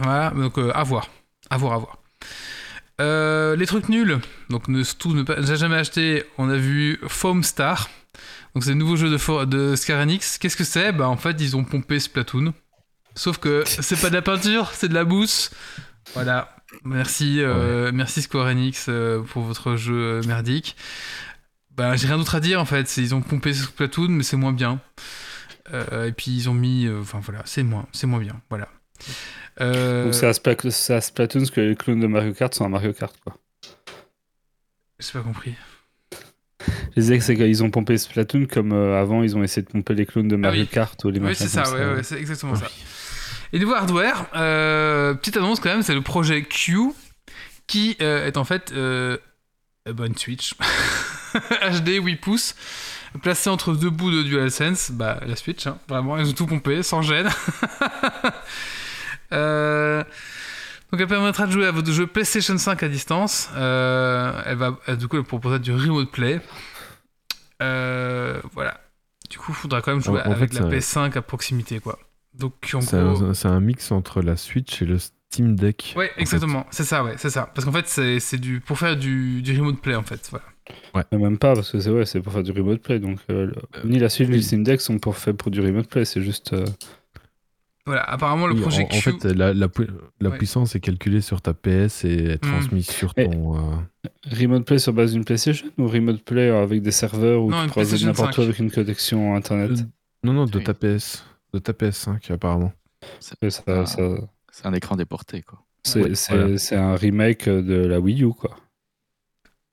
Voilà. Donc, à voir. À voir, à voir. Les trucs nuls. Donc, ne, surtout ne pas, j'ai jamais acheté. On a vu Foam Star. Donc c'est le nouveau jeu de, de Square Enix. Qu'est-ce que c'est? Bah en fait ils ont pompé Splatoon. Sauf que c'est pas de la peinture, c'est de la mousse. Voilà. Merci, euh, merci Square Enix euh, pour votre jeu euh, merdique. Bah j'ai rien d'autre à dire en fait. Ils ont pompé Splatoon mais c'est moins bien. Euh, et puis ils ont mis, enfin voilà, c'est moins, c'est moins bien. Voilà. Donc c'est à, Splatoon parce que les clones de Mario Kart sont à Mario Kart, quoi. J'ai pas compris. Disais que c'est qu'ils ont pompé Splatoon comme euh, avant ils ont essayé de pomper les clones de Mario oui. Kart ou les Oui, c'est ça, ouais, ouais, c'est exactement ça. Et niveau hardware, euh, petite annonce quand même, c'est le projet Q qui euh, est en fait bah, une Switch HD 8 pouces placée entre deux bouts de DualSense, bah la Switch, hein, vraiment, ils ont tout pompé sans gêne. Euh, donc elle permettra de jouer à votre jeu PlayStation 5 à distance. Euh, elle va du coup elle proposera du remote play. Euh, voilà. Du coup, il faudra quand même jouer En- en avec fait, la ça- PS5 à proximité, quoi. Donc en C'est gros, un, c'est un mix entre la Switch et le Steam Deck. ouais, en exactement, c'est ça, ouais, c'est ça. Parce qu'en fait, c'est c'est du pour faire du, du remote play, en fait. Voilà. ça. Même pas parce que c'est ouais, c'est pour faire du remote play. Donc euh, le- ni la Switch ni le Steam Deck sont pour fait pour du remote play. C'est juste. euh, Voilà, apparemment le Oui, projet en, en fait, la, la pu- la Ouais. puissance est calculée sur ta PS et est Hmm. transmise sur ton. euh, Remote Play sur base d'une PlayStation ou Remote Play avec des serveurs PlayStation n'importe où 5. avec une connexion internet? Euh, Non, non, de Oui. ta PS. De ta PS5, apparemment. Et ça- ça- C'est un écran déporté, quoi. C'est Ouais, c'est- voilà. c'est un remake de la Wii U, quoi.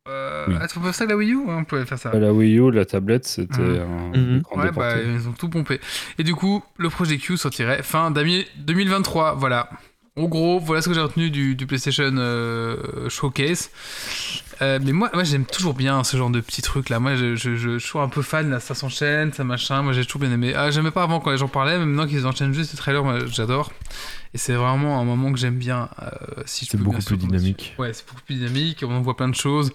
Euh, Oui. Est-ce qu'on peut faire ça avec la Wii U On pouvait faire ça. La Wii U, la tablette, c'était Mhm. un écran Ouais, bah, ils ont tout pompé. Et du coup, le projet Q sortirait fin d'ami- 2023. Voilà. En gros, voilà ce que j'ai retenu du, du PlayStation euh, Showcase. Euh, mais moi, moi j'aime toujours bien ce genre de petits trucs là. Moi, je, je, je, je suis un peu fan, là, ça s'enchaîne, ça machin. Moi, j'ai toujours bien aimé. Ah, j'aimais pas avant quand les gens parlaient, mais maintenant qu'ils enchaînent juste les trailers, moi, j'adore. Et c'est vraiment un moment que j'aime bien. euh, si je C'est beaucoup bien sûr plus dynamique. Ouais, c'est beaucoup plus dynamique, on en voit plein de choses.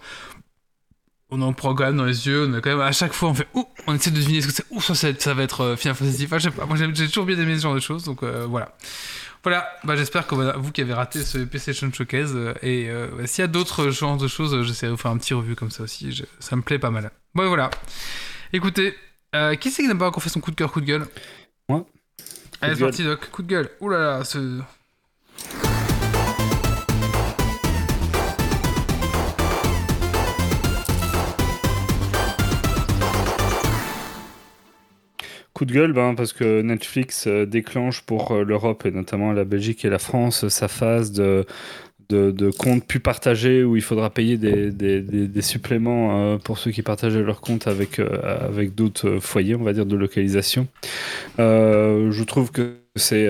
On en prend quand même dans les yeux, on a quand même à chaque fois on fait ouh, on essaie de deviner ce que c'est. Ouh, ça, ça, ça va être euh, Final Fantasy. Enfin, je sais pas, moi j'ai toujours bien aimé ce genre de choses, donc euh, voilà. Voilà, bah, j'espère que vous qui avez raté ce PlayStation Showcase, euh, et euh, ouais, s'il y a d'autres genres de choses, j'essaierai de vous faire un petit review comme ça aussi, je- ça me plaît pas mal. Bon, voilà. Écoutez, euh, qui c'est qui n'a pas encore fait son coup de cœur, coup de gueule? Moi? Allez, c'est parti, Doc, coup de gueule. Ouh là là, ce. Coup de gueule, ben, parce que Netflix euh, déclenche pour euh, l'Europe et notamment la Belgique et la France sa phase de, de, comptes plus partagés où il faudra payer des, suppléments euh, pour ceux qui partagent leur compte avec, euh, avec d'autres euh, foyers, on va dire, de localisation. Je trouve que c'est.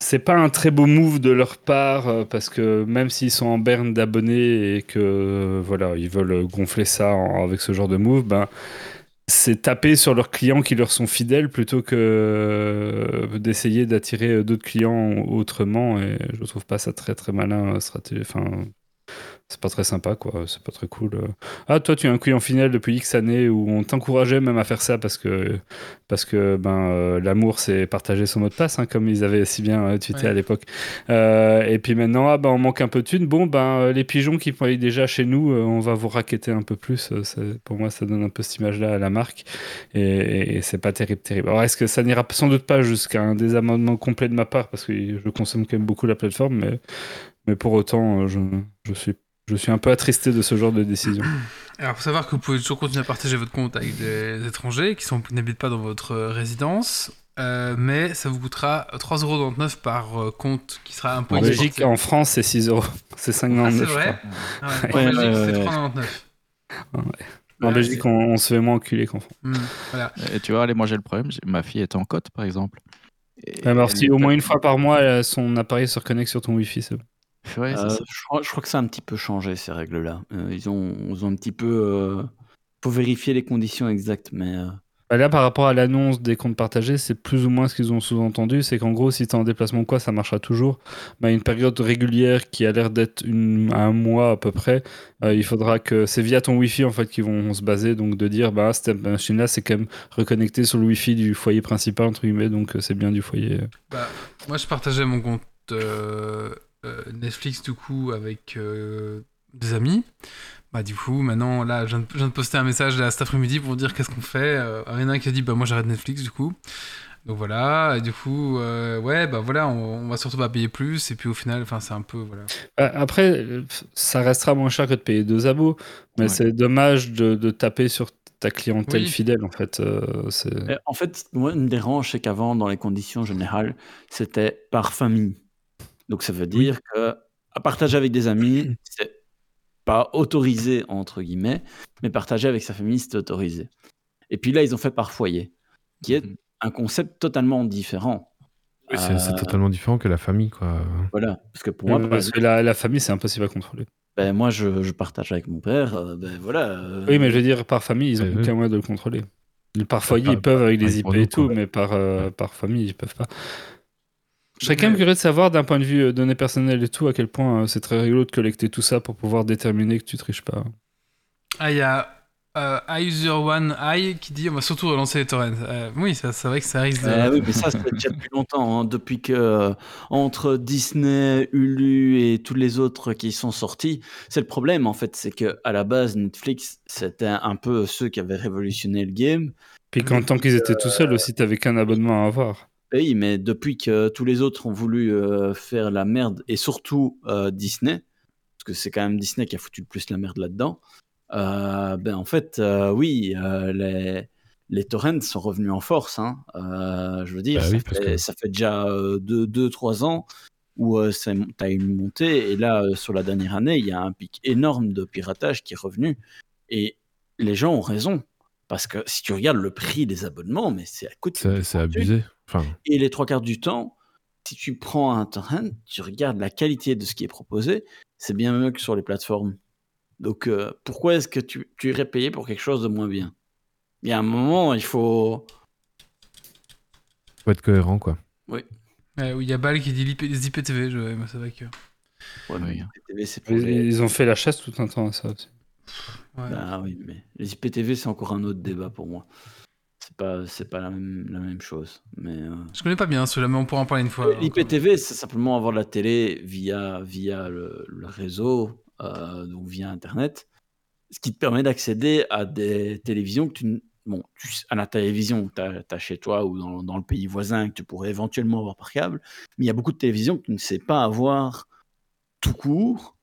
c'est pas un très beau move de leur part parce que même s'ils sont en berne d'abonnés et que voilà ils veulent gonfler ça avec ce genre de move, ben c'est taper sur leurs clients qui leur sont fidèles plutôt que euh, d'essayer d'attirer euh, d'autres clients autrement. Et je trouve pas ça très très malin euh, stratégie. Enfin, c'est pas très sympa quoi. C'est pas très cool. Ah toi tu es un client fidèle depuis X années où on t'encourageait même à faire ça parce que parce que ben euh, l'amour c'est partager son mot de passe hein, comme ils avaient si bien euh, tweeté Ouais. à l'époque. Euh, et puis maintenant ah ben on manque un peu de thunes. Bon ben euh, les pigeons qui payent déjà chez nous, on va vous raqueter un peu plus. Pour moi ça donne un peu cette image là à la marque et, et- et c'est pas terrible terrible. Alors est-ce que ça n'ira sans doute pas jusqu'à un désamendement complet de ma part? Parce que je consomme quand même beaucoup la plateforme, mais mais pour autant je, je suis je suis un peu attristé de ce genre de décision. Alors, faut savoir que vous pouvez toujours continuer à partager votre compte avec des étrangers qui n'habitent pas dans votre euh, résidence, euh, mais ça vous coûtera 3,99€ par euh, compte qui sera un peu En. Belgique, en France, c'est 6 euros. C'est 5,99 Ah, c'est vrai crois. Ah ouais, Ouais, En Belgique, ouais, c'est ouais. 3,99€. En Belgique, on, on se fait moins enculer qu'en France. Hmm, voilà. Et tu vois, allez, moi j'ai le problème, ma fille est en côte par exemple. Et Alors, elle si au moins une fois par mois, son appareil se reconnecte sur ton Wi-Fi, c'est bon. Ouais, c'est Euh, ça. je, crois, je crois que ça a un petit peu changé ces règles-là. Euh, ils, ont, ils ont un petit peu. euh, faut vérifier les conditions exactes, mais. euh, Bah là, par rapport à l'annonce des comptes partagés, c'est plus ou moins ce qu'ils ont sous-entendu. C'est qu'en gros, si tu es en déplacement ou quoi, ça marchera toujours. Bah, une période régulière qui a l'air d'être une- un mois à peu près, euh, il faudra que c'est via ton Wi-Fi en fait qu'ils vont se baser. Donc de dire, bah, cette machine-là, c'est quand même reconnecté sur le Wi-Fi du foyer principal, entre guillemets. Donc c'est bien du foyer. Bah, moi, je partageais mon compte euh, Netflix du coup avec euh, des amis. Bah, du coup, maintenant, là, je viens, de, je viens de poster un message là, cet après-midi pour dire qu'est-ce qu'on fait. Euh, il y en a un qui a dit, bah, moi, j'arrête Netflix du coup. Donc voilà, et du coup, euh, ouais, bah voilà, on, on va surtout pas payer plus, et puis au final, enfin, c'est un peu, voilà. Euh, Après, euh, ça restera moins cher que de payer deux abos, mais Ouais. c'est dommage de, de taper sur ta clientèle Oui. fidèle en fait. euh, En fait, moi, une dérange, c'est qu'avant, dans les conditions générales, c'était par famille. Donc, ça veut dire que à partager avec des amis, c'est pas autorisé, entre guillemets, mais partager avec sa famille, c'est autorisé. Et puis là, ils ont fait par foyer, qui est Mhm. un concept totalement différent. Oui, c'est c'est Euh, totalement différent que la famille, quoi. Voilà. Parce que pour moi, Euh, parce que la, la famille, c'est impossible à contrôler. ben, moi, je, je partage avec mon père, euh, ben voilà. euh, Oui, mais je veux dire, par famille, ils n'ont Euh, aucun moyen de le contrôler. Par foyer, ils peuvent avec les IP et tout, mais par, euh, par famille, ils peuvent pas. Je serais quand même curieux de savoir, d'un point de vue euh, données personnelles et tout, à quel point euh, c'est très rigolo de collecter tout ça pour pouvoir déterminer que tu triches pas. Ah, il y a euh, iUser1i qui dit, on va surtout relancer les torrents. Euh, oui, ça- c'est vrai que ça risque de... Euh, oui, mais ça, c'est déjà depuis longtemps, hein, depuis que euh, entre Disney, Hulu et tous les autres qui sont sortis, c'est le problème en fait, c'est que à la base Netflix, c'était un peu ceux qui avaient révolutionné le game. Puis qu'en tant qu'ils étaient tout seuls aussi, t'avais qu'un abonnement à avoir. Pays, mais depuis que tous les autres ont voulu euh, faire la merde, et surtout euh, Disney, parce que c'est quand même Disney qui a foutu le plus la merde là-dedans, euh, ben en fait, oui, les, les torrents sont revenus en force. Hein. Je veux dire, Bah ça, oui, fait, que- ça fait déjà 2-3 ans où tu as une montée, et là, sur la dernière année, il y a un pic énorme de piratage qui est revenu. Et les gens ont raison. Parce que si tu regardes le prix des abonnements, mais c'est à coût de C'est abusé. Enfin, Et les trois quarts du temps, si tu prends un torrent, tu regardes la qualité de ce qui est proposé, c'est bien mieux que sur les plateformes. Donc euh, pourquoi est-ce que tu, tu irais payer pour quelque chose de moins bien? Il y a un moment, il faut... faut être cohérent, quoi. Où il y a Bal qui dit l'IP les IPTV, je... ouais, moi, c'est vrai que. Ouais, mais Oui. les IPTV, pour Ils, les... ils ont fait la chasse tout un temps à ça aussi. Ouais. Ah oui, mais les IPTV, c'est encore un autre débat pour moi. C'est pas, c'est pas la même, la même chose. Mais euh, Je connais pas bien ceux-là, mais on pourra en parler une fois. L'IPTV, c'est simplement avoir de la télé via, via le, le réseau, euh, donc via Internet, ce qui te permet d'accéder à des télévisions que tu... Bon, tu, à la télévision que tu as, chez toi ou dans, dans le pays voisin que tu pourrais éventuellement avoir par câble, mais il y a beaucoup de télévisions que tu ne sais pas avoir tout court.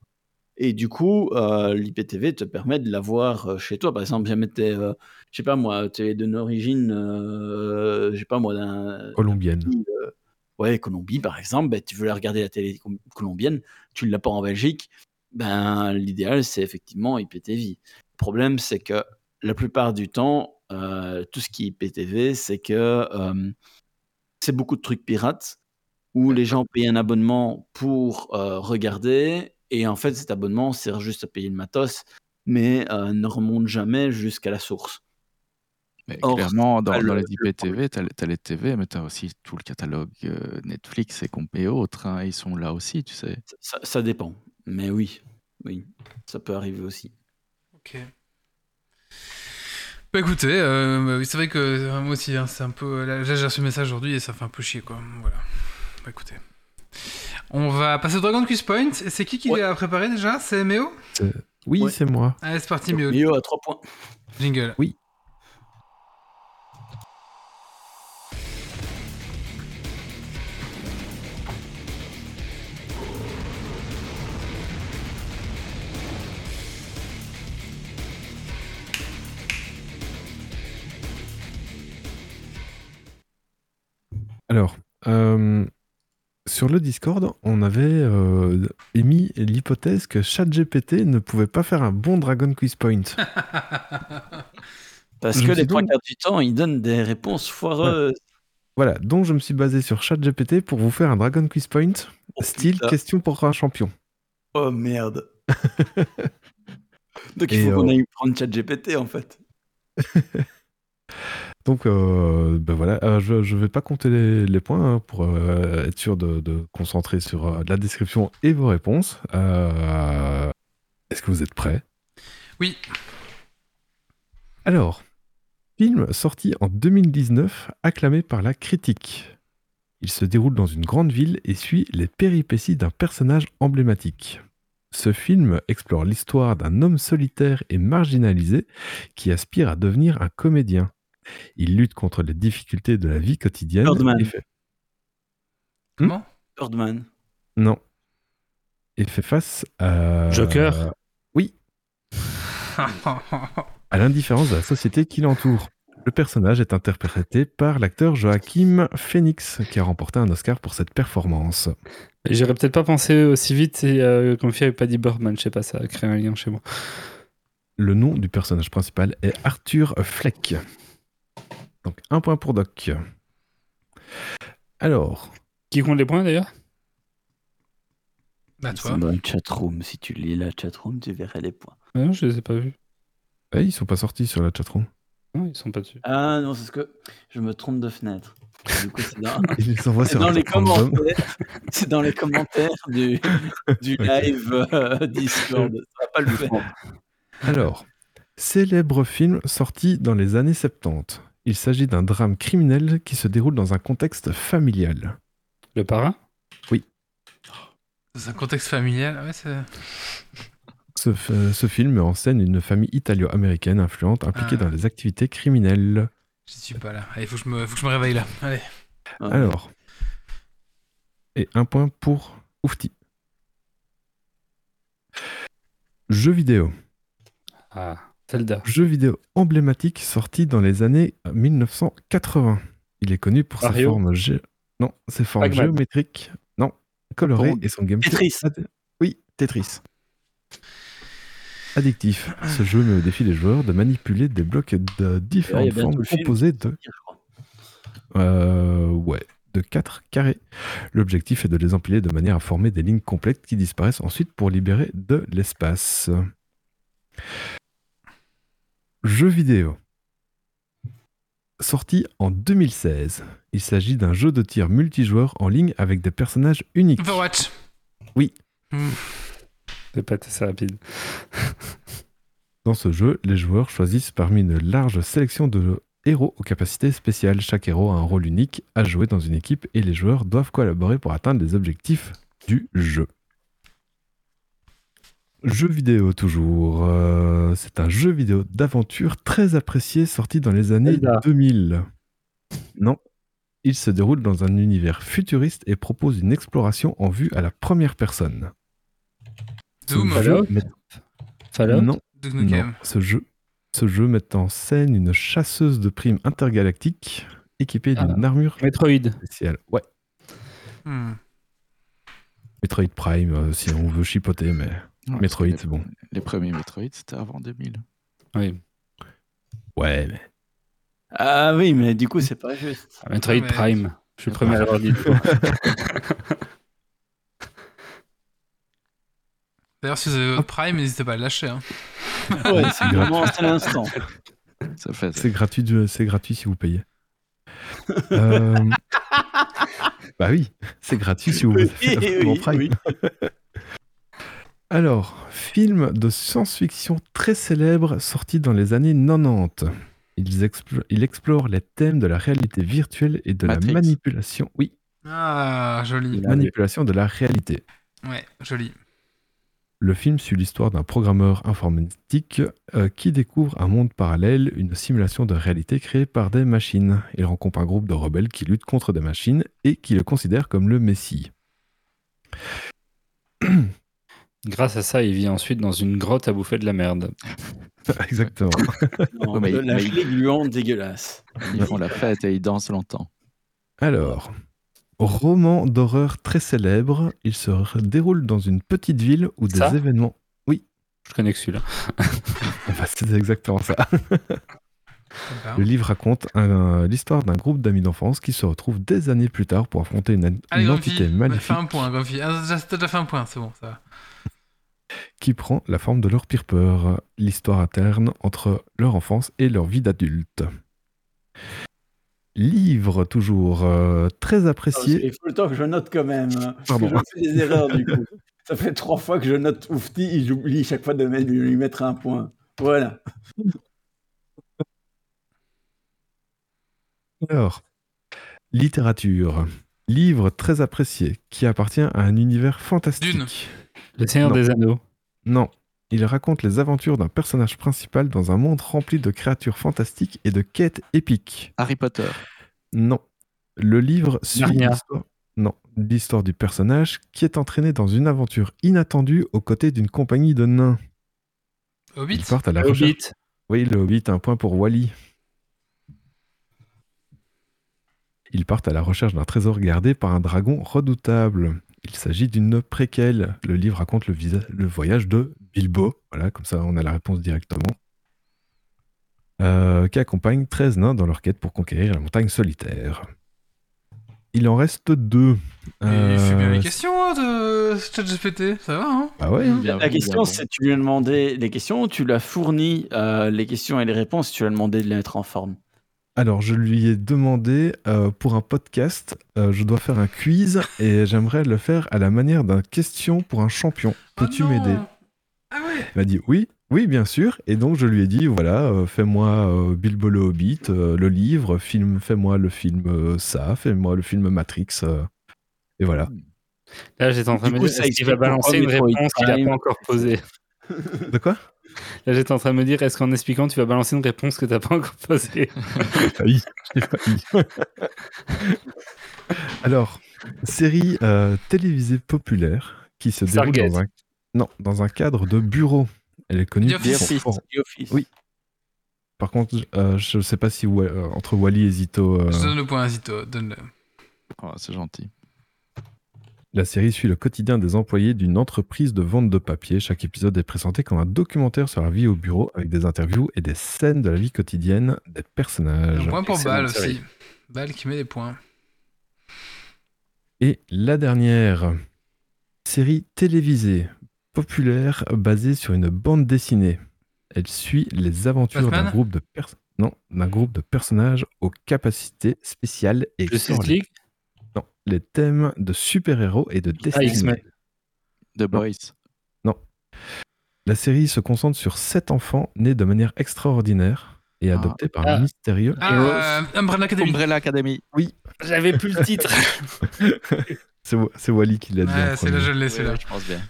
Et du coup, euh, l'IPTV te permet de l'avoir euh, chez toi. Par exemple, jamais t'es, euh, je sais pas moi, tu es d'une origine, euh, je sais pas moi, d'un Colombienne. euh, ouais, Colombie par exemple, ben, tu veux la regarder la télé colombienne, tu ne l'as pas en Belgique, ben l'idéal c'est effectivement IPTV. Le problème c'est que la plupart du temps, tout ce qui est IPTV, c'est que c'est beaucoup de trucs pirates où les gens payent un abonnement pour regarder et en fait cet abonnement sert juste à payer le matos mais euh, ne remonte jamais jusqu'à la source. Mais Or, clairement, dans, dans le- les IPTV, tu as, les TV, mais tu as aussi tout le catalogue euh, Netflix et, comp- et autres. hein, ils sont là aussi, tu sais. Ça, ça dépend, mais oui, oui, ça peut arriver aussi. Ok. Bah écoutez, euh, bah oui, c'est vrai que moi aussi, hein, c'est un peu. Là, j'ai reçu le message aujourd'hui et ça fait un peu chier, quoi. Voilà. Bah écoutez. On va passer au Dragon Quiz Point. Et c'est qui qui Ouais. l'a préparé déjà? C'est Méo? Oui, Ouais. c'est moi. Allez, c'est parti, Méo. Mio à 3 points. Jingle. Alors, euh, sur le Discord, on avait euh, émis l'hypothèse que ChatGPT ne pouvait pas faire un bon Dragon Quiz Point. Parce Je que les trois donc- quarts du temps, il donne des réponses foireuses. voilà, donc je me suis basé sur ChatGPT pour vous faire un Dragon Quiz Point, Oh, style putain. question pour un champion. Oh merde. Donc Et, il faut qu'on euh, aille prendre ChatGPT en fait. Donc, euh, ben voilà, euh, je ne vais pas compter les, les points hein, pour euh, être sûr de, de concentrer sur la description et vos réponses. Est-ce que vous êtes prêts? Oui. Alors, film sorti en 2019, acclamé par la critique. Il se déroule dans une grande ville et suit les péripéties d'un personnage emblématique. Ce film explore l'histoire d'un homme solitaire et marginalisé qui aspire à devenir un comédien. Il lutte contre les difficultés de la vie quotidienne Birdman. et fait... Comment? Birdman. Non. Et fait face à... Joker Oui, à l'indifférence de la société qui l'entoure. Le personnage est interprété par l'acteur Joachim Phoenix, qui a remporté un Oscar pour cette performance. J'aurais peut-être pas pensé aussi vite et euh, comme Fia n'avait pas dit Birdman, je sais pas, ça a créé un lien chez moi. Le nom du personnage principal est Arthur Fleck. Donc un point pour Doc. Alors, Qui compte les points d'ailleurs? Bah sont dans la chatroom. Si tu lis la chatroom, tu verrais les points. Ah Non, je les ai pas vus. eh, ils sont pas sortis sur la chatroom. Non, ils sont pas dessus. Ah non, c'est ce que je me trompe de fenêtre. Du coup, c'est dans, Ils les c'est dans commentaires. C'est dans les commentaires du, du live euh, Discord. Ça va pas le faire. Alors, célèbre film sorti dans les années 70. Il s'agit d'un drame criminel qui se déroule dans un contexte familial. Le parrain? Dans un contexte familial. Ouais, c'est. Ce, f- ce film met en scène une famille italo-américaine influente impliquée Ah. dans des activités criminelles. J'y suis pas là. Allez, faut que je me, faut que je me réveille là. Allez. Ouais. Alors. Et un point pour Oufti. Jeu vidéo. Ah, Zelda. Jeu vidéo emblématique sorti dans les années 1980. Il est connu pour sa Mario forme gé- Non, ses formes géométriques. Non, colorées et son gameplay. Tetris. ad- Oui, Tetris. Addictif. Ce jeu met au défi les joueurs de manipuler des blocs de différentes bientôt formes composés de. Euh, ouais, de 4 carrés. L'objectif est de les empiler de manière à former des lignes complètes qui disparaissent ensuite pour libérer de l'espace. Jeu vidéo. Sorti en 2016. Il s'agit d'un jeu de tir multijoueur en ligne avec des personnages uniques. Overwatch. Oui. Hmm. C'est pas assez rapide. Dans ce jeu, les joueurs choisissent parmi une large sélection de héros aux capacités spéciales. Chaque héros a un rôle unique à jouer dans une équipe et les joueurs doivent collaborer pour atteindre les objectifs du jeu. Jeu vidéo toujours. Euh, c'est un jeu vidéo d'aventure très apprécié sorti dans les années Zelda. 2000. Non. Il se déroule dans un univers futuriste et propose une exploration en vue à la première personne. Doom. Ce jeu Fallout met- Fallout Non, non, ce jeu, ce jeu met en scène une chasseuse de primes intergalactique équipée d'une armure Metroid. spéciale. Ouais, Hmm. Metroid Prime, euh, si on veut chipoter, mais Ouais, Metroid, c'est bon. Les, les premiers Metroid, c'était avant 2000. Oui. Ouais, mais Ah oui, mais du coup, c'est pas juste. Metroid Ouais, mais- Prime. Je suis le premier à l'avoir dit. D'ailleurs, si vous avez Prime, n'hésitez pas à le lâcher. hein. Ouais, c'est vraiment c'est l'instant. Ça fait ça. c'est gratuit, c'est gratuit si vous payez. Euh, bah oui, c'est gratuit si vous Oui, faites oui, mon oui, Prime. oui. Alors, film de science-fiction très célèbre sorti dans les années 90. Ils explo- il explore les thèmes de la réalité virtuelle et de Matrix. la manipulation. Oui, Ah, joli. Il a- manipulation de la réalité. Ouais, joli. Le film suit l'histoire d'un programmeur informatique euh, qui découvre un monde parallèle, une simulation de réalité créée par des machines. Il rencontre un groupe de rebelles qui luttent contre des machines et qui le considèrent comme le Messie. Grâce à ça, il vit ensuite dans une grotte à bouffer de la merde. Exactement. Non, mais- de la mais- gluante dégueulasse. Ils font la fête et ils dansent longtemps. Alors, roman d'horreur très célèbre, il se déroule dans une petite ville où des Ça événements... Je connais que celui-là. Enfin, c'est exactement ça. Le livre raconte l'histoire d'un groupe d'amis d'enfance qui se retrouvent des années plus tard pour affronter une, une Allez, entité Grumpy, maléfique fais un point, Grumpy. Ah, T'as déjà fait un point, c'est bon, ça va. Qui prend la forme de leur pire peur, l'histoire interne entre leur enfance et leur vie d'adulte. Livre toujours euh, très apprécié. Il faut le temps que je note quand même. hein, Parce Pardon. que je fais des erreurs du coup. Ça fait trois fois que je note Oufti et j'oublie chaque fois de lui mettre un point. Voilà. Alors, littérature. Livre très apprécié qui appartient à un univers fantastique. Dune. Le Seigneur Non. des Anneaux. Non. Il raconte les aventures d'un personnage principal dans un monde rempli de créatures fantastiques et de quêtes épiques. Harry Potter. Non. Le livre suit l'histoire... Non, l'histoire du personnage qui est entraîné dans une aventure inattendue aux côtés d'une compagnie de nains. Hobbit Ils partent à la Le recherche. Hobbit. Oui, le Hobbit, un point pour Wally. Ils partent à la recherche d'un trésor gardé par un dragon redoutable. Il s'agit d'une préquelle. Le livre raconte le, visa- le voyage de Bilbo. Voilà, comme ça on a la réponse directement. Euh, qui accompagne 13 nains dans leur quête pour conquérir la montagne solitaire. Il en reste deux. Il fait bien les Euh, questions hein, de ChatGPT, ça va, hein Bah ouais, hein. La question, c'est tu lui as demandé les questions, tu lui as fourni euh, les questions et les réponses, tu lui as demandé de les mettre en forme? Alors, je lui ai demandé euh, pour un podcast, euh, je dois faire un quiz et j'aimerais le faire à la manière d'un question pour un champion. Peux-tu Oh non m'aider? Ah ouais Il m'a dit oui, oui, bien sûr. Et donc, je lui ai dit voilà, euh, fais-moi euh, Bilbo le Hobbit, euh, le livre, film, fais-moi le film euh, ça, fais-moi le film Matrix. euh, et voilà. Là, j'étais en train de me dire, ça est-ce qu'il va balancer une réponse qu'il n'a pas encore posée? De quoi? Là, j'étais en train de me dire, est-ce qu'en expliquant, tu vas balancer une réponse que t'as pas encore posée J'ai failli, j'ai failli. Alors, série euh, télévisée populaire qui se déroule Stargate. dans un, non, dans un cadre de bureau. Elle est connue The Office. pour- The Office. Oui. Par contre, euh, je ne sais pas si euh, entre Wally et Zito, euh, Je donne le point à Zito, donne-le. Oh, c'est gentil. La série suit le quotidien des employés d'une entreprise de vente de papier. Chaque épisode est présenté comme un documentaire sur la vie au bureau avec des interviews et des scènes de la vie quotidienne des personnages. Un point pour Bal aussi. série. Bal qui met des points. Et la dernière série télévisée populaire basée sur une bande dessinée. Elle suit les aventures d'un groupe de pers- non, d'un groupe de personnages aux capacités spéciales et Justice League? Non, les thèmes de super-héros et de Ah, X-Men. destinée. The Boys. La série se concentre sur sept enfants nés de manière extraordinaire et Ah. adoptés par Ah. un mystérieux. Ah, euh, Umbrella Academy. Umbrella Academy. J'avais plus le titre. C'est Wa- c'est Wally qui l'a dit. Ouais, c'est là, je l'ai, Ouais, celui-là. ouais, je pense bien.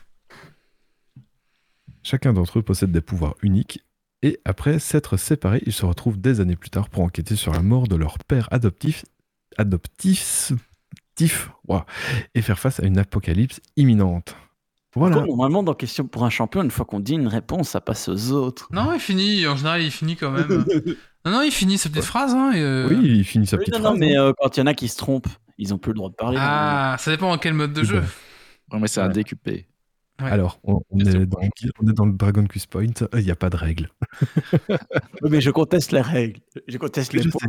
Chacun d'entre eux possède des pouvoirs uniques et après s'être séparés, ils se retrouvent des années plus tard pour enquêter sur la mort de leur père adoptif, adoptif tif, ouah, et faire face à une apocalypse imminente. Voilà. Normalement, dans Question pour un champion, une fois qu'on dit une réponse, ça passe aux autres. Non, il finit. En général, il finit quand même. non, non, il finit sa petite phrase. Hein, et, euh, Oui, il finit sa Oui, petite non, phrase. non, mais hein. euh, quand il y en a qui se trompent, ils ont plus le droit de parler. Ah, ça dépend en quel mode de jeu. bah. Ouais, mais c'est un Voilà. DQP. ouais. Alors, on, on est bon. dans, on est dans le Dragon Quest Point, il n'y a pas de règles. Oui, mais je conteste les règles. Je conteste les Je points.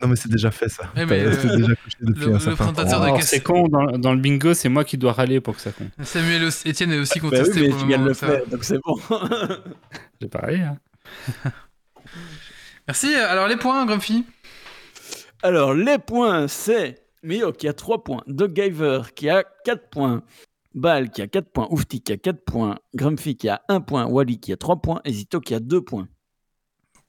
Non, mais c'est déjà fait ça. Ouais, mais, T'as- euh, c'est déjà couché depuis le- un le présentateur de c'est con, dans, dans le bingo, c'est moi qui dois râler pour que ça compte. Samuel aussi- Etienne est aussi Bah oui, contesté mais pour tu le viens de le ça faire, donc c'est bon. J'ai parlé, hein. Merci. Alors, les points, Grumpy Alors, les points, c'est Mio qui a 3 points, Doggiver qui a 4 points, Bal qui a 4 points, Oufti qui a 4 points, Grumpy qui a 1 point, Wally qui a 3 points et Zito qui a 2 points.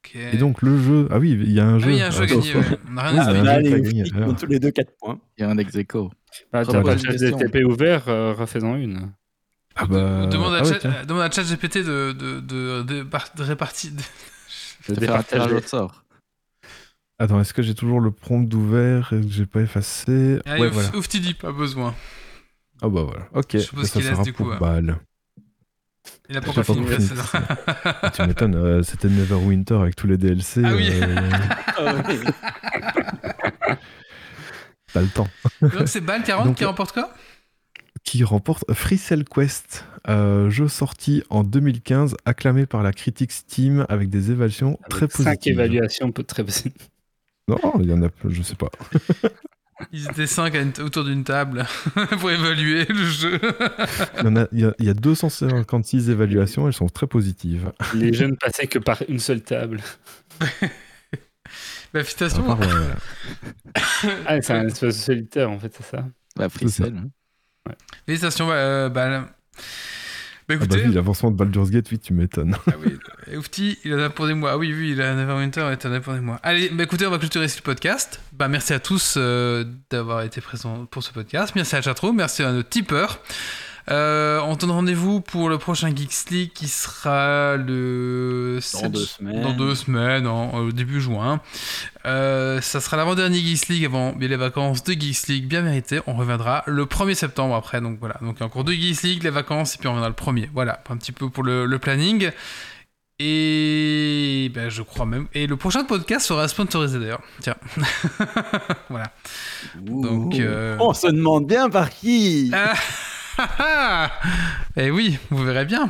Ok. Et donc, le jeu. Ah oui, il y a un Ah jeu. oui, il y a un jeu Ah, gagné. ouais. On Oui, rien à c'est dire. un Bal jeu et qui a Oufti gagné, qui ont tous les deux 4 points. Il y a un ex aequo. Bah, T'as pas une le chat question. DTP ouvert, euh, refais-en une. Ah bah. Demande à, ah ouais, Chat- demande à ChatGPT de, de, de, de, de répartir. de- Le De faire au sort. Attends, est-ce que j'ai toujours le prompt ouvert et que j'ai pas effacé? Allez, Ouais, ouf, voilà. ouf, t'y dis, pas besoin. Ah bah voilà. Ok. Je suppose ça qu'il laisse, du coup, hein. balle. Il a pas pas fini. Ah, tu m'étonnes, euh, c'était Neverwinter avec tous les DLC. Ah oui. euh, Ah oui. T'as le temps. Donc, c'est Bal 40 Donc, qui remporte quoi? Qui remporte Free Cell Quest, euh, jeu sorti en 2015, acclamé par la critique Steam avec des évaluations très 5 positives. évaluations peut- très positives. Non, il y en a, je sais pas. Ils étaient 5 autour d'une table pour évaluer le jeu. Il y, en a, il y a- il y a 256 évaluations, elles sont très positives. Les jeunes passaient que par une seule table. Bah, félicitations. Ouais, Ah, c'est un espèce de solitaire, en fait, c'est ça. La fricelle. hein. Félicitations, bah, euh, Bal. Bah, Ah bah écoutez. oui, l'avancement de Baldur's Gate, oui, tu m'étonnes. Ah oui, Oufti, il en a pour des mois. Ah oui, oui, il a Neverwinter, il en a pour des mois. Allez, bah écoutez, on va clôturer ici le podcast. Bah merci à tous euh, d'avoir été présents pour ce podcast. Merci à Chatroom, merci à nos tipeurs. Euh, on donne rendez-vous pour le prochain Geeks League qui sera le Dans 7 deux semaines. dans deux semaines, en- au début juin. Euh, ça sera l'avant-dernier Geeks League avant les vacances de Geeks League, bien mérité. On reviendra le 1er septembre après. Donc voilà, donc encore deux Geeks League, les vacances, et puis on reviendra le 1er. Voilà, un petit peu pour le, le planning. Et ben, je crois même. Et le prochain podcast sera sponsorisé d'ailleurs. Tiens. voilà. Donc, Ouh. euh, On se demande bien par qui. Ah, ah, ah. Eh oui, vous verrez bien.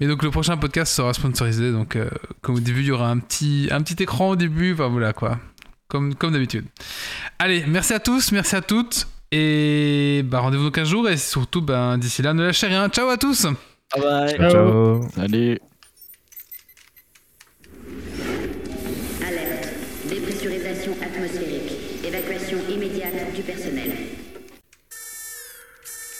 Et donc le prochain podcast sera sponsorisé. Donc euh, comme au début, il y aura un petit, un petit écran au début. Enfin voilà quoi. Comme, comme d'habitude. Allez, merci à tous, merci à toutes. Et bah, rendez-vous dans 15 jours. Et surtout, ben, d'ici là, ne lâchez rien. Ciao à tous bah, Ciao. Ciao. Allez.